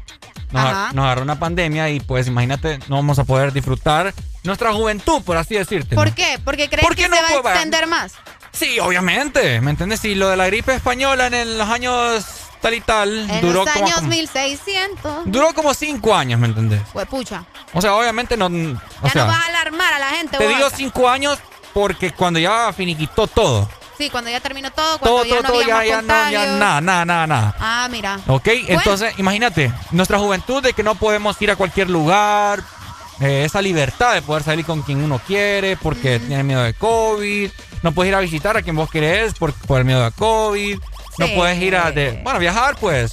Nos, Ajá. a- nos agarró una pandemia y pues imagínate, no vamos a poder disfrutar nuestra juventud, por así decirte. ¿Por qué? Porque crees ¿Por que no se va a extender más. Sí, obviamente, ¿me entiendes? Si lo de la gripe española en el- los años tal y tal En duró los como, años como- 1600. duró como cinco años, ¿me entendés? Pues pucha. O sea, obviamente no... O Ya sea, no vas a alarmar a la gente. te vos digo años porque cuando ya finiquitó todo, Sí, cuando ya terminó todo, cuando todo, ya todo, no todo, ya, ya no, ya nada, nada, nada, nada. Ah, mira. Ok, entonces imagínate, nuestra juventud de que no podemos ir a cualquier lugar, eh, esa libertad de poder salir con quien uno quiere porque tiene miedo de COVID, no puedes ir a visitar a quien vos querés por, por el miedo de COVID, no puedes ir a, de, bueno, viajar pues.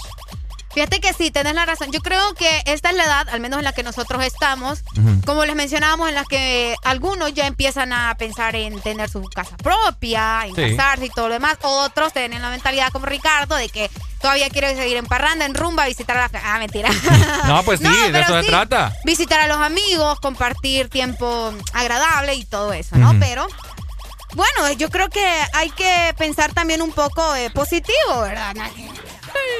Fíjate que sí, tenés la razón. Yo creo que esta es la edad, al menos en la que nosotros estamos, como les mencionábamos, en la que algunos ya empiezan a pensar en tener su casa propia, en Sí. casarse y todo lo demás. Otros tienen la mentalidad como Ricardo de que todavía quiere seguir en parranda, en rumba, visitar a la... Ah, mentira. No, pues sí, No, de eso se trata. Visitar a los amigos, compartir tiempo agradable y todo eso, ¿no? Pero... Bueno, yo creo que hay que pensar también un poco eh, positivo, ¿verdad?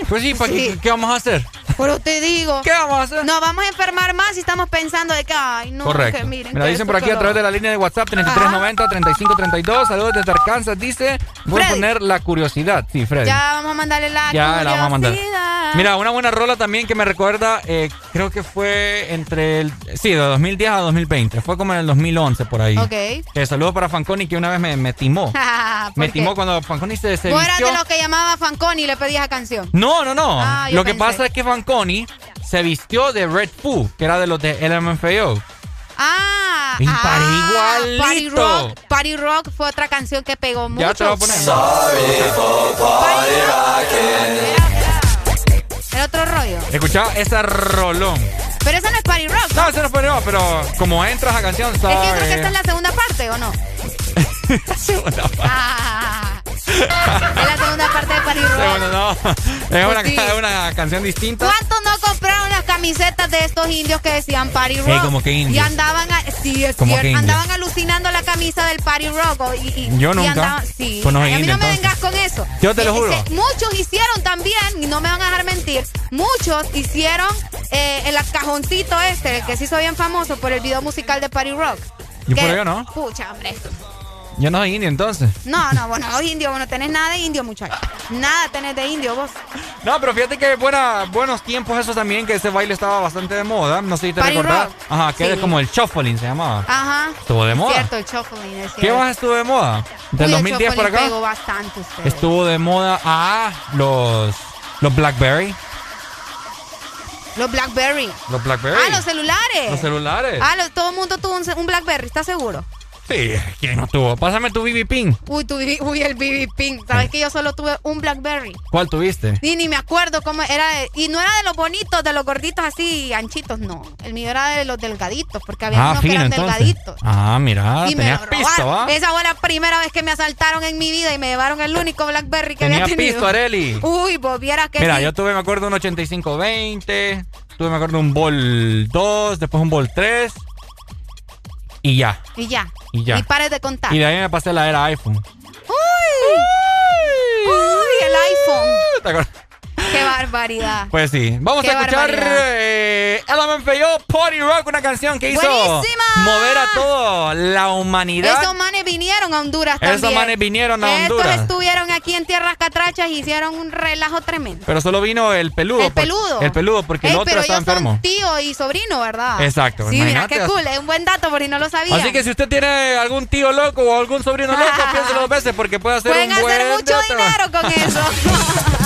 Pues sí, ¿para qué- Sí. ¿qué vamos a hacer? Pero te digo. ¿Qué vamos a hacer? Nos vamos a enfermar más si estamos pensando de que, ay, no, Correcto. que miren. Me la que dicen por aquí a lo través de la línea de WhatsApp 3390-3532. Saludos desde Arkansas. Dice, voy a poner la curiosidad. Sí, Freddy. Ya vamos a mandarle la Ya la vamos a mandar. Mira, una buena rola también que me recuerda, eh, creo que fue entre el... Sí, de 2010 a 2020. Fue como en el 2011 por ahí. Ok. Eh, saludos para Fanconi que una vez me, me timó. ¿Por me qué? timó cuando Fanconi se, se vistió. de los que llamaba Fanconi y le pedías esa canción. No, no, no. Ah, Lo que pasa es que Fanconi se vistió de Red Pooh, que era de los de LMFAO. Ah, ah. Party Rock, Party Rock fue otra canción que pegó mucho. Ya te voy a poner. Era otro rollo. Escuchaba ese rolón. Pero esa no es Party Rock. No, ese no fue no, pero como entra esa canción, Es que yo creo esta es la segunda parte, ¿o no? segunda parte. Ah, es la segunda Segunda, no. Es una, Pues sí. una canción distinta. ¿Cuántos no compraron las camisetas de estos indios que decían Party Rock? Ey, ¿cómo que indios? Y andaban, a- sí, andaban alucinando la camisa del Party Rock. Y, y- Yo y nunca. andaban- sí, Pues no Ay, a mí indio, no me entonces. vengas con eso. Yo te lo juro. muchos hicieron también, y no me van a dejar mentir, muchos hicieron eh, el cajoncito este, el que se hizo bien famoso por el video musical de Party Rock. Que- por ello no. Pucha, hombre. Yo no soy indio entonces. No, no, bueno, los indios, vos no tenés nada de indio, muchachos. Nada tenés de indio vos. No, pero fíjate que buena, buenos tiempos eso también, que ese baile estaba bastante de moda. No sé si te Party recordás. rock. Ajá, que Sí. era como el shuffling se llamaba. Ajá. Estuvo de moda. Cierto, el shuffling. es ¿Qué más estuvo de moda? Del Uy, el 2010 por shuffling acá. pegó bastante. Estuvo de moda. Ah, los, los Blackberry. Los Blackberry. Los Blackberry. Ah, los celulares. Los celulares. Ah, lo- todo el mundo tuvo un Blackberry, ¿estás seguro? Sí, ¿quién no tuvo? Pásame tu BB Pin. Uy, tu, uy, el BB Pink. ¿Sabes que yo solo tuve un Blackberry? ¿Cuál tuviste? Y ni me acuerdo cómo era. de- y no era de los bonitos, de los gorditos así, anchitos, no. El mío era de los delgaditos, porque había Ah, unos que fino eran entonces. delgaditos. Ah, mira, y me tenías pisto. Esa fue la primera vez que me asaltaron en mi vida y me llevaron el único Blackberry que Tenías había tenido. pisto, Areli. Uy, vos vieras que Mira, sí. yo tuve, me acuerdo, un 8520. Tuve, me acuerdo, un Ball 2, después un Ball 3. Y ya. Y ya. Y ya. Y pares de contar. Y de ahí me pasé la era iPhone. ¡Uy! ¡Uy! El iPhone. ¿Te acuerdas? ¡Qué barbaridad! Pues sí. Vamos Qué a escuchar eh, LMFAO Party Rock, una canción que hizo ¡Buenísima! mover a toda la humanidad. Esos manes vinieron a Honduras Esos también. manes vinieron a Estos Honduras. estuvieron aquí en Tierras Catrachas y hicieron un relajo tremendo. Pero solo vino el peludo. El peludo. el peludo, porque el Ey, otro pero estaba ellos son enfermo. tío y sobrino, ¿verdad? Exacto, Sí, mira qué cool. Es un buen dato por si no lo sabía. Así que si usted tiene algún tío loco o algún sobrino loco, piénselo dos veces porque puede hacer Pueden un buen hacer mucho dato. dinero con eso.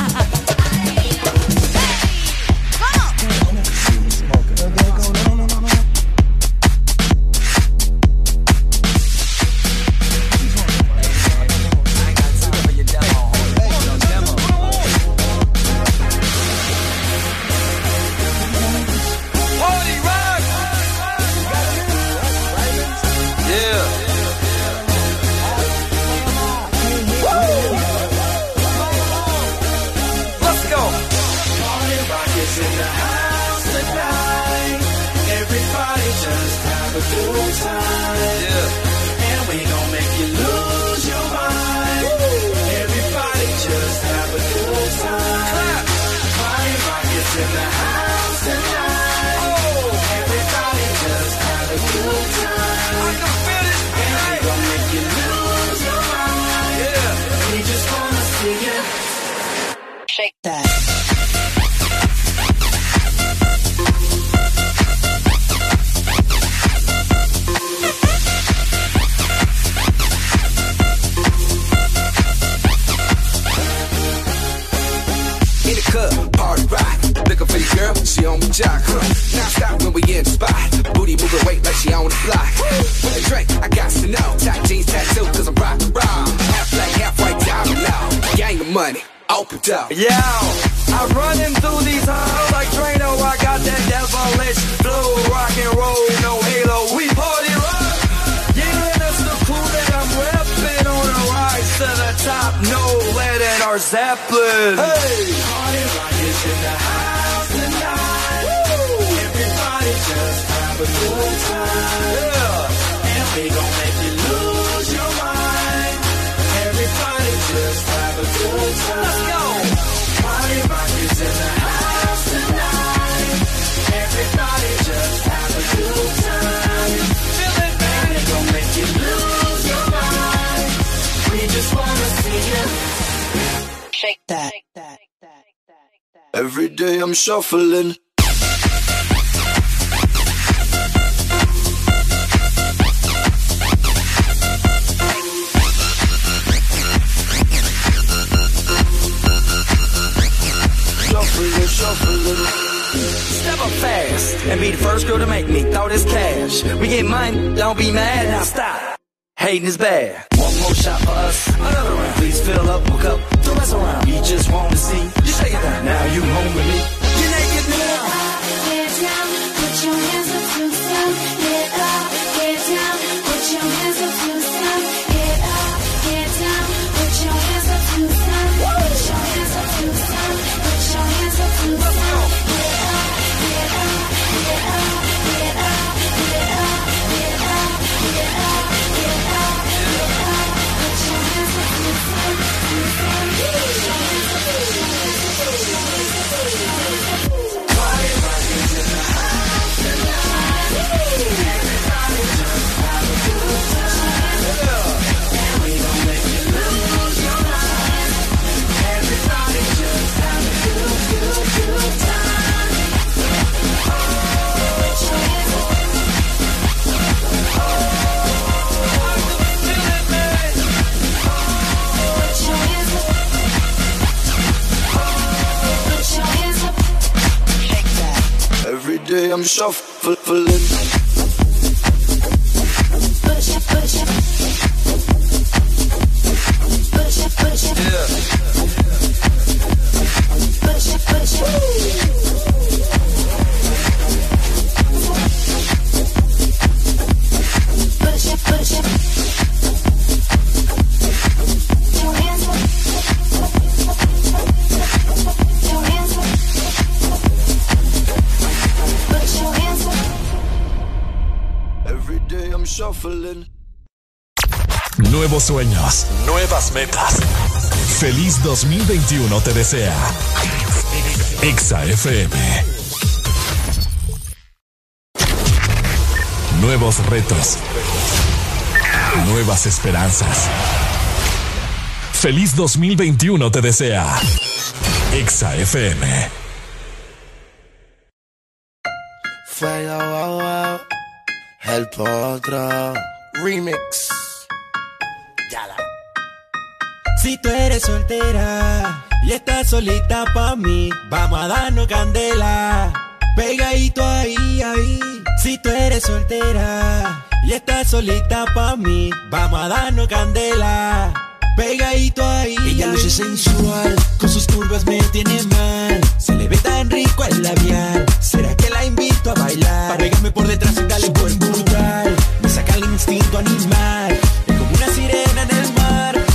shuffling. Step up fast and be the first girl to make me throw this cash. We get money, don't be mad, now stop. Hating is bad. One more shot for us, another round. Please fill up, hook up, don't mess around. We just want to see you shake it down. Now you home with me. I'm shuffling 21 te desea. Exa FM. Nuevos retos. Nuevas esperanzas. Feliz 2021 te desea. Exa FM. Fuego. El potro. Remix. Si tú eres soltera y estás solita pa' mí, vamos a darnos candela. Pegadito ahí, ahí. Si tú eres soltera y estás solita pa' mí, vamos a darnos candela. Pegadito ahí. Ella ahí. luce sensual, con sus curvas me tiene mal. Se le ve tan rico el labial. ¿Será que la invito a bailar? Para pegarme por detrás y darle buen brutal. Me saca el instinto animal. Es como una sirena en el mar.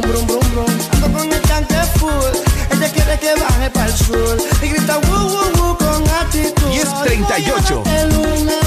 brum brum brum brum. Ando con el tanque full, ella quiere que baje para el sur y grita woo woo woo con actitud. Y es 38. Hoy,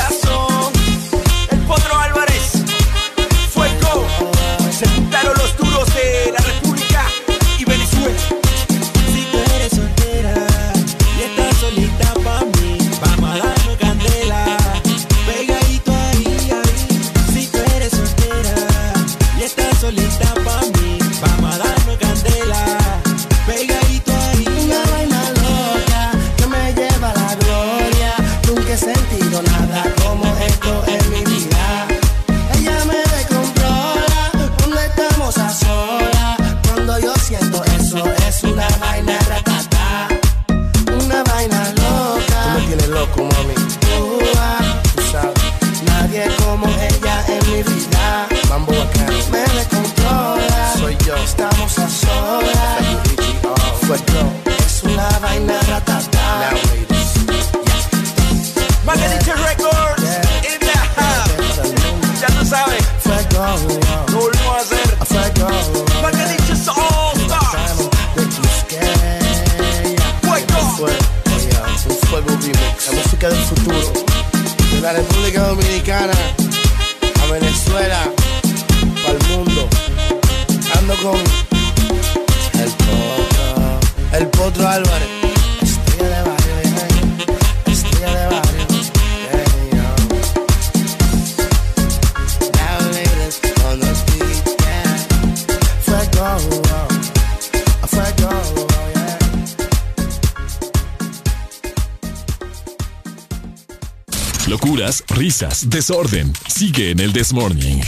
corazón. Risas, desorden. Sigue en el This Morning.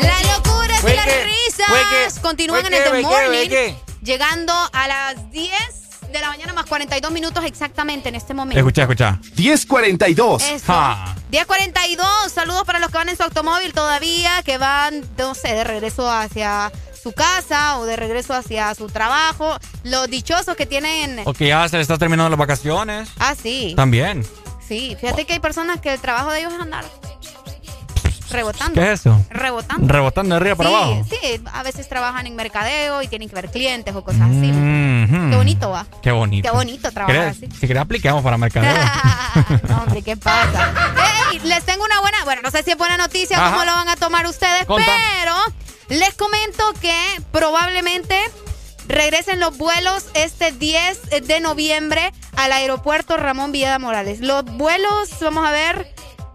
Las locuras y las risas continúan en el The juegue, Morning, juegue. llegando a las 10 de la mañana más 42 minutos exactamente en este momento. Escucha, escucha. 1042. Eso. Ja. 10.42, saludos para los que van en su automóvil todavía, que van, no sé, de regreso hacia su casa o de regreso hacia su trabajo. Los dichosos que tienen... O que ya se le está terminando las vacaciones. Ah, sí. También. Sí, fíjate que hay personas que el trabajo de ellos es andar rebotando. ¿Qué es eso? Rebotando. Rebotando de arriba para sí, abajo. Sí, a veces trabajan en mercadeo y tienen que ver clientes o cosas así. Mhm. Qué bonito va. Qué bonito. Qué bonito trabajar ¿Querés? así. Si querés, apliquemos para mercadeo. No, hombre, ¿qué pasa? Les tengo una buena, bueno, no sé si es buena noticia, Ajá. cómo lo van a tomar ustedes, Conta. pero les comento que probablemente regresen los vuelos este 10 de noviembre al aeropuerto Ramón Villeda Morales. Los vuelos, vamos a ver,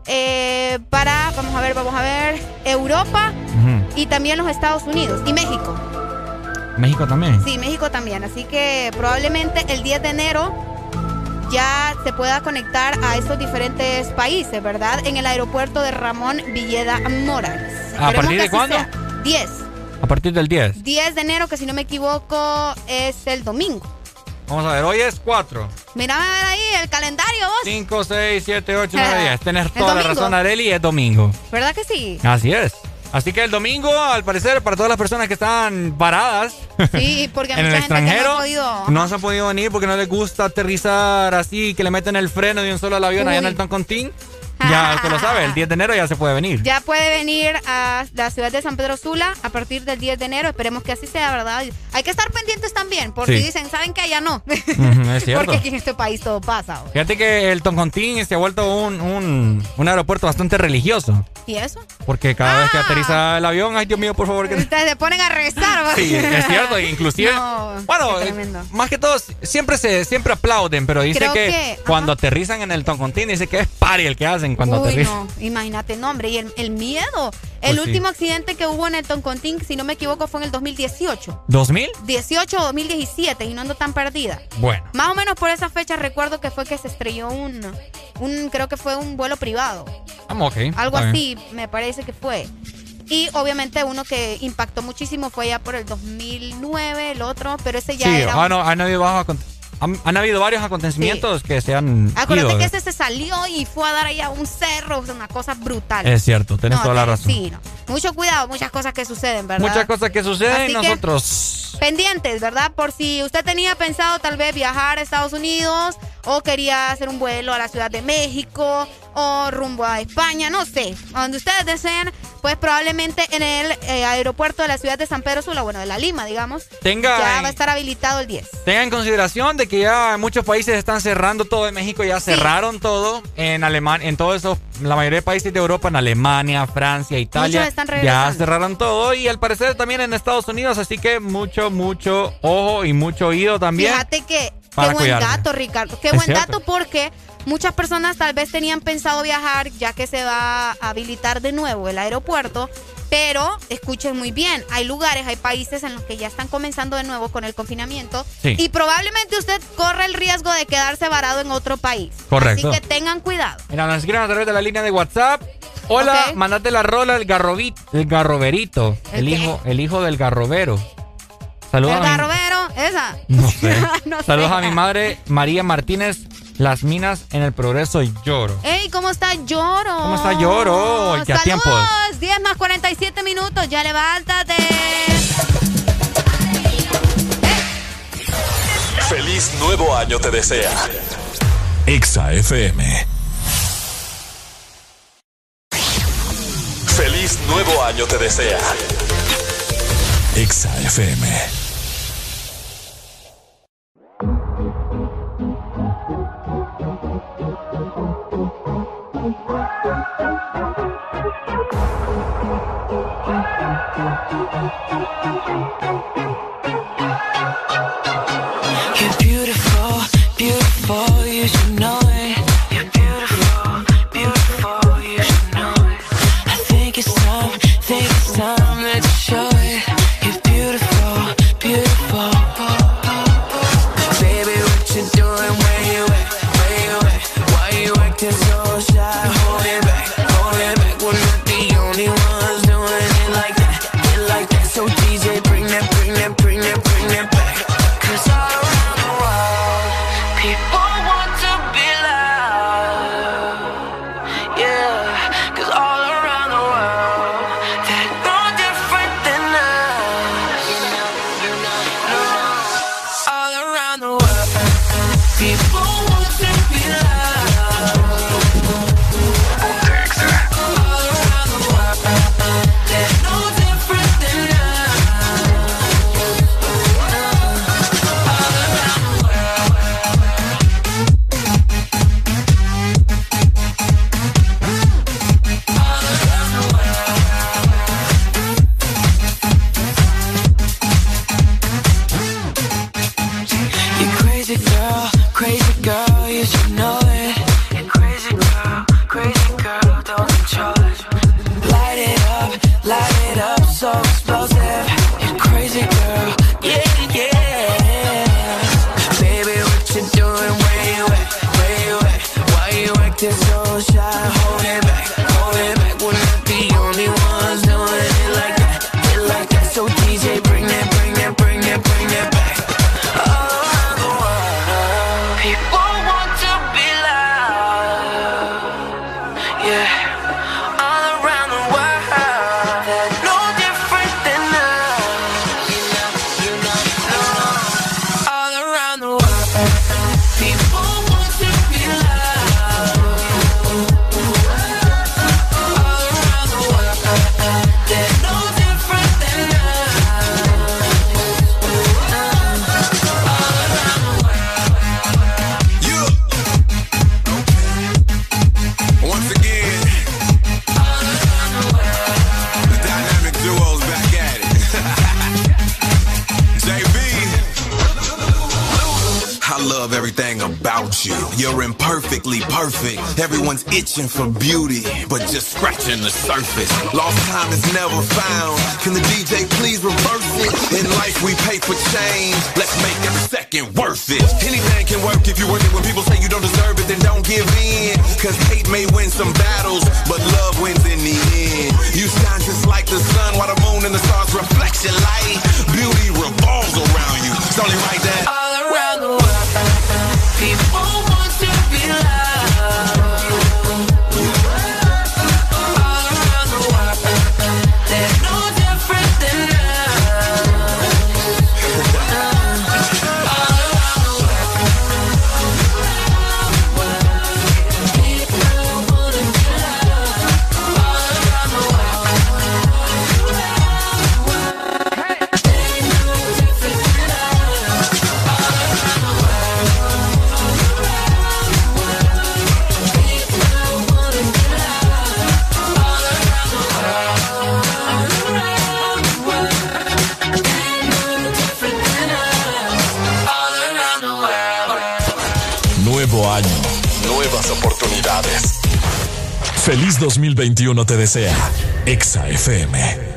eh, para, vamos a ver, vamos a ver, Europa y también los Estados Unidos y México. México también. Sí, México también. Así que probablemente el 10 de enero ya se pueda conectar a esos diferentes países, ¿verdad? En el aeropuerto de Ramón Villeda Morales. ¿A Esperemos partir de cuándo? sea. 10. A partir del 10. 10 de enero, que si no me equivoco es el domingo. Vamos a ver, hoy es 4. Mírame a ver ahí el calendario, vos. 5, 6, 7, 8, 9, 10. Tenés ¿Es toda la razón, Areli, es domingo. ¿Verdad que sí? Así es. Así que el domingo, al parecer, para todas las personas que están paradas Sí, porque en mucha el gente no extranjero, ha podido. no se han podido venir porque no les gusta aterrizar así, que le meten el freno de un solo al avión allá en Uy. el Toncontín. Ya usted lo sabe, el 10 de enero ya se puede venir. Ya puede venir a la ciudad de San Pedro Sula a partir del 10 de enero. Esperemos que así sea, ¿verdad? Hay que estar pendientes también, porque Sí. dicen, ¿saben que allá no? Es cierto. porque aquí en este país todo pasa. Fíjate que el Toncontín se ha vuelto un, un, un aeropuerto bastante religioso. ¿Y eso? Porque cada vez que Ah. aterriza el avión, ay Dios mío, por favor. Que... Ustedes se ponen a rezar, ¿va? Sí, es cierto, inclusive. No, bueno, más que todo, siempre se siempre aplauden, pero dice Creo que, que- cuando aterrizan en el Toncontín, dice que es party el que hacen cuando Uy, no, imagínate, no, hombre, y el, el miedo. El Pues sí. último accidente que hubo en el Toncontín, si no me equivoco, fue en el 2018. ¿2000? 18 o 2017, y no ando tan perdida. Bueno. Más o menos por esa fecha recuerdo que fue que se estrelló un, un creo que fue un vuelo privado. Vamos, ok. Algo está bien. así, me parece que fue. Y obviamente uno que impactó muchísimo fue ya por el 2009, el otro, pero ese ya Sí, era... ah, no, han, habido bajos acon- han, han habido varios acontecimientos que se han Acuérdate ido. que ese se salió y fue a dar allá un cerro, o sea, una cosa brutal. Es cierto, tienes No, toda la razón. Sí, no. Mucho cuidado, muchas cosas que suceden, ¿verdad? Muchas cosas que suceden y Así nosotros... Pendientes, ¿verdad? Por si usted tenía pensado tal vez viajar a Estados Unidos o quería hacer un vuelo a la Ciudad de México o rumbo a España, no sé, a donde ustedes deseen, pues probablemente en el eh, aeropuerto de la ciudad de San Pedro Sula, bueno, de la Lima, digamos, Tenga ya va a estar habilitado el 10. Tenga en consideración de que ya muchos países están cerrando todo en México, ya cerraron todo en Alemania, en todos esos, la mayoría de países de Europa, en Alemania, Francia, Italia, están ya cerraron todo y al parecer también en Estados Unidos, así que mucho, mucho ojo y mucho oído también. Fíjate que qué buen cuidarse. dato, Ricardo. Qué Es buen cierto. dato porque muchas personas tal vez tenían pensado viajar ya que se va a habilitar de nuevo el aeropuerto. Pero escuchen muy bien, hay lugares, hay países en los que ya están comenzando de nuevo con el confinamiento Sí. y probablemente usted corre el riesgo de quedarse varado en otro país. Correcto. Así que tengan cuidado. Mira, nos escriben a través de la línea de WhatsApp. Hola, mandate la rola el garrobito, el garroberito, el, ¿El hijo, el hijo del garrobero. Saludos el a mi- garrobero, esa. No sé. No sé. Saludos a mi madre María Martínez, Las Minas en el Progreso y Lloro. Ey, ¿cómo está Lloro? ¿Cómo está Lloro? ¿Qué Saludos, tiempos? 10 más 47 minutos, ya levántate. Feliz nuevo año te desea. Exa FM. Feliz nuevo año te desea. Exa FM. You're itching for beauty, but just scratching the surface. Lost time is never found. Can the DJ please reverse it? In life we pay for change. Let's make every second worth it. man can work if you work it. When people say you don't deserve it, then don't give in. Cause hate may win some battles, but love wins in the end. You shine just like the sun while the moon and the stars reflect your light. Beauty revolves around you. It's only right te desea. Exa FM.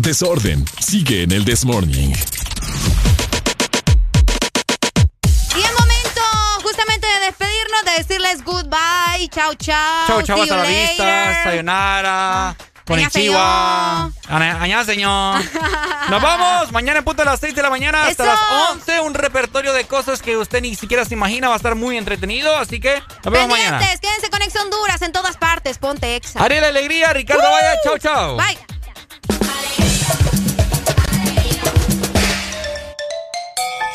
desorden sigue en el Desmorning. Y es momento justamente de despedirnos, de decirles goodbye, chao, chao. Chao, chao, hasta la later. vista, sayonara. Konnichiwa. Añá, señor. Nos vamos. Mañana en punto a las 6 de la mañana hasta las 11. Un repertorio de cosas que usted ni siquiera se imagina. Va a estar muy entretenido. Así que nos vemos mañana. Quédense con Ex Honduras en todas partes. Ponte Exa. Haré la alegría. Ricardo uh. Vaya. Chau, chau. Bye.